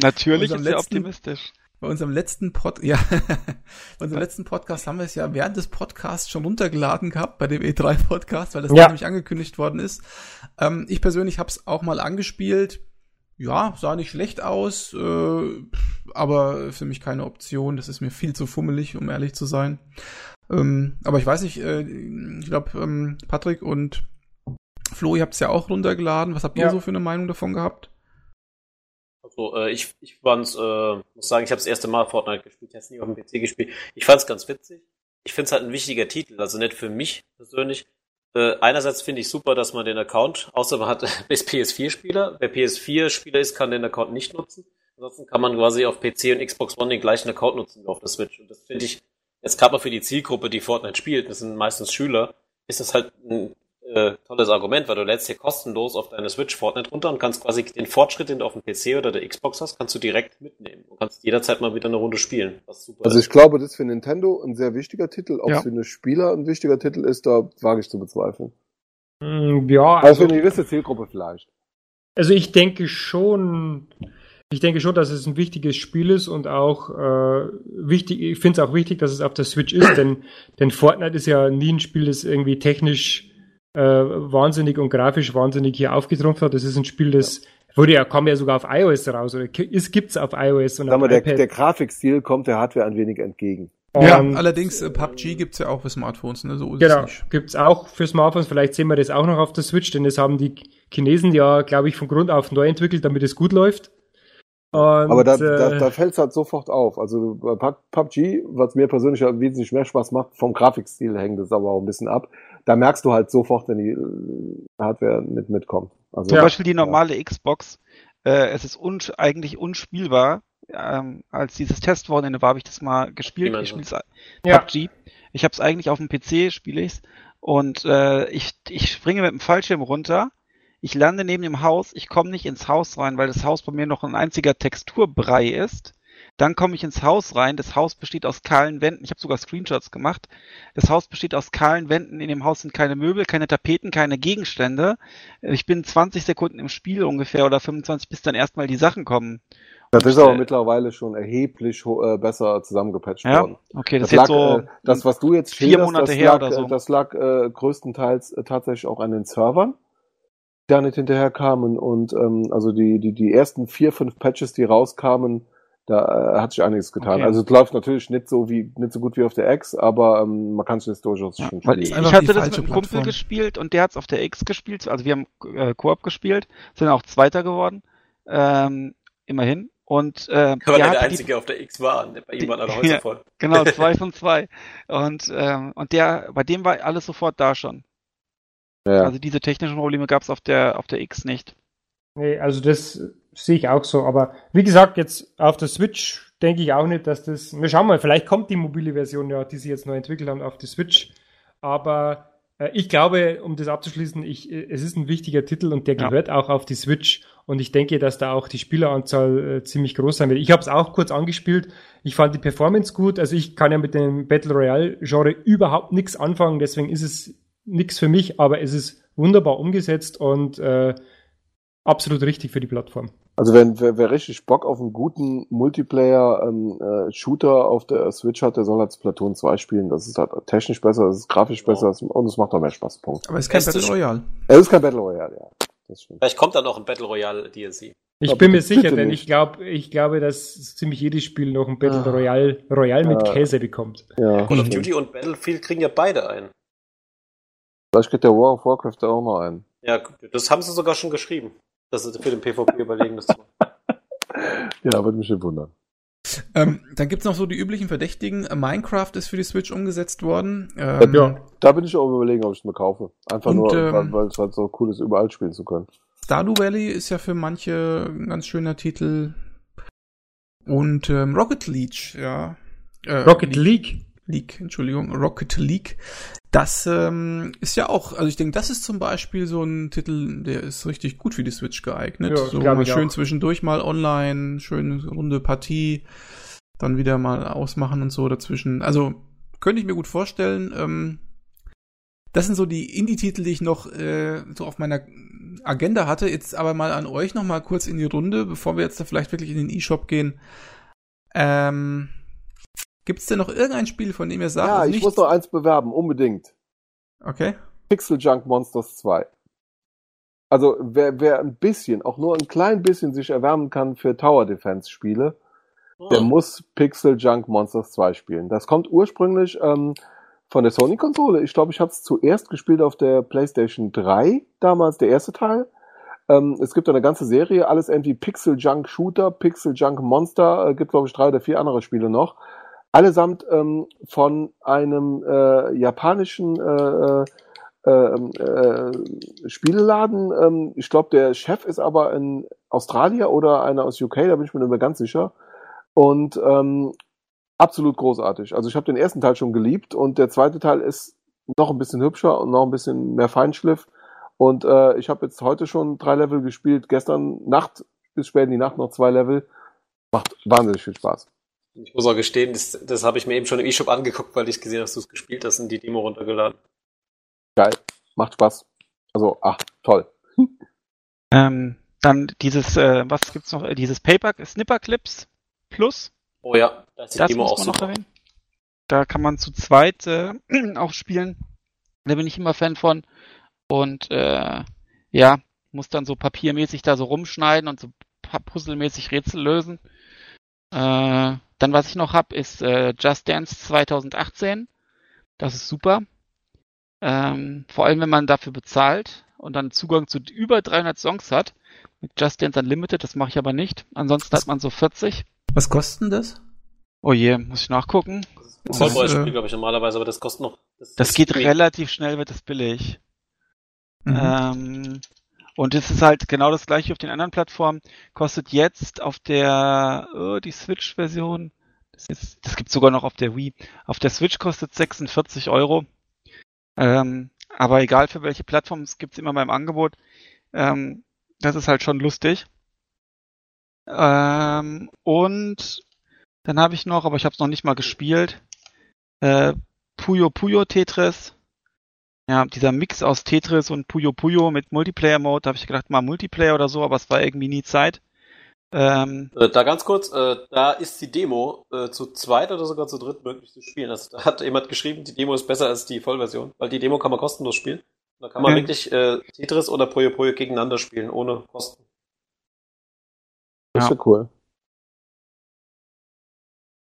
Natürlich ist er optimistisch. Bei unserem letzten Pod, ja, bei unserem letzten Podcast haben wir es ja während des Podcasts schon runtergeladen gehabt, bei dem E3 Podcast, weil das Ja. nämlich angekündigt worden ist. Ähm, ich persönlich habe es auch mal angespielt. Ja, sah nicht schlecht aus, äh, aber für mich keine Option. Das ist mir viel zu fummelig, um ehrlich zu sein. Ähm, aber ich weiß nicht, äh, ich glaube, ähm, Patrick und Flo, ihr habt es ja auch runtergeladen. Was habt ihr Ja. so für eine Meinung davon gehabt? Also, äh, ich, ich fand's, äh, muss sagen, ich habe das erste Mal Fortnite gespielt, ich habe nie auf dem PC gespielt. Ich fand's ganz witzig. Ich find's halt ein wichtiger Titel, also nicht für mich persönlich. Äh, einerseits finde ich super, dass man den Account, außer man hat ist PS4-Spieler. Wer PS4-Spieler ist, kann den Account nicht nutzen. Ansonsten kann man quasi auf PC und Xbox One den gleichen Account nutzen wie auf der Switch. Und das finde ich, jetzt gerade mal für die Zielgruppe, die Fortnite spielt, das sind meistens Schüler, ist das halt ein äh, tolles Argument, weil du lädst dir kostenlos auf deine Switch Fortnite runter und kannst quasi den Fortschritt, den du auf dem PC oder der Xbox hast, kannst du direkt mitnehmen und kannst jederzeit mal wieder eine Runde spielen, was super Also ist. ich glaube, das ist für Nintendo ein sehr wichtiger Titel. Ob Ja. es für eine Spieler ein wichtiger Titel ist, da wage ich zu bezweifeln. Mm, Ja, Also also, für eine gewisse Zielgruppe vielleicht. also ich denke schon, ich denke schon, dass es ein wichtiges Spiel ist und auch äh, wichtig, ich finde es auch wichtig, dass es auf der Switch ist, denn, denn Fortnite ist ja nie ein Spiel, das irgendwie technisch äh, wahnsinnig und grafisch wahnsinnig hier aufgetrumpft hat. Das ist ein Spiel, das wurde ja, kam ja sogar auf iOS raus oder ist, gibt's auf iOS und Sag auf mal, der, iPad. der Grafikstil kommt der Hardware ein wenig entgegen. Ja, Und- allerdings äh, PUBG gibt's ja auch für Smartphones, ne? So ist Genau, es nicht. gibt's auch für Smartphones. Vielleicht sehen wir das auch noch auf der Switch, denn das haben die Chinesen ja, glaube ich, von Grund auf neu entwickelt, damit es gut läuft. Und, Aber da, da, äh, da fällt es halt sofort auf. Also PUBG, was mir persönlich ja wesentlich mehr Spaß macht, vom Grafikstil hängt es aber auch ein bisschen ab. Da merkst du halt sofort, wenn die äh, Hardware nicht mitkommt. Also, Zum Ja. Beispiel die normale Xbox, äh, es ist un eigentlich unspielbar. Ähm, als dieses Testwochenende war, habe ich das mal gespielt. Ich spiele Ja. PUBG. Ich habe es eigentlich auf dem PC, spiele ich's und äh, ich, ich springe mit dem Fallschirm runter. Ich lande neben dem Haus. Ich komme nicht ins Haus rein, weil das Haus bei mir noch ein einziger Texturbrei ist. Dann komme ich ins Haus rein. Das Haus besteht aus kahlen Wänden. Ich habe sogar Screenshots gemacht. Das Haus besteht aus kahlen Wänden. In dem Haus sind keine Möbel, keine Tapeten, keine Gegenstände. Ich bin 20 Sekunden im Spiel ungefähr oder 25, bis dann erstmal die Sachen kommen. das ist aber äh, mittlerweile schon erheblich äh, besser zusammengepatcht Ja, worden. okay, das, Das lag, so. äh, das, was du jetzt vier Monate das her lag, oder so. äh, Das lag äh, größtenteils äh, tatsächlich auch an den Servern, die da nicht hinterherkamen. Und ähm, also die, die, die ersten vier, fünf Patches, die rauskamen, da äh, hat sich einiges getan. Okay. Also es läuft natürlich nicht so wie nicht so gut wie auf der X, aber ähm, man kann es jetzt durchaus Ja, schon spielen. ich, hatte das mit einem Kumpel Plattform. gespielt und der hat es auf der X gespielt. Also wir haben äh, Koop gespielt, sind auch Zweiter geworden. Ähm, immerhin. Und äh, Weil der er der hatte die, Einzige auf der X war, bei ihm waren alle Ja. Häuser voll. genau, zwei von zwei. Und, ähm, und der, bei dem war alles sofort da schon. ja. Also diese technischen Probleme gab es auf der auf der X nicht. nee, also das sehe ich auch so. Aber wie gesagt, jetzt auf der Switch denke ich auch nicht, dass das. Wir schauen mal, vielleicht kommt die mobile Version ja, die sie jetzt neu entwickelt haben, auf die Switch. Aber Äh, ich glaube, um das abzuschließen, ich, äh, es ist ein wichtiger Titel und der ja. gehört auch auf die Switch. Und ich denke, dass da auch die Spieleranzahl äh, ziemlich groß sein wird. Ich habe es auch kurz angespielt. Ich fand die Performance gut. Also ich kann ja mit dem Battle Royale-Genre überhaupt nichts anfangen. Deswegen ist es nichts für mich, aber es ist wunderbar umgesetzt und äh, absolut richtig für die Plattform. Also wenn wer, wer richtig Bock auf einen guten Multiplayer-Shooter ähm, äh, auf der Switch hat, der soll halt Splatoon 2 spielen. Das ist halt technisch besser, das ist grafisch oh. besser und es macht auch mehr Spaß. Punkt. Aber es ist kein Battle Royale. Es ist kein Battle Royale, ja. Vielleicht kommt dann noch ein Battle Royale DLC. Ich Aber bin mir sicher, denn ich glaube, ich glaube, dass ziemlich jedes Spiel noch ein Battle ah. Royale, Royale mit Käse bekommt. Ja. Call of Duty und Battlefield kriegen ja beide ein. Vielleicht kriegt der World of Warcraft auch noch ein. Ja, das haben sie sogar schon geschrieben. Das ist für den PvP überlegen, das zu machen. ja, würde mich nicht wundern. Ähm, dann gibt's noch so die üblichen Verdächtigen. Minecraft ist für die Switch umgesetzt worden. Ähm, ja, da bin ich auch überlegen, ob ich es mir kaufe. Einfach und, nur, ähm, weil es halt so cool ist, überall spielen zu können. Stardew Valley ist ja für manche ein ganz schöner Titel. Und ähm, Rocket League, ja. Äh, Rocket League? League, Entschuldigung, Rocket League. Das ähm, ist ja auch, also ich denke, das ist zum Beispiel so ein Titel, der ist richtig gut für die Switch geeignet. Ja, so mal schön auch. zwischendurch mal online, schöne runde Partie, dann wieder mal ausmachen und so dazwischen. Also könnte ich mir gut vorstellen. Ähm, das sind so die Indie-Titel, die ich noch äh, so auf meiner Agenda hatte. Jetzt aber mal an euch noch mal kurz in die Runde, bevor wir jetzt da vielleicht wirklich in den E-Shop gehen. Ähm, Gibt es denn noch irgendein Spiel, von dem ihr sagt? Ja, ich muss noch eins bewerben, unbedingt. Okay. Pixel Junk Monsters 2. Also wer, wer ein bisschen, auch nur ein klein bisschen sich erwärmen kann für Tower Defense Spiele, oh. der muss Pixel Junk Monsters 2 spielen. Das kommt ursprünglich ähm, von der Sony-Konsole. Ich glaube, ich habe es zuerst gespielt auf der PlayStation 3, damals der erste Teil. Ähm, es gibt eine ganze Serie, alles irgendwie Pixel Junk Shooter, Pixel Junk Monster, äh, gibt glaube ich drei oder vier andere Spiele noch allesamt ähm, von einem äh, japanischen äh, äh, äh, Spieleladen. Ähm, ich glaube, der Chef ist aber in Australier oder einer aus UK, da bin ich mir nicht mehr ganz sicher. Und ähm, absolut großartig. Also ich habe den ersten Teil schon geliebt und der zweite Teil ist noch ein bisschen hübscher und noch ein bisschen mehr Feinschliff. Und äh, ich habe jetzt heute schon drei Level gespielt, gestern Nacht bis spät in die Nacht noch zwei Level. Macht wahnsinnig viel Spaß. Ich muss auch gestehen, das, das habe ich mir eben schon im E-Shop angeguckt, weil ich gesehen habe, dass du es gespielt hast und die Demo runtergeladen. Geil, macht Spaß. Also, ach, toll. Ähm, dann dieses, äh, was gibt's noch? Dieses Paper Snipper Clips Plus. Oh ja, da ist die das Demo auch super. Da kann man zu zweit äh, auch spielen. Da bin ich immer Fan von. Und äh, ja, muss dann so papiermäßig da so rumschneiden und so puzzlemäßig Rätsel lösen. Äh, dann, was ich noch habe, ist äh, Just Dance 2018. Das ist super. Ähm, vor allem, wenn man dafür bezahlt und dann Zugang zu über 300 Songs hat. Mit Just Dance Unlimited, das mache ich aber nicht. Ansonsten was, hat man so 40. Was kostet denn das? Oh je, muss ich nachgucken. Das ist ein Spiel, glaube ich, normalerweise, aber das kostet noch. Das, das geht relativ schnell, wird das billig. Mhm. Ähm, und es ist halt genau das gleiche auf den anderen Plattformen. Kostet jetzt auf der oh, die Switch-Version, das, das gibt sogar noch auf der Wii. Auf der Switch kostet 46 Euro. Ähm, aber egal für welche Plattform, es gibt immer beim Angebot. Ähm, das ist halt schon lustig. Ähm, und dann habe ich noch, aber ich habe es noch nicht mal gespielt, äh, Puyo Puyo Tetris. Ja, dieser Mix aus Tetris und Puyo Puyo mit Multiplayer-Mode, da habe ich gedacht, mal Multiplayer oder so, aber es war irgendwie nie Zeit. Ähm, äh, da ganz kurz, äh, da ist die Demo äh, zu zweit oder sogar zu dritt möglich zu spielen. Also, da hat jemand geschrieben, die Demo ist besser als die Vollversion, weil die Demo kann man kostenlos spielen. Da kann man okay. wirklich äh, Tetris oder Puyo Puyo gegeneinander spielen, ohne Kosten. Das ist ja cool.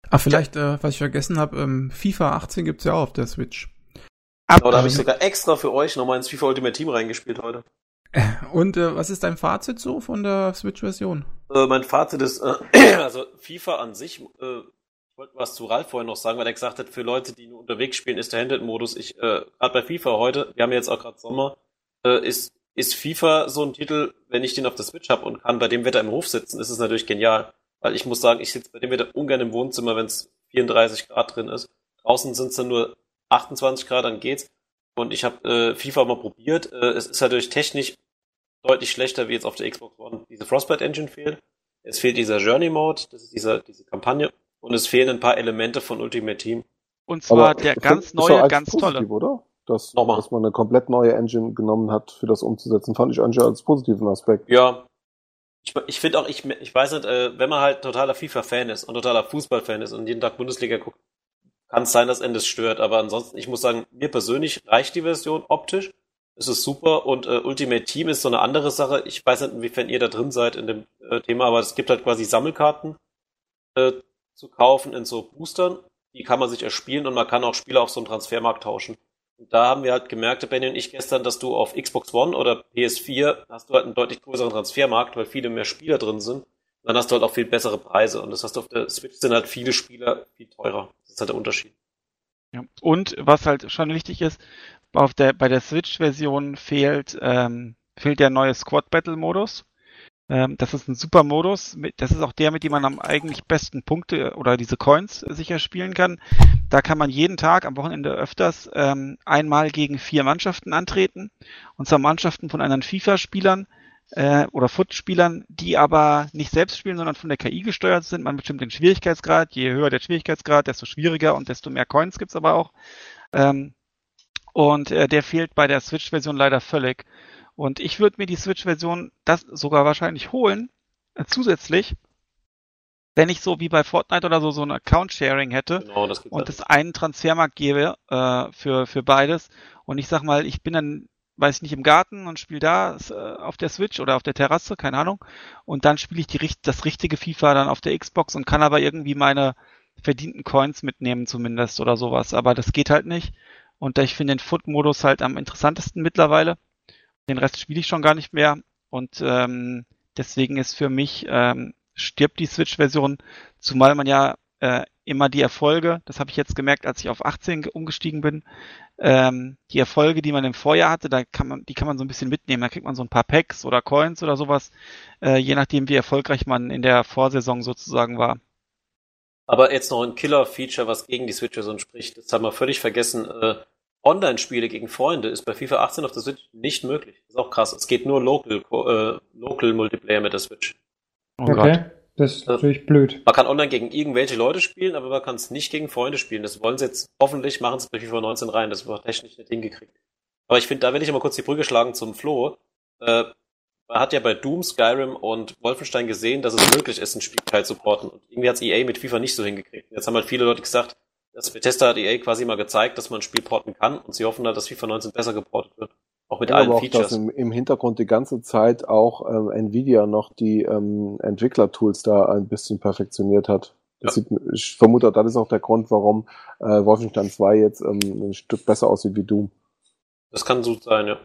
Ah, vielleicht, äh, was ich vergessen habe, ähm, FIFA 18 gibt's ja auch auf der Switch. Genau, da habe ich sogar extra für euch nochmal ins FIFA Ultimate Team reingespielt heute. Und äh, was ist dein Fazit so von der Switch-Version? Äh, mein Fazit ist, äh, also FIFA an sich, äh, ich wollte was zu Ralf vorher noch sagen, weil er gesagt hat, für Leute, die nur unterwegs spielen, ist der Handheld-Modus. Ich, äh, gerade bei FIFA heute, wir haben jetzt auch gerade Sommer, äh, ist, ist FIFA so ein Titel, wenn ich den auf der Switch habe und kann bei dem Wetter im Hof sitzen, ist es natürlich genial. Weil ich muss sagen, ich sitze bei dem Wetter ungern im Wohnzimmer, wenn es 34 Grad drin ist. Draußen sind es dann nur 28 Grad, dann geht's. Und ich habe äh, FIFA mal probiert. Äh, es ist natürlich technisch deutlich schlechter wie jetzt auf der Xbox One. Diese Frostbite Engine fehlt. Es fehlt dieser Journey Mode, das ist dieser, diese Kampagne. Und es fehlen ein paar Elemente von Ultimate Team. Und zwar der ganz neue, ganz tolle. Oder? Dass, dass man eine komplett neue Engine genommen hat, für das umzusetzen, fand ich eigentlich als positiven Aspekt. Ja. Ich, ich finde auch, ich, ich weiß nicht, äh, wenn man halt totaler FIFA-Fan ist und totaler Fußball-Fan ist und jeden Tag Bundesliga guckt, kann es sein, dass Endes stört. Aber ansonsten, ich muss sagen, mir persönlich reicht die Version optisch. Es ist super und äh, Ultimate Team ist so eine andere Sache. Ich weiß nicht, inwiefern ihr da drin seid in dem äh, Thema, aber es gibt halt quasi Sammelkarten äh, zu kaufen in so Boostern. Die kann man sich erspielen und man kann auch Spieler auf so einem Transfermarkt tauschen. Und da haben wir halt gemerkt, Benny und ich gestern, dass du auf Xbox One oder PS4 hast du halt einen deutlich größeren Transfermarkt, weil viele mehr Spieler drin sind. Und dann hast du halt auch viel bessere Preise. Und das heißt, auf der Switch sind halt viele Spieler viel teurer. Das ist halt der Unterschied. Ja. Und was halt schon wichtig ist, auf der, bei der Switch-Version fehlt, ähm, fehlt der neue Squad-Battle-Modus. Ähm, das ist ein super Modus. Das ist auch der, mit dem man am eigentlich besten Punkte oder diese Coins sicher spielen kann. Da kann man jeden Tag am Wochenende öfters ähm, einmal gegen vier Mannschaften antreten. Und zwar Mannschaften von anderen FIFA-Spielern äh, oder Foot-Spielern, die aber nicht selbst spielen, sondern von der KI gesteuert sind. Man bestimmt den Schwierigkeitsgrad. Je höher der Schwierigkeitsgrad, desto schwieriger und desto mehr Coins gibt's aber auch. Ähm, und äh, der fehlt bei der Switch-Version leider völlig. Und ich würde mir die Switch-Version das sogar wahrscheinlich holen, äh, zusätzlich, wenn ich so wie bei Fortnite oder so so ein Account-Sharing hätte Genau, das und es einen Transfermarkt gäbe äh, für, für beides. Und ich sag mal, ich bin dann, weiß ich nicht, im Garten und spiele da äh, auf der Switch oder auf der Terrasse, keine Ahnung. Und dann spiele ich die, das richtige FIFA dann auf der Xbox und kann aber irgendwie meine verdienten Coins mitnehmen zumindest oder sowas. Aber das geht halt nicht. Und ich finde den Foot-Modus halt am interessantesten mittlerweile. Den Rest spiele ich schon gar nicht mehr. Und ähm, deswegen ist für mich, ähm, stirbt die Switch-Version, zumal man ja äh, immer die Erfolge, das habe ich jetzt gemerkt, als ich auf 18 ge- umgestiegen bin, ähm, die Erfolge, die man im Vorjahr hatte, da kann man, die kann man so ein bisschen mitnehmen. Da kriegt man so ein paar Packs oder Coins oder sowas, äh, je nachdem, wie erfolgreich man in der Vorsaison sozusagen war. Aber jetzt noch ein Killer-Feature, was gegen die Switch-Version spricht. Das haben wir völlig vergessen. Äh, Online-Spiele gegen Freunde ist bei FIFA 18 auf der Switch nicht möglich. Das ist auch krass. Es geht nur Local, äh, Local Multiplayer mit der Switch. Oh Gott. Das ist natürlich blöd. Man kann online gegen irgendwelche Leute spielen, aber man kann es nicht gegen Freunde spielen. Das wollen sie jetzt, hoffentlich machen sie es bei FIFA 19 rein. Das war technisch nicht hingekriegt. Aber ich finde, da will ich mal kurz die Brücke schlagen zum Flo. Äh, man hat ja bei Doom, Skyrim und Wolfenstein gesehen, dass es möglich ist, ein Spielteil zu porten. Und irgendwie hat es EA mit FIFA nicht so hingekriegt. Jetzt haben halt viele Leute gesagt, dass Bethesda hat EA quasi mal gezeigt, dass man ein Spiel porten kann und sie hoffen halt, dass FIFA 19 besser geportet wird. Auch mit Ja, allen aber auch, Features. dass im, im Hintergrund die ganze Zeit auch ähm, Nvidia noch die ähm, Entwicklertools da ein bisschen perfektioniert hat. Das sieht, ich vermute, das ist auch der Grund, warum äh, Wolfenstein 2 jetzt ähm, ein Stück besser aussieht wie Doom. Das kann so sein, ja.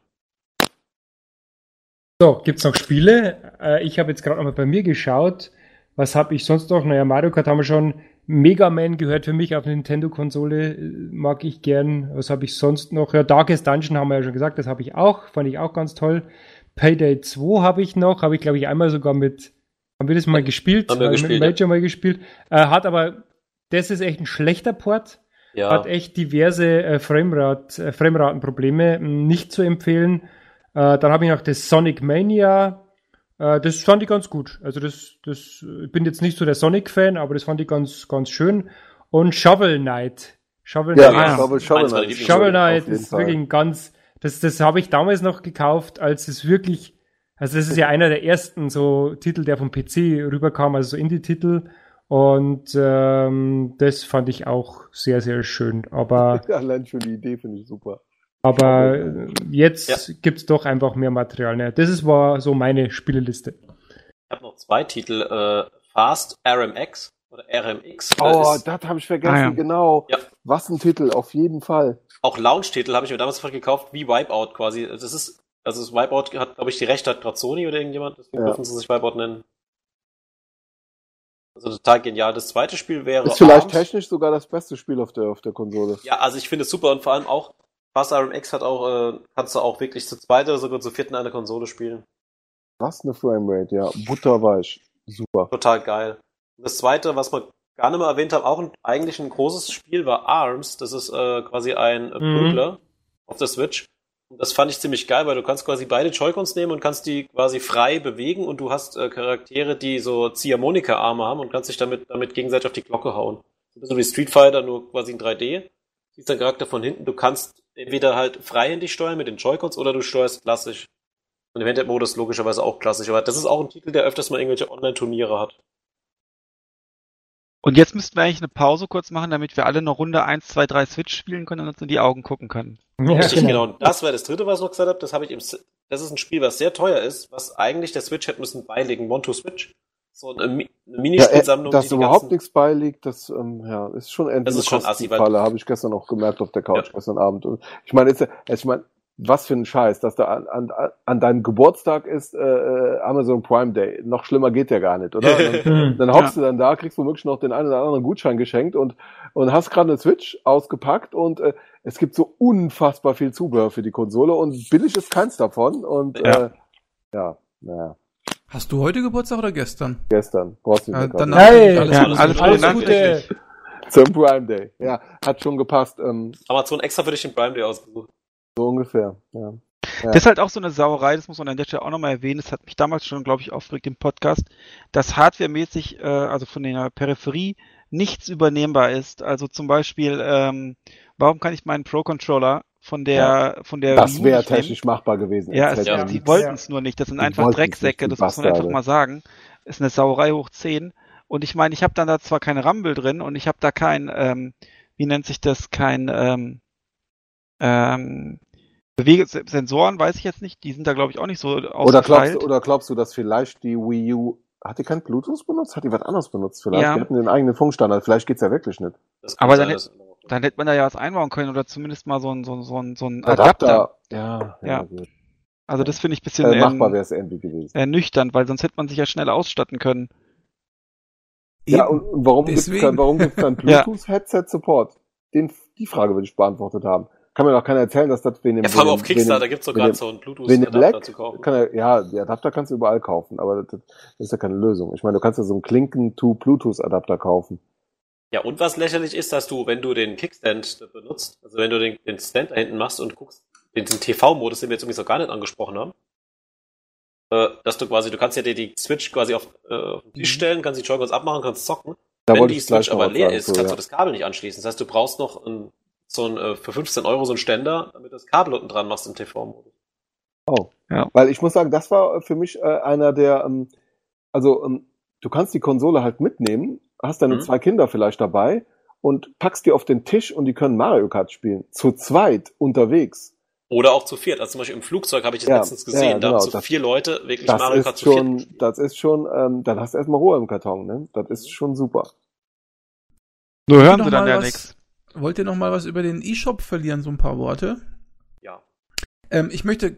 So, gibt's noch Spiele? Äh, ich habe jetzt gerade nochmal bei mir geschaut. Was habe ich sonst noch? Naja, Mario Kart haben wir schon. Mega Man gehört für mich auf Nintendo-Konsole, äh, mag ich gern. Was habe ich sonst noch? Ja, Darkest Dungeon haben wir ja schon gesagt, das habe ich auch, fand ich auch ganz toll. Payday 2 habe ich noch, habe ich glaube ich einmal sogar mit, haben wir das mal gespielt? Haben wir Äh, gespielt, Mit Major mal gespielt. Äh, hat aber, das ist echt ein schlechter Port Ja, hat echt diverse äh, Framerate, äh, Frameratenprobleme, mh, nicht zu empfehlen. Äh, dann habe ich noch das Sonic Mania. Äh, das fand ich ganz gut. Also das, das, ich bin jetzt nicht so der Sonic-Fan, aber das fand ich ganz, ganz schön. Und Shovel Knight. Shovel Ja, Knight. ja. Shovel, Shovel Knight. Shovel Knight ist Fall. wirklich ein ganz, das, das habe ich damals noch gekauft, als es wirklich, also das ist ja einer der ersten so Titel, der vom PC rüberkam, also so Indie-Titel. Und ähm, das fand ich auch sehr, sehr schön. Aber Allein schon die Idee finde ich super. Aber jetzt gibt's doch einfach mehr Material. Ne? Das ist, war so meine Spieleliste. ich habe noch zwei Titel. Äh, Fast RMX oder RMX. Oh, ist das habe ich vergessen, Ah, ja. genau. Ja. Was ein Titel, auf jeden Fall. auch Launch-Titel habe ich mir damals gekauft, wie Wipeout quasi. Das ist, also das Wipeout hat, glaube ich, die Rechte hat gerade Sony oder irgendjemand, deswegen Ja. dürfen sie sich Wipeout nennen. Also total genial. Das zweite Spiel wäre Ist vielleicht Arms. technisch sogar das beste Spiel auf der, auf der Konsole. Ja, also ich finde es super und vor allem auch Fast RMX hat auch, äh, kannst du auch wirklich zu zweit oder sogar zu vierten eine Konsole spielen. Was eine Framerate, ja. Butterweich. Super. Total geil. Und das zweite, was wir gar nicht mehr erwähnt haben, auch ein, eigentlich ein großes Spiel war ARMS. Das ist äh, quasi ein äh, Mhm. Prügler. auf der Switch. Und das fand ich ziemlich geil, weil du kannst quasi beide Joy-Cons nehmen und kannst die quasi frei bewegen und du hast äh, Charaktere, die so Ziehharmonika-Arme haben und kannst dich damit, damit gegenseitig auf die Glocke hauen. So ein bisschen wie Street Fighter, nur quasi in 3D. Siehst dein Charakter von hinten. Du kannst entweder halt freihändig steuern mit den Joy-Cons oder du steuerst klassisch. Und im Handheld-Modus logischerweise auch klassisch. Aber das ist auch ein Titel, der öfters mal irgendwelche Online-Turniere hat. Und jetzt müssten wir eigentlich eine Pause kurz machen, damit wir alle eine Runde 1, 2, 3 Switch spielen können und uns in die Augen gucken können. Ja, Richtig, genau. Und das war das dritte, was ich noch gesagt habe. Das habe ich im, das ist ein Spiel, was sehr teuer ist, was eigentlich der Switch hätte müssen beilegen. One to Switch. So eine, eine Minispielsammlung. Ja, dass die überhaupt nichts beiliegt, das ähm, ja, ist schon endlich das ist schon assi, Falle, habe ich gestern auch gemerkt auf der Couch ja. gestern Abend. Und ich meine, jetzt, ich meine, was für ein Scheiß, dass da an, an, an deinem Geburtstag ist äh, äh Amazon Prime Day. Noch schlimmer geht ja gar nicht, oder? Dann, dann hockst ja. du dann da, kriegst womöglich noch den einen oder anderen Gutschein geschenkt und, und hast gerade eine Switch ausgepackt und äh, es gibt so unfassbar viel Zubehör für die Konsole und billig ist keins davon und ja, äh, ja naja. Hast du heute Geburtstag oder gestern? Gestern. Brauchst du ja, dann hey, alles, ja, alles, alles, alles, alles Gute. Zum Prime Day. Ja, hat schon gepasst. Ähm, Amazon extra für dich den Prime Day ausgesucht. So ungefähr, ja. Ja. Das ist halt auch so eine Sauerei, das muss man an der Stelle auch nochmal erwähnen. Das hat mich damals schon, glaube ich, aufgeregt im Podcast, dass hardwaremäßig, äh, also von der Peripherie, nichts übernehmbar ist. Also zum Beispiel, ähm, warum kann ich meinen Pro-Controller von der, ja. von der. Das wäre technisch machbar gewesen. Ja, es, ja. die wollten es nur nicht. Das sind die einfach Drecksäcke, das muss man einfach mal sagen. Ist eine Sauerei hoch 10. Und ich meine, ich habe dann da zwar keine Rumble drin und ich habe da kein, ähm, wie nennt sich das, kein, ähm, ähm, Sensoren weiß ich jetzt nicht, die sind da glaube ich auch nicht so oder glaubst, oder glaubst du, dass vielleicht die Wii U hat die kein Bluetooth benutzt? Hat die was anderes benutzt vielleicht? Ja. Die hatten den eigenen Funkstandard. Vielleicht geht's ja wirklich nicht. Aber dann, dann hätte man da ja was einbauen können oder zumindest mal so ein, so ein, so ein, so ein Adapter. Adapter. Ja, ja. ja. Also das finde ich ein bisschen äh, machbar wäre es irgendwie gewesen. Ernüchternd, weil sonst hätte man sich ja schnell ausstatten können. Ja, und, und warum gibt es kein Bluetooth-Headset-Support? Die Frage würde ich beantwortet haben kann mir doch keiner erzählen, dass das wen Ja, vor allem auf Kickstarter gibt's sogar so einen Bluetooth-Adapter zu kaufen. Kann er, ja, die Adapter kannst du überall kaufen, aber das, das ist ja keine Lösung. Ich meine, du kannst ja so einen Klinken-to-Bluetooth-Adapter kaufen. Ja, und was lächerlich ist, dass du, wenn du den Kickstand benutzt, also wenn du den, den Stand da hinten machst und guckst, den, den TV-Modus, den wir jetzt übrigens noch gar nicht angesprochen haben, äh, dass du quasi, du kannst ja dir die Switch quasi auf, äh, auf den Tisch mhm. stellen, kannst die Joy-Cons abmachen, kannst zocken. Da wenn die Switch aber leer sagen, ist, so, kannst ja. du das Kabel nicht anschließen. Das heißt, du brauchst noch ein so ein, äh, für 15 Euro so ein Ständer, damit du das Kabel unten dran machst im TV-Modus. Oh. Ja. Weil ich muss sagen, das war für mich äh, einer der, ähm, also ähm, du kannst die Konsole halt mitnehmen, hast deine mhm. zwei Kinder vielleicht dabei und packst die auf den Tisch und die können Mario Kart spielen. Zu zweit unterwegs. Oder auch zu viert. Also zum Beispiel im Flugzeug habe ich das ja, letztens gesehen. Ja, genau. Da haben so vier Leute wirklich Mario Kart zu schon, viert. Das ist schon, ähm, dann hast du erstmal Ruhe im Karton, ne? Das ist schon super. Nur hören sie dann ja nichts. Wollt ihr noch mal was über den E-Shop verlieren, so ein paar Worte? Ja. Ähm, ich möchte,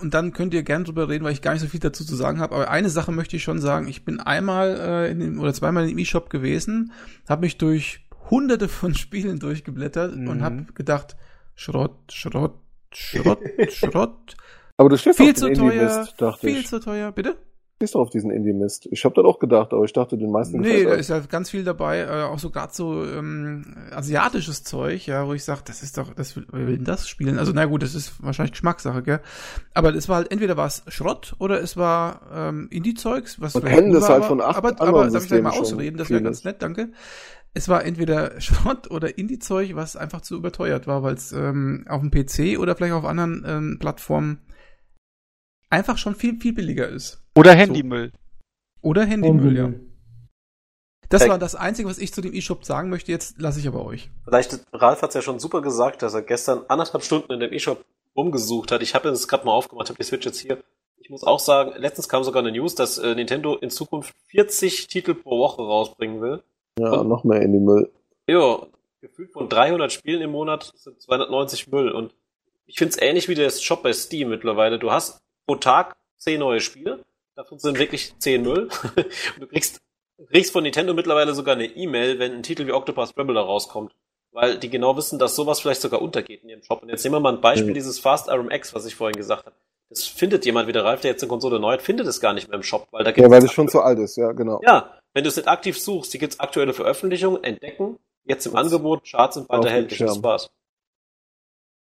und dann könnt ihr gern drüber reden, weil ich gar nicht so viel dazu zu sagen habe, aber eine Sache möchte ich schon sagen. Ich bin einmal äh, in dem, oder zweimal im E-Shop gewesen, habe mich durch hunderte von Spielen durchgeblättert mhm. und habe gedacht, Schrott, Schrott, Schrott, Schrott. Aber du stehst viel zu teuer, viel zu teuer, bitte? Stehst du auf diesen Indie-Mist. Ich habe das auch gedacht, aber ich dachte, den meisten Nee, da ist ja ganz viel dabei, äh, auch so gerade so ähm, asiatisches Zeug, ja, wo ich sage, das ist doch, das will, wer will denn das spielen? Also na gut, das ist wahrscheinlich Geschmackssache, gell? Aber es war halt entweder war es Schrott oder es war ähm, Indie-Zeugs, was Man kennt das halt von acht aber, aber darf ich gleich mal ausreden, das wäre ganz nett, danke. Es war entweder Schrott oder Indie-Zeug, was einfach zu überteuert war, weil es ähm, auf dem PC oder vielleicht auf anderen ähm, Plattformen einfach schon viel, viel billiger ist. Oder Handymüll. So. Oder Handymüll, ja. Das war das Einzige, was ich zu dem E-Shop sagen möchte. Jetzt lasse ich aber euch. Vielleicht, Ralf hat es ja schon super gesagt, dass er gestern anderthalb Stunden in dem E-Shop rumgesucht hat. Ich habe es gerade mal aufgemacht, habe die Switch jetzt hier. Ich muss auch sagen, letztens kam sogar eine News, dass äh, Nintendo in Zukunft 40 Titel pro Woche rausbringen will. Ja, und, noch mehr in die Müll. Ja, gefühlt von 300 Spielen im Monat sind 290 Müll. Und ich finde es ähnlich wie der Shop bei Steam mittlerweile. Du hast pro Tag 10 neue Spiele Davon sind wirklich 10 Müll. du kriegst, kriegst von Nintendo mittlerweile sogar eine E-Mail, wenn ein Titel wie Octopus da rauskommt. Weil die genau wissen, dass sowas vielleicht sogar untergeht in ihrem Shop. Und jetzt nehmen wir mal ein Beispiel, mhm. dieses Fast RMX, was ich vorhin gesagt habe. Das findet jemand wieder, Ralf, der jetzt eine Konsole neu hat, findet es gar nicht mehr im Shop. Weil da gibt's ja, weil es schon zu alt ist, ja, genau. Ja, wenn du es nicht aktiv suchst, hier gibt's aktuelle Veröffentlichungen, entdecken, jetzt im Angebot, Charts sind bald erhältlich, das war's.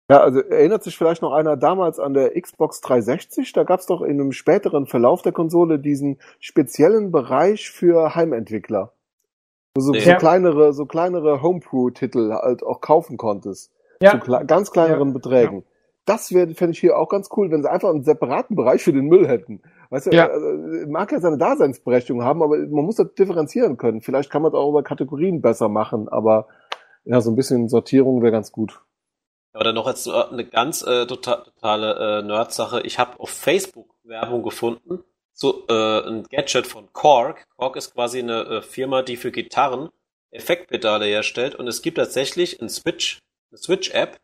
Ja, also erinnert sich vielleicht noch einer damals an der Xbox 360? Da gab es doch in einem späteren Verlauf der Konsole diesen speziellen Bereich für Heimentwickler. Wo so, Nee. so Ja. kleinere, so kleinere Homebrew-Titel halt auch kaufen konntest. Ja. Zu kle ganz kleineren Ja. Beträgen. Das wäre, fände ich hier auch ganz cool, wenn sie einfach einen separaten Bereich für den Müll hätten. Weißt du, Ja. äh, mag ja seine Daseinsberechtigung haben, aber man muss das differenzieren können. Vielleicht kann man es auch über Kategorien besser machen, aber ja, so ein bisschen Sortierung wäre ganz gut. Aber dann noch jetzt äh, eine ganz äh, tota- totale äh, Nerd-Sache. Ich habe auf Facebook Werbung gefunden, so äh, ein Gadget von Korg. Korg ist quasi eine äh, Firma, die für Gitarren Effektpedale herstellt und es gibt tatsächlich ein Switch, eine Switch-App,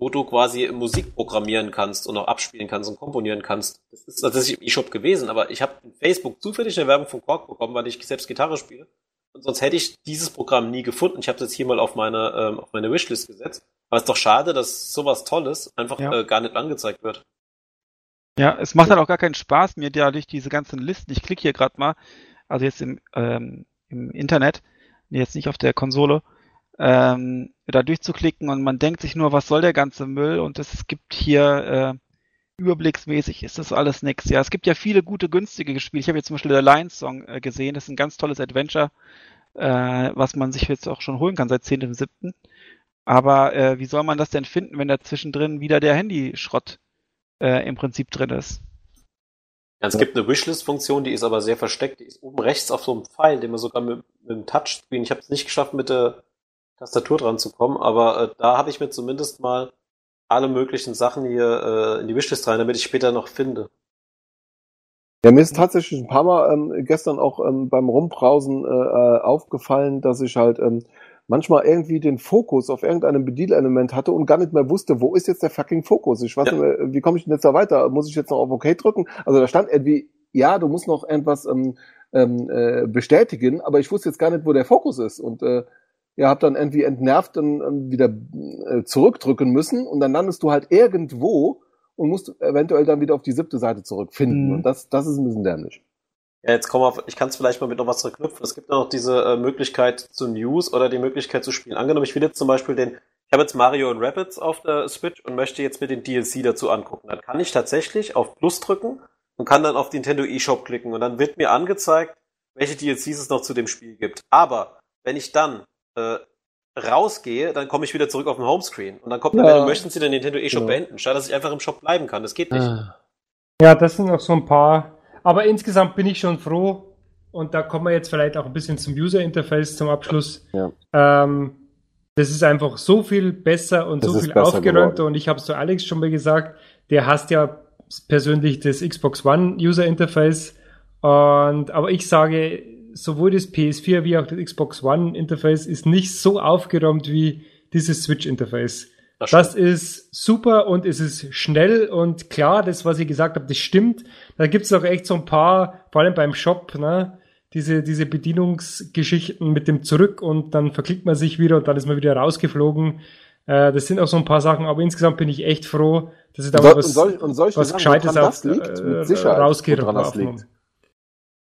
wo du quasi Musik programmieren kannst und auch abspielen kannst und komponieren kannst. Das ist tatsächlich im E-Shop gewesen, aber ich habe in Facebook zufällig eine Werbung von Korg bekommen, weil ich selbst Gitarre spiele. Und sonst hätte ich dieses Programm nie gefunden. Ich habe das hier mal auf meine, ähm, auf meine Wishlist gesetzt. Aber es ist doch schade, dass sowas Tolles einfach Ja. äh, gar nicht angezeigt wird. Ja, es macht halt auch gar keinen Spaß, mir da durch diese ganzen Listen, ich klicke hier gerade mal, also jetzt im, ähm, im Internet, jetzt nicht auf der Konsole, ähm, da durchzuklicken und man denkt sich nur, was soll der ganze Müll und es gibt hier äh, überblicksmäßig ist das alles nix. Ja, es gibt ja viele gute, günstige Spiele. Ich habe jetzt zum Beispiel der Lions Song äh, gesehen, das ist ein ganz tolles Adventure, äh, was man sich jetzt auch schon holen kann seit 10.7. Aber äh, wie soll man das denn finden, wenn da zwischendrin wieder der Handyschrott äh, im Prinzip drin ist? Ja, es gibt eine Wishlist-Funktion, die ist aber sehr versteckt. Die ist oben rechts auf so einem Pfeil, den man sogar mit, mit dem Touchscreen, ich habe es nicht geschafft, mit der Tastatur dran zu kommen, aber äh, da habe ich mir zumindest mal alle möglichen Sachen hier äh, in die Wishlist rein, damit ich später noch finde. Ja, mir ist tatsächlich ein paar Mal ähm, gestern auch ähm, beim Rumbrausen äh, äh, aufgefallen, dass ich halt ähm, manchmal irgendwie den Fokus auf irgendeinem Bedienelement hatte und gar nicht mehr wusste, wo ist jetzt der fucking Fokus? Ich weiß Ja. nicht mehr, wie komme ich denn jetzt da weiter? Muss ich jetzt noch auf OK drücken? Also da stand irgendwie, ja, du musst noch irgendwas ähm, ähm, äh, bestätigen, aber ich wusste jetzt gar nicht, wo der Fokus ist und äh, ja, hab dann irgendwie entnervt dann ähm, wieder äh, zurückdrücken müssen und dann landest du halt irgendwo und musst eventuell dann wieder auf die siebte Seite zurückfinden. Mhm. Und das, das ist ein bisschen dämlich. Ja, jetzt kommen wir auf, ich kann es vielleicht mal mit noch was verknüpfen. Es gibt ja noch diese äh, Möglichkeit zu News oder die Möglichkeit zu spielen. Angenommen, ich will jetzt zum Beispiel den, ich habe jetzt Mario und Rabbits auf der Switch und möchte jetzt mir den DLC dazu angucken. Dann kann ich tatsächlich auf Plus drücken und kann dann auf Nintendo eShop klicken und dann wird mir angezeigt, welche DLCs es noch zu dem Spiel gibt. Aber wenn ich dann äh, rausgehe, dann komme ich wieder zurück auf den Homescreen und dann kommt Ja. dann, ja. möchten Sie den Nintendo eShop Genau. beenden, statt dass ich einfach im Shop bleiben kann. Das geht nicht. Ja, das sind noch so ein paar. Aber insgesamt bin ich schon froh. Und da kommen wir jetzt vielleicht auch ein bisschen zum User Interface zum Abschluss. Ja. Ähm, das ist einfach so viel besser und Das so viel aufgeräumter. geworden. Und ich habe es zu Alex schon mal gesagt, der hasst ja persönlich das Xbox One User Interface. Und, aber ich sage, sowohl das PS4 wie auch das Xbox One Interface ist nicht so aufgeräumt wie dieses Switch Interface. Das Das ist super und es ist schnell und klar, das, was ihr gesagt habt, das stimmt. Da gibt's auch echt so ein paar, vor allem beim Shop, ne, diese, diese Bedienungsgeschichten mit dem Zurück und dann verklickt man sich wieder und dann ist man wieder rausgeflogen. Äh, das sind auch so ein paar Sachen, aber insgesamt bin ich echt froh, dass ich da sol- was, und, sol und solche was Sachen, Gescheites woran auf, das liegt, äh, mit Sicherheit, rausgerückt woran das aufgenommen. liegt.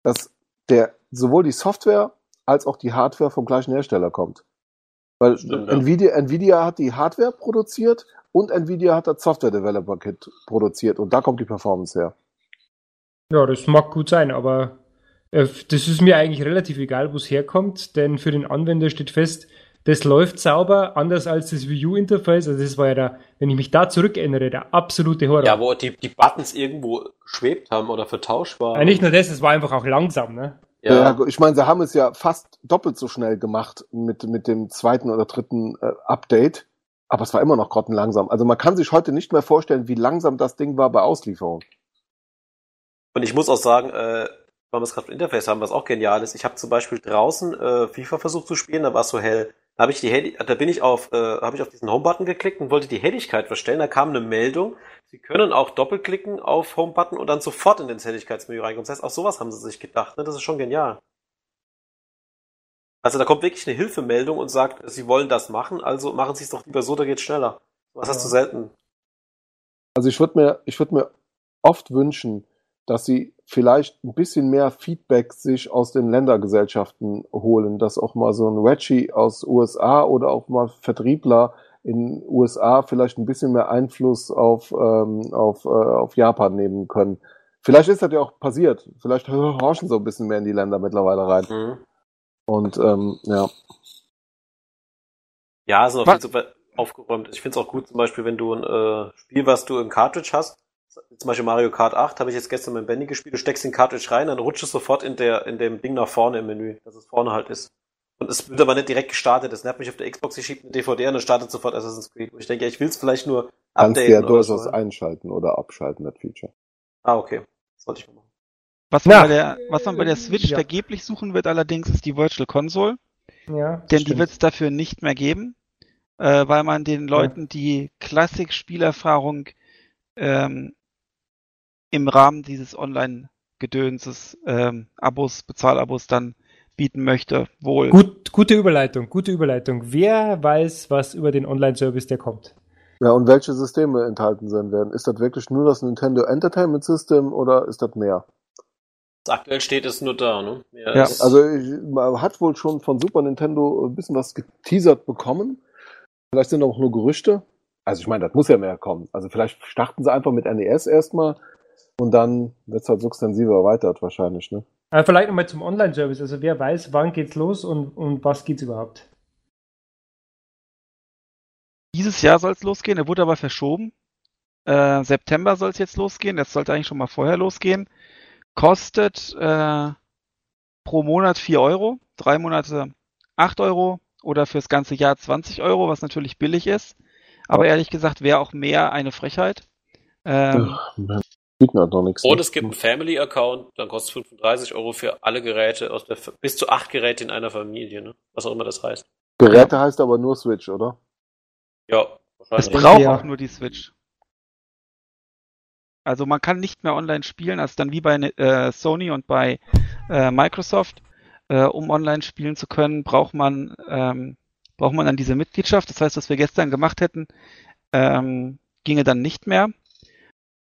Dass der, sowohl die Software als auch die Hardware vom gleichen Hersteller kommt. Weil Stimmt, ja. Nvidia, Nvidia hat die Hardware produziert und Nvidia hat das Software Developer Kit produziert und da kommt die Performance her. Ja, das mag gut sein, aber äh, das ist mir eigentlich relativ egal, wo es herkommt, denn für den Anwender steht fest, das läuft sauber, anders als das Wii U-Interface. Also das war ja da, wenn ich mich da zurückerinnere, der absolute Horror. Ja, wo die, die Buttons irgendwo geschwebt haben oder vertauscht waren. Ja, nicht nur das, es war einfach auch langsam, ne? Ja. ich meine, sie haben es ja fast doppelt so schnell gemacht mit, mit dem zweiten oder dritten äh, Update, aber es war immer noch grottenlangsam. Also man kann sich heute nicht mehr vorstellen, wie langsam das Ding war bei Auslieferung. Und ich muss auch sagen, äh, weil wir es gerade im Interface haben, was auch genial ist, ich habe zum Beispiel draußen äh, FIFA versucht zu spielen, da war es so hell. Da habe ich die Helli da bin ich auf, äh, habe ich auf diesen Home-Button geklickt und wollte die Helligkeit verstellen. Da kam eine Meldung, Sie können auch doppelklicken auf Home-Button und dann sofort in den Helligkeitsmenü reinkommen. Das heißt, auch sowas haben sie sich gedacht. Ne? Das ist schon genial. Also da kommt wirklich eine Hilfemeldung und sagt, Sie wollen das machen, also machen Sie es doch lieber so, da geht's schneller. Was hast du selten? Also ich würde mir, ich würde mir oft wünschen, dass sie vielleicht ein bisschen mehr Feedback sich aus den Ländergesellschaften holen, dass auch mal so ein Reggie aus USA oder auch mal Vertriebler in USA vielleicht ein bisschen mehr Einfluss auf, ähm, auf, äh, auf Japan nehmen können. Vielleicht ist das ja auch passiert. Vielleicht horchen so ein bisschen mehr in die Länder mittlerweile rein. Mhm. Und ähm, ja. Ja, also auf Was- jeden Fall aufgeräumt. Ich finde es auch gut, zum Beispiel, wenn du ein äh, Spiel, was du im Cartridge hast, zum Beispiel Mario Kart 8, habe ich jetzt gestern mit Benny gespielt, du steckst den Cartridge rein, dann rutscht es sofort in, der, in dem Ding nach vorne im Menü, dass es vorne halt ist. Und es wird aber nicht direkt gestartet. Es nervt mich auf der Xbox, ich schiebe eine DVD und dann startet sofort Assassin's Creed. Und ich denke, ja, ich will es vielleicht nur Kannst du updaten ja durchaus so. einschalten oder abschalten, das Feature. Ah, okay. Das sollte ich mal machen. Was man, Ja. bei der, was man bei der Switch Ja. vergeblich suchen wird allerdings, ist die Virtual Console. Ja, Denn die stimmt. wird es dafür nicht mehr geben, äh, weil man den Leuten die Klassik-Spielerfahrung ähm, im Rahmen dieses Online-Gedönses, ähm, Abos, Bezahlabos dann bieten möchte. Wohl. Gut, gute Überleitung, gute Überleitung. Wer weiß, was über den Online-Service der kommt? Ja, und welche Systeme enthalten sein werden? Ist das wirklich nur das Nintendo Entertainment System oder ist das mehr? Aktuell steht, ist nur da, ne? Ja. ist- Also ich, man hat wohl schon von Super Nintendo ein bisschen was geteasert bekommen. Vielleicht sind auch nur Gerüchte. Also ich meine, das muss ja mehr kommen. Also vielleicht starten sie einfach mit NES erstmal und dann wird es halt sukzessive erweitert wahrscheinlich, ne? Äh, vielleicht nochmal zum Online-Service. Also wer weiß, wann geht's los und, und was geht's überhaupt? Dieses Jahr soll es losgehen, er wurde aber verschoben. Äh, September soll es jetzt losgehen, das sollte eigentlich schon mal vorher losgehen. Kostet äh, pro Monat 4 Euro, drei Monate 8 Euro oder fürs ganze Jahr 20 Euro, was natürlich billig ist. Aber ehrlich gesagt wäre auch mehr eine Frechheit. Ähm, Ja, bieten halt noch nichts. Und ne? es gibt einen Family-Account, dann kostet 35 Euro für alle Geräte aus der F- bis zu acht Geräte in einer Familie, ne? Was auch immer das heißt. Geräte heißt aber nur Switch, oder? Ja, Es braucht Ja. auch nur die Switch. Also man kann nicht mehr online spielen, als dann wie bei äh, Sony und bei äh, Microsoft. Äh, um online spielen zu können, braucht man ähm, braucht man dann diese Mitgliedschaft. Das heißt, was wir gestern gemacht hätten, ähm, ginge dann nicht mehr.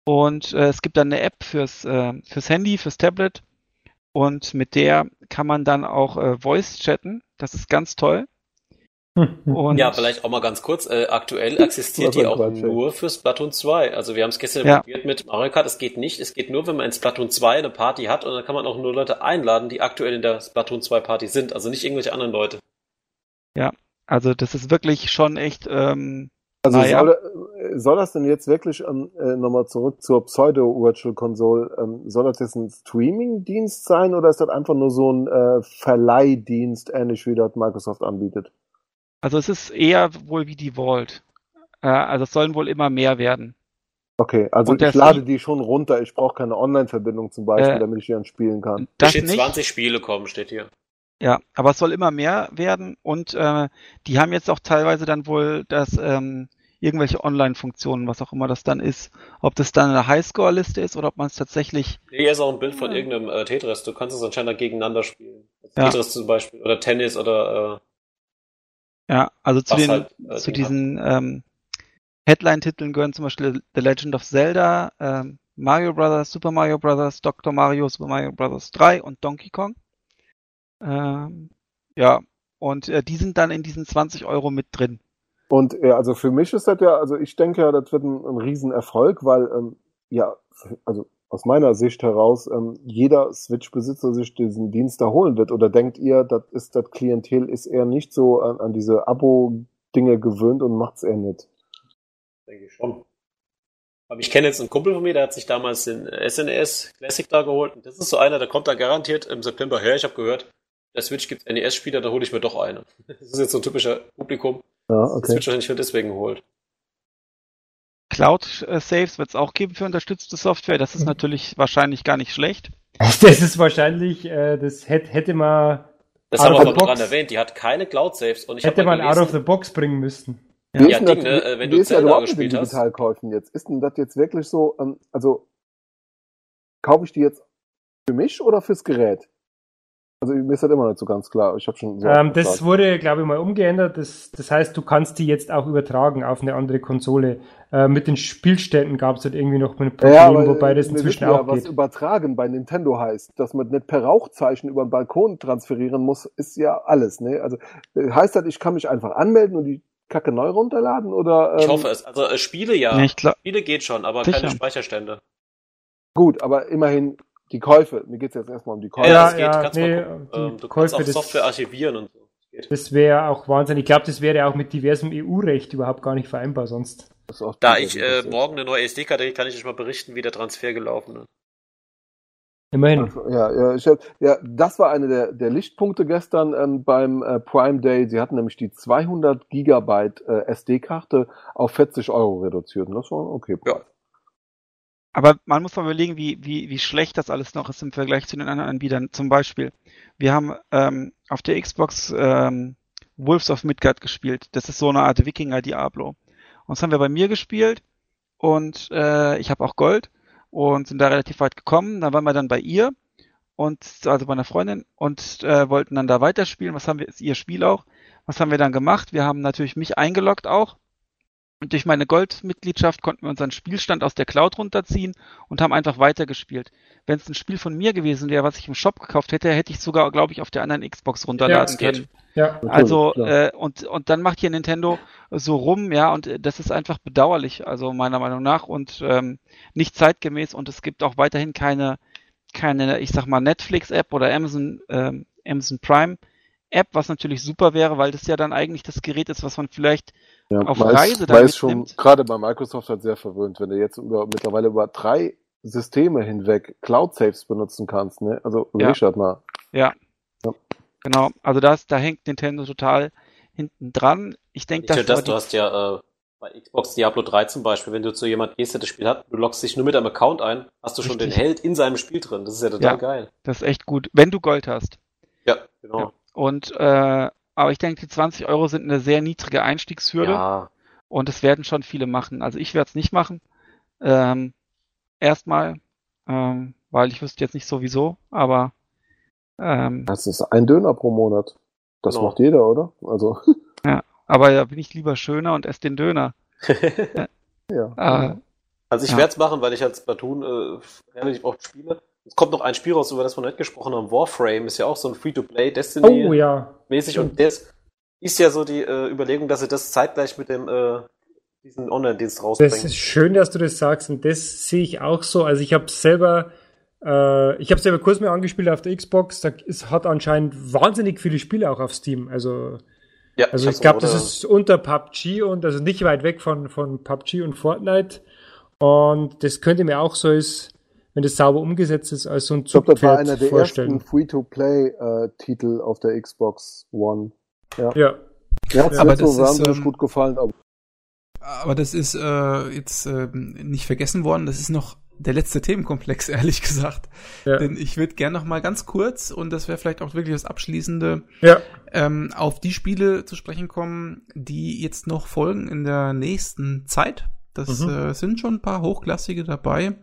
Und äh, es gibt dann eine App fürs äh, fürs Handy, fürs Tablet und mit der kann man dann auch äh, Voice chatten. Das ist ganz toll. Und Ja, vielleicht auch mal ganz kurz. Äh, aktuell existiert die auch Quatsch, nur für Splatoon 2. Also wir haben es gestern Ja. probiert mit Mario Kart. Es geht nicht. Es geht nur, wenn man in Splatoon 2 eine Party hat und dann kann man auch nur Leute einladen, die aktuell in der Splatoon 2 Party sind. Also nicht irgendwelche anderen Leute. also das ist wirklich schon echt ähm, Also Naja. soll, soll das denn jetzt wirklich ähm, äh, nochmal zurück zur Pseudo-Virtual Console, ähm, soll das jetzt ein Streaming-Dienst sein oder ist das einfach nur so ein äh, Verleihdienst, ähnlich wie das Microsoft anbietet? Also es ist eher wohl wie die Vault. Äh, also es sollen wohl immer mehr werden. Okay, also ich lade die schon runter, ich brauche keine Online-Verbindung zum Beispiel, Äh, damit ich die dann spielen kann. Da Das steht nicht. 20 Spiele kommen, steht hier. Ja, aber es soll immer mehr werden und äh, die haben jetzt auch teilweise dann wohl das ähm, irgendwelche Online-Funktionen, was auch immer das dann ist. Ob das dann eine Highscore-Liste ist oder ob man es tatsächlich. Nee, hier ist auch ein Bild von irgendeinem äh, Tetris. Du kannst es anscheinend gegeneinander spielen. Ja. Tetris zum Beispiel oder Tennis oder Ja, also zu den halt, äh, zu diesen ähm, Headline-Titeln gehören zum Beispiel The Legend of Zelda, ähm, Mario Brothers, Super Mario Brothers, Dr. Mario, Super Mario Brothers 3 und Donkey Kong. Ähm, ja, und äh, die sind dann in diesen 20 Euro mit drin. Und ja, also für mich ist das ja, also ich denke ja, das wird ein, ein Riesenerfolg, weil ähm, ja, also aus meiner Sicht heraus ähm, jeder Switch-Besitzer sich diesen Dienst da holen wird. Oder denkt ihr, das ist das Klientel ist eher nicht so an, an diese Abo-Dinge gewöhnt und macht's eher nicht? denke ich schon. Aber ich kenne jetzt einen Kumpel von mir, der hat sich damals den SNES Classic da geholt. Und das ist so einer, der kommt da garantiert im September her. Ich habe gehört, der Switch gibt NES-Spieler, da hole ich mir doch eine. Das ist jetzt so ein typischer Publikum, Ja, das okay. Switch wahrscheinlich nur deswegen holt. Cloud-Saves wird es auch geben für unterstützte Software. Das ist Mhm. natürlich wahrscheinlich gar nicht schlecht. Das ist wahrscheinlich, äh, das hätte, hätte man, Das Out haben of wir dran box. erwähnt. Die hat keine Cloud-Saves. Und ich hätte man mal out of gelesen, the box bringen müssen. Ja, ist denn Ding, das, ne, äh, wenn du Zelda den gespielt hast? Digitalkäufen jetzt? Ist denn das jetzt wirklich so, ähm, also kaufe ich die jetzt für mich oder fürs Gerät? Also mir ist das immer nicht so ganz klar. Ich habe schon so Ähm, das gefragt. wurde, glaube ich, mal umgeändert. Das, das heißt, du kannst die jetzt auch übertragen auf eine andere Konsole. Äh, mit den Spielständen gab es halt irgendwie noch ein Problem, Ja, aber, wobei das wir inzwischen ja, auch was geht. übertragen bei Nintendo heißt, dass man nicht per Rauchzeichen über den Balkon transferieren muss, ist ja alles. Ne? Also äh, heißt das, ich kann mich einfach anmelden und die Kacke neu runterladen oder? Ähm, Ich hoffe es. Also äh, Spiele ja. Nee, ich glaub, Spiele geht schon, aber Sicher. keine Speicherstände. Gut, aber immerhin die Käufe. Mir geht's jetzt erstmal um die Käufe. Ja, das geht. ja, kannst nee, mal gucken. die Ähm, du Käufe, kannst auch das- Software archivieren und so. Das geht. Das wäre auch Wahnsinn. Ich glaube, das wäre auch mit diversem EU-Recht überhaupt gar nicht vereinbar sonst. Das ist auch Da ich äh, morgen eine neue SD-Karte kann ich euch mal berichten, wie der Transfer gelaufen ist. Immerhin. Ja, ja, ich hab, ja, das war eine der, der Lichtpunkte gestern ähm, beim äh, Prime Day. Sie hatten nämlich die 200 Gigabyte äh, SD-Karte auf 40 Euro reduziert. Und das war ein okay. Preis. Aber man muss mal überlegen, wie, wie, wie schlecht das alles noch ist im Vergleich zu den anderen Anbietern. Zum Beispiel, wir haben ähm, auf der Xbox ähm, Wolves of Midgard gespielt. Das ist so eine Art Wikinger-Diablo. Und das haben wir bei mir gespielt und äh, ich habe auch Gold und sind da relativ weit gekommen. Dann waren wir dann bei ihr und also bei einer Freundin und äh, wollten dann da weiterspielen. Was haben wir, ist ihr Spiel auch. Was haben wir dann gemacht? Wir haben natürlich mich eingeloggt auch. Und durch meine Goldmitgliedschaft konnten wir unseren Spielstand aus der Cloud runterziehen und haben einfach weitergespielt. Wenn es ein Spiel von mir gewesen wäre, was ich im Shop gekauft hätte, hätte ich sogar, glaube ich, auf der anderen Xbox runterladen geht. können. Ja. Also äh, und und dann macht hier Nintendo so rum, ja, und das ist einfach bedauerlich, also meiner Meinung nach und ähm, nicht zeitgemäß und es gibt auch weiterhin keine keine, ich sag mal Netflix App oder Amazon ähm, Amazon Prime App, was natürlich super wäre, weil das ja dann eigentlich das Gerät ist, was man vielleicht Ja, auf man Reise ist, dann man ist schon mitnimmt. gerade bei Microsoft halt sehr verwöhnt, wenn du jetzt über, mittlerweile über drei Systeme hinweg Cloud Saves benutzen kannst. Ne? Also Ja. halt mal. Ja. Ja. Genau, also das, da hängt Nintendo total hinten dran. Ich denke, nur das, du hast ja äh, bei Xbox Diablo 3 zum Beispiel, wenn du zu jemand gehst, der das Spiel hat, du loggst dich nur mit einem Account ein, hast du schon Richtig. den Held in seinem Spiel drin. Das ist ja total Ja. geil. das ist echt gut, wenn du Gold hast. Ja, genau. Ja. Und äh, aber ich denke, die 20 Euro sind eine sehr niedrige Einstiegshürde Ja, und es werden schon viele machen. Also ich werde es nicht machen. Ähm, erstmal, ähm, weil ich wüsste jetzt nicht sowieso, aber ähm, Das ist ein Döner pro Monat. Das Genau. macht jeder, oder? Also, aber da bin ich lieber schöner und esse den Döner. ja. Äh, Also ich Ja. werde es machen, weil ich als Splatoon äh, relativ oft spiele. Es kommt noch ein Spiel raus, über das wir nicht gesprochen haben. Warframe ist ja auch so ein Free-to-Play Oh Destiny-mäßig ja. und das ist ja so die äh, Überlegung, dass sie das zeitgleich mit dem äh, diesen Online-Dienst Das rausbringen. ist schön, dass du das sagst und das sehe ich auch so. Also ich habe selber, äh, ich habe selber kurz mal angespielt auf der Xbox. Da es hat anscheinend wahnsinnig viele Spiele auch auf Steam. Also ja, Also ich glaube, das ist unter PUBG und also nicht weit weg von, von PUBG und Fortnite. Und das könnte mir auch so ist, wenn das sauber umgesetzt ist, als so ein Ich glaube, das war Zugpferd einer der vorstellen. ersten Free-to-Play-Titel auf der Xbox One. Ja, Mir hat es Aber nicht so das ist, wahnsinnig ähm, gut gefallen, aber Aber das ist äh, jetzt äh, nicht vergessen worden. Das ist noch der letzte Themenkomplex, ehrlich gesagt. ja. Denn ich würde gern noch mal ganz kurz, und das wäre vielleicht auch wirklich das Abschließende, ja. ähm, auf die Spiele zu sprechen kommen, die jetzt noch folgen in der nächsten Zeit. Das Mhm. äh, sind schon ein paar hochklassige dabei.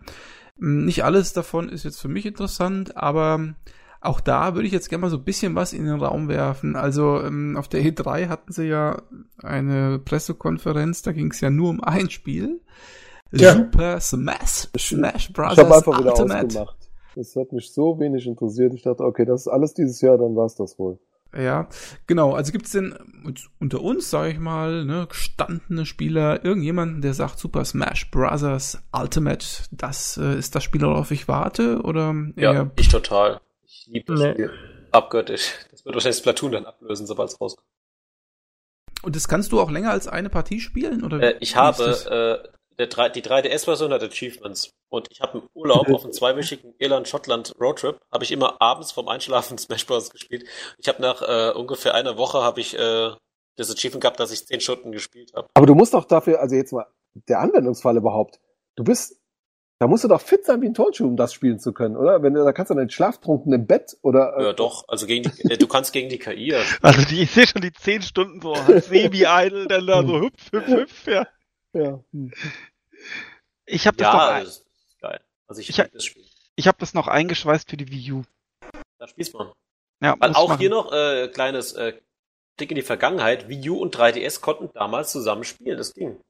Ähm, Nicht alles davon ist jetzt für mich interessant, aber auch da würde ich jetzt gerne mal so ein bisschen was in den Raum werfen. Also ähm, auf der E3 hatten sie ja eine Pressekonferenz, da ging es ja nur um ein Spiel. Ja. Super Smash, Smash Bros. ich habe einfach wieder Ultimate. ausgemacht. Das hat mich so wenig interessiert. Ich dachte, okay, das ist alles dieses Jahr, dann war's das wohl. Ja, genau. Also gibt's denn uns- unter uns, sage ich mal, ne, gestandene Spieler, irgendjemanden, der sagt, Super Smash Bros. Ultimate, das äh, ist das Spiel, worauf ich warte? Oder ja, eher, ich total. Ich liebe das Nee. Spiel. Abgöttisch. Das wird wahrscheinlich Splatoon dann ablösen, sobald es rauskommt. und das kannst du auch länger als eine Partie spielen? Oder Äh, ich habe äh, der 3, die 3DS-Version hat Achievements. Und ich habe im Urlaub auf einem zweiwöchigen Irland-Schottland Roadtrip, habe ich immer abends vorm Einschlafen Smash Bros. gespielt. Ich habe nach äh, ungefähr einer Woche habe ich äh, das Achievement gehabt, dass ich 10 Stunden gespielt habe. Aber du musst doch dafür, also jetzt mal, der Anwendungsfall überhaupt, du bist, da musst du doch fit sein wie ein Turnschuh, um das spielen zu können, oder? Wenn du, da kannst du dann schlaftrunken im Bett oder, Ja, äh, doch, also gegen die, äh, du kannst gegen die KI. ja. also die, ich sehe schon die 10 Stunden so semi-idle, dann da so hüpf, hüpf, hüpf, ja. Ja. hm. Ich habe das, Ja, noch, das ist geil. Also ich, Ich- liebe das Spiel. ich hab das noch eingeschweißt für die Wii U. Da spielst man. Ja, Weil auch machen. hier noch äh, kleines äh, Blick in die Vergangenheit. Wii U und 3DS konnten damals zusammen spielen. Das ging.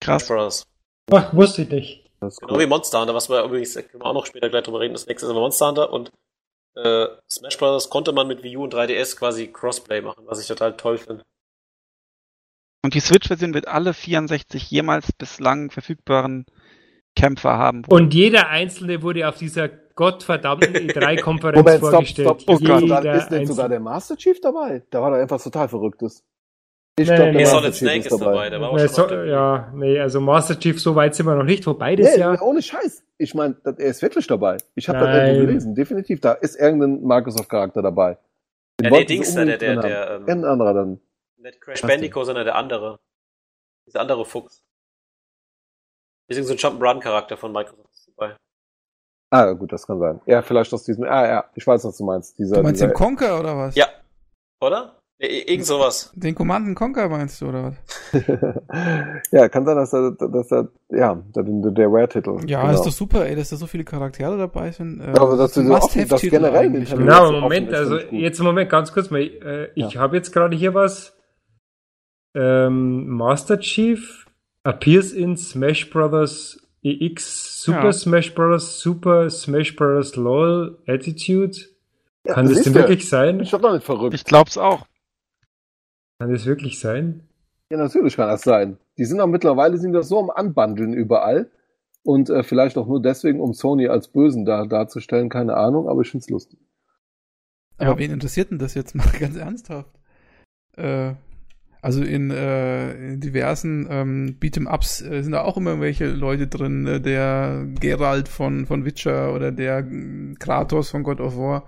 Krass. Bros. Ach, wusste ich nicht. Genau cool. wie Monster Hunter, was wir übrigens, da können wir auch noch später gleich drüber reden. Das nächste ist aber Monster Hunter und äh, Smash Bros. konnte man mit Wii U und 3DS quasi Crossplay machen, was ich total toll finde. Und die Switch-Version wird alle 64 jemals bislang verfügbaren Kämpfer haben. Und jeder einzelne wurde auf dieser gottverdammten E3-Konferenz Moment, stopp, vorgestellt. stopp. Oh Gott, ist denn einzelne. sogar der Master Chief dabei? Da war doch etwas total Verrücktes. Ich Nee, glaube, nee, der Solid Master Chief Snake ist dabei, der war auch Nee, schon so, der ja, nee, also Master Chief, so weit sind wir noch nicht, wobei das Nee, ja. ohne Scheiß. Ich meine, er ist wirklich dabei. Ich habe das Nein. irgendwo gelesen. Definitiv, da ist irgendein Microsoft-Charakter dabei. Den Ja, der Dings da, der, der, der, haben. ähm, Irgendein anderer dann. Nicht Crash Bandicoot, sondern der andere. Dieser andere Fuchs. Ist so ein Jump'n'Run-Charakter von Microsoft ist dabei. Ah, gut, das kann sein. Ja, vielleicht aus diesem. Ah, ja, ich weiß, was du meinst. Dieser, Du meinst dieser, den Conker oder was? Ja. Oder? Irgend sowas. Den Command Conker meinst du oder was? ja, kann sein, dass er, dass er, ja, der, der, der Rare-Titel. Ja, genau. ist doch super, ey, dass da so viele Charaktere dabei sind. Äh, aber dass ein du so Must-Have-Titel generell ne? Offen Moment, also jetzt im Moment ganz kurz mal. Äh, ich Ja. habe jetzt gerade hier was. Ähm, Master Chief appears in Smash Bros. EX, Super Ja. Smash Bros., Super Smash Bros. LOL, Attitude. Ja, Kann das denn wirklich sein? Ich doch noch nicht verrückt. Ich glaub's auch. Kann das wirklich sein? Ja, natürlich kann das sein. Die sind auch mittlerweile sind das so am Anbandeln überall. Und äh, vielleicht auch nur deswegen, um Sony als Bösen da darzustellen, keine Ahnung, aber ich find's lustig. Aber Ja. wen interessiert denn das jetzt mal ganz ernsthaft? Äh, also in, äh, in diversen ähm, Beat'em-Ups äh, sind da auch immer welche Leute drin, äh, der Geralt von, von Witcher oder der äh, Kratos von God of War.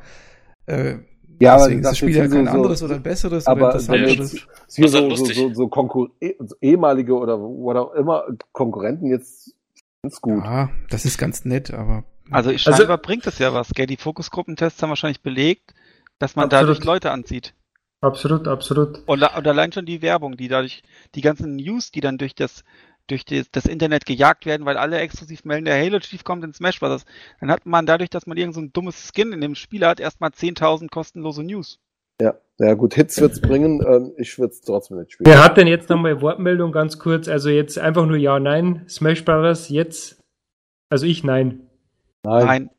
Äh, Ja, deswegen ist das das Spiel ja kein so- anderes oder ein besseres aber oder wenn interessanteres. jetzt hier Das ist so, so, so, so, Konkur eh- so ehemalige oder oder auch immer Konkurrenten jetzt find's gut. Ja, das ist ganz nett, aber Also Also- scheinbar bringt es ja was. Gell? Die Fokusgruppentests haben wahrscheinlich belegt, dass man Absolut. dadurch Leute anzieht. Absolut, absolut. Und, und allein schon die Werbung, die dadurch, die ganzen News, die dann durch das, durch das, das Internet gejagt werden, weil alle exklusiv melden, der Halo Chief kommt in Smash Bros. Dann hat man dadurch, dass man irgend so ein dummes Skin in dem Spiel hat, erstmal 10.000 kostenlose News. Ja, ja gut, Hits wird's bringen. Ähm, ich würde es trotzdem nicht spielen. Wer hat denn jetzt nochmal Wortmeldung ganz kurz? Also jetzt einfach nur Ja, Nein. Smash Bros. jetzt. Also ich nein. Nein. Nein,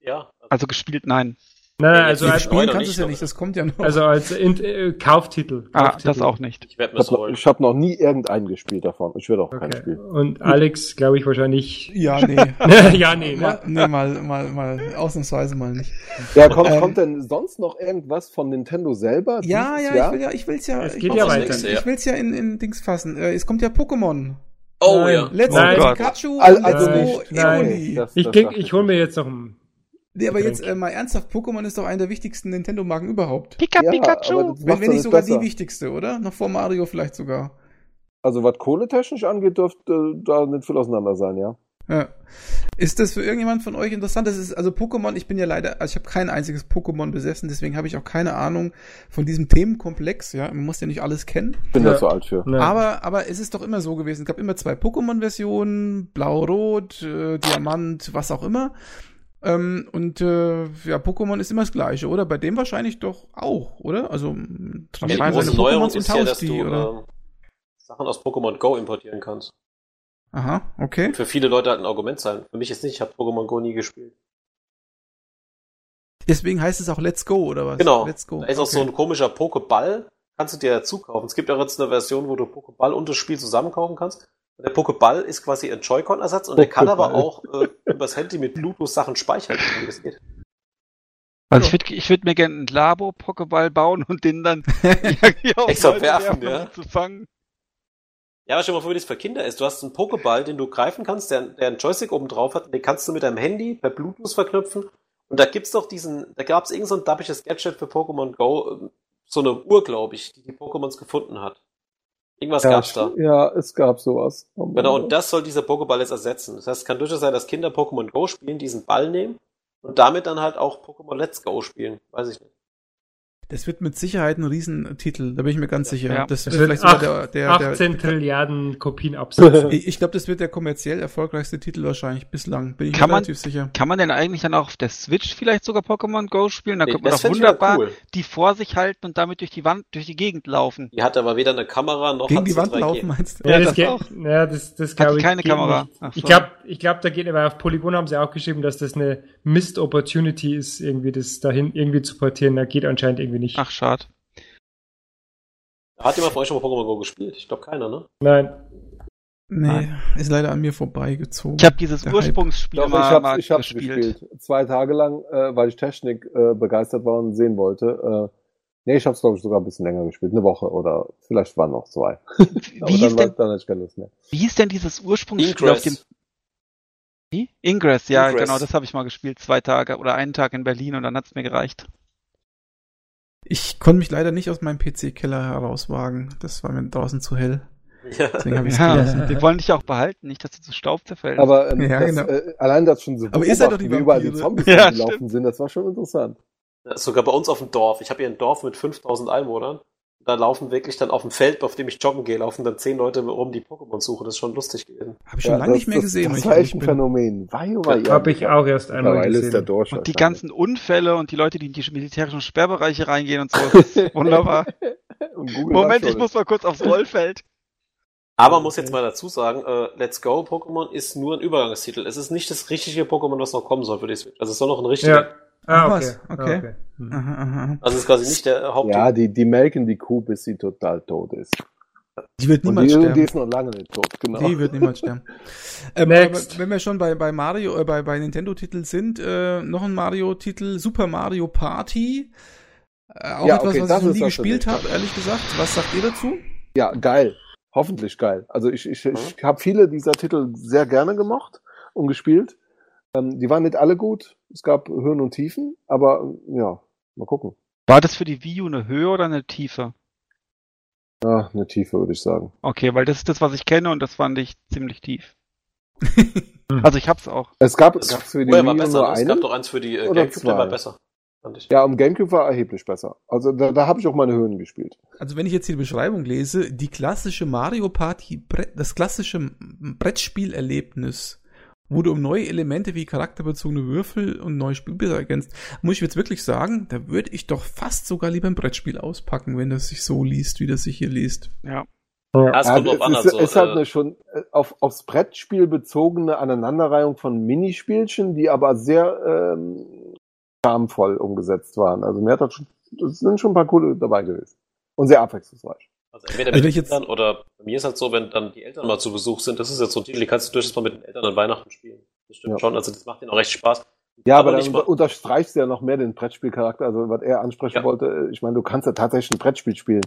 Ja. also gespielt nein. Nein, Ja, also als, spielen kannst du es ja nicht, das kommt ja noch. also als in, äh, Kauftitel. Ah, Kauftitel. das auch nicht. Ich werde mir Ich das habe noch, hab noch nie irgendeinen gespielt davon. Ich werde auch keinen Okay. spielen. Und Alex, glaube ich, wahrscheinlich. ja, nee. ja, nee, mal, ne? nee, mal, mal, mal, ausnahmsweise mal nicht. Ja, kommt, Ähm, kommt denn sonst noch irgendwas von Nintendo selber? Ja, ja, Jahr? ich will ja, ich will's ja. Es ich geht will's ja ja weiter. nächste, Ich will's ja in, in Dings fassen. Äh, es kommt ja Pokémon. Oh Nein. ja. Go Gott. Pikachu also. Evoli. Das- Ich, das dachte ich hole mir jetzt noch ein. Nee, aber jetzt äh, mal ernsthaft, Pokémon ist doch einer der wichtigsten Nintendo-Marken überhaupt. Pika Ja, Pikachu! Wenn, wenn nicht sogar besser. die wichtigste, oder? Noch vor Mario vielleicht sogar. Also was kohletechnisch angeht, dürfte da nicht viel auseinander sein, ja. Ja. Ist das für irgendjemand von euch interessant? Das ist also Pokémon. Ich bin ja leider, also ich habe kein einziges Pokémon besessen, deswegen habe ich auch keine Ahnung von diesem Themenkomplex. Ja, man muss ja nicht alles kennen. Ich bin Ja. da zu alt für. Ne. Aber, aber es ist doch immer so gewesen. Es gab immer zwei Pokémon-Versionen, Blau-Rot, äh, Diamant, was auch immer. Ähm, und äh, ja, Pokémon ist immer das Gleiche, oder? Bei dem wahrscheinlich doch auch, oder? Also m, Aber die trainiert man große seine Neuerung Pokémons und ist ja, tauscht dass die, du oder? ähm, Sachen aus Pokémon Go importieren kannst. Aha, okay. Für viele Leute halt ein Argument sein. Für mich ist nicht, ich habe Pokémon Go nie gespielt. Deswegen heißt es auch Let's Go, oder was? Genau. Let's Go. Da ist auch okay. so ein komischer Pokéball, kannst du dir dazu kaufen. Es gibt auch jetzt eine Version, wo du Pokéball und das Spiel zusammen kaufen kannst. Und der Pokéball ist quasi ein Joy-Con-Ersatz und der kann aber auch äh, übers Handy mit Bluetooth Sachen speichern, wie das geht. Also ich würde ich würd mir gerne einen Labo-Pokéball bauen und den dann Extra werfen, um ja. ihn zu fangen. Ja, aber stell dir mal vor, wie das für Kinder ist. Du hast einen Pokéball, den du greifen kannst, der, der einen Joystick oben drauf hat, und den kannst du mit deinem Handy per Bluetooth verknüpfen. Und da gibt's doch diesen, da gab's irgend so ein dappisches Gadget für Pokémon Go, ähm, so eine Uhr, glaube ich, die die Pokémons gefunden hat. Irgendwas Ja, gab's da. ja, es gab sowas. Genau, und das soll dieser Pokéball jetzt ersetzen. Das heißt, es kann durchaus sein, dass Kinder Pokémon Go spielen, diesen Ball nehmen und damit dann halt auch Pokémon Let's Go spielen. Weiß ich nicht. Das wird mit Sicherheit ein Riesentitel, da bin ich mir ganz sicher. Ja. Das Es wird vielleicht sogar acht, der, der, 18 der Trilliarden Kopien absetzen. ich, ich glaube, das wird der kommerziell erfolgreichste Titel wahrscheinlich bislang. Bin ich Kann mir man- relativ sicher. Kann man denn eigentlich dann auch auf der Switch vielleicht sogar Pokémon Go spielen? Da Nee, könnte man das doch wunderbar cool. die vor sich halten und damit durch die Wand, durch die Gegend laufen. Die hat aber weder eine Kamera noch Gegen die Wand 3G. laufen, meinst du? Ja, Ja, das das geht, auch. ja, das, das Hat glaube die ich. keine Kamera? Ach Ich glaube, ich glaub, da geht, aber auf Polygon haben sie auch geschrieben, dass das eine Missed Opportunity ist, irgendwie das dahin irgendwie zu portieren. Da geht anscheinend irgendwie nicht. Ach, schade. Hat jemand von euch schon mal Pokémon Go gespielt? Ich glaube keiner, ne? Nein. Nee, Nein. ist leider an mir vorbeigezogen. Ich habe dieses Der. Ursprungsspiel Doch, ich mal, hab's, mal ich hab's gespielt. gespielt. Zwei Tage lang, äh, weil ich Technik äh, begeistert war und sehen wollte. Äh, nee, ich hab's, glaube ich, sogar ein bisschen länger gespielt. Eine Woche oder vielleicht waren noch zwei. Aber Wie war, denn, ich mehr. wie hieß denn dieses Ursprungsspiel auf dem Ingress. Wie? Ingress, ja, Ingress. genau, das habe ich mal gespielt, zwei Tage oder einen Tag in Berlin und dann hat's mir gereicht. Ich konnte mich leider nicht aus meinem PC-Keller herauswagen. Das war mir draußen zu hell. Ja. Deswegen habe ich es Ja, gelassen. wir wollen dich auch behalten, nicht, dass du zu Staub zerfällst. Aber ähm, Ja, das, genau. äh, allein das schon so Aber ihr seid doch die wie überall die. Zombies Ja, gelaufen sind, das war schon interessant. Sogar bei uns auf dem Dorf. Ich habe hier ein Dorf mit 5000 Einwohnern. Da laufen wirklich dann auf dem Feld, auf dem ich joggen gehe, laufen dann zehn Leute rum, die Pokémon suchen. Das ist schon lustig gewesen. Habe ich schon Ja, lange das, nicht mehr das, gesehen. Das ehrlich echt ein. Phänomen. Wei, Habe ich auch erst einmal ist gesehen. Dorsch. und die ganzen Unfälle und die Leute, die in die militärischen Sperrbereiche reingehen und so, das ist wunderbar. Moment, ich muss mal kurz aufs Rollfeld. Aber man muss jetzt mal dazu sagen, äh, Let's Go Pokémon ist nur ein Übergangstitel. Es ist nicht das richtige Pokémon, was noch kommen soll für die Switch. Also es soll noch ein richtiger. Ja. Ah, Ach, okay. was? Okay. Ah, okay. Hm. Aha, aha, aha. Also ist quasi nicht der Haupt. Ja, die, die melken die Kuh, bis sie total tot ist. Die wird niemals die, die sterben. ist noch lange nicht tot, genau. Die wird niemals sterben. Ähm, wenn wir schon bei, bei Mario, äh, bei, bei Nintendo-Titeln sind, äh, noch ein Mario-Titel, Super Mario Party. Äh, auch Ja, etwas, okay, was das ich noch ist nie gespielt habe, ehrlich gesagt. Was sagt ihr dazu? Ja, geil. Hoffentlich geil. Also ich, ich, ich habe viele dieser Titel sehr gerne gemocht und gespielt. Ähm, die waren nicht alle gut. Es gab Höhen und Tiefen, aber ja, mal gucken. War das für die Wii U eine Höhe oder eine Tiefe? Ah, eine Tiefe, würde ich sagen. Okay, weil das ist das, was ich kenne und das fand ich ziemlich tief. Also ich hab's auch. Es gab, Das gab's für die Wii U besser. nur ne? Es gab einen. doch eins für die äh, Gamecube, der war besser. Ja, am Gamecube war erheblich besser. Also da, da habe ich auch meine Höhen gespielt. Also wenn ich jetzt hier die Beschreibung lese, die klassische Mario Party, das klassische Brettspielerlebnis, wo du um neue Elemente wie charakterbezogene Würfel und neue Spielbilder ergänzt, muss ich jetzt wirklich sagen, da würde ich doch fast sogar lieber ein Brettspiel auspacken, wenn das sich so liest, wie das sich hier liest. Ja. Ja, es Ja, kommt drauf es an. ist, Also, ist halt äh, eine schon äh, auf, aufs Brettspiel bezogene Aneinanderreihung von Minispielchen, die aber sehr ähm, charmvoll umgesetzt waren. Also mir hat das schon, es sind schon ein paar coole dabei gewesen. Und sehr abwechslungsreich. Also entweder Also mit wenn ich den jetzt- Eltern oder bei mir ist halt so, wenn dann die Eltern mal zu Besuch sind, das ist jetzt so ein Titel, die kannst du durchaus mal mit den Eltern an Weihnachten spielen. Das stimmt Ja. schon, also das macht ihnen auch recht Spaß. Ja, aber, nicht dann unterstreichst du ja noch mehr den Brettspielcharakter, also was er ansprechen Ja. wollte. Ich meine, du kannst ja tatsächlich ein Brettspiel spielen.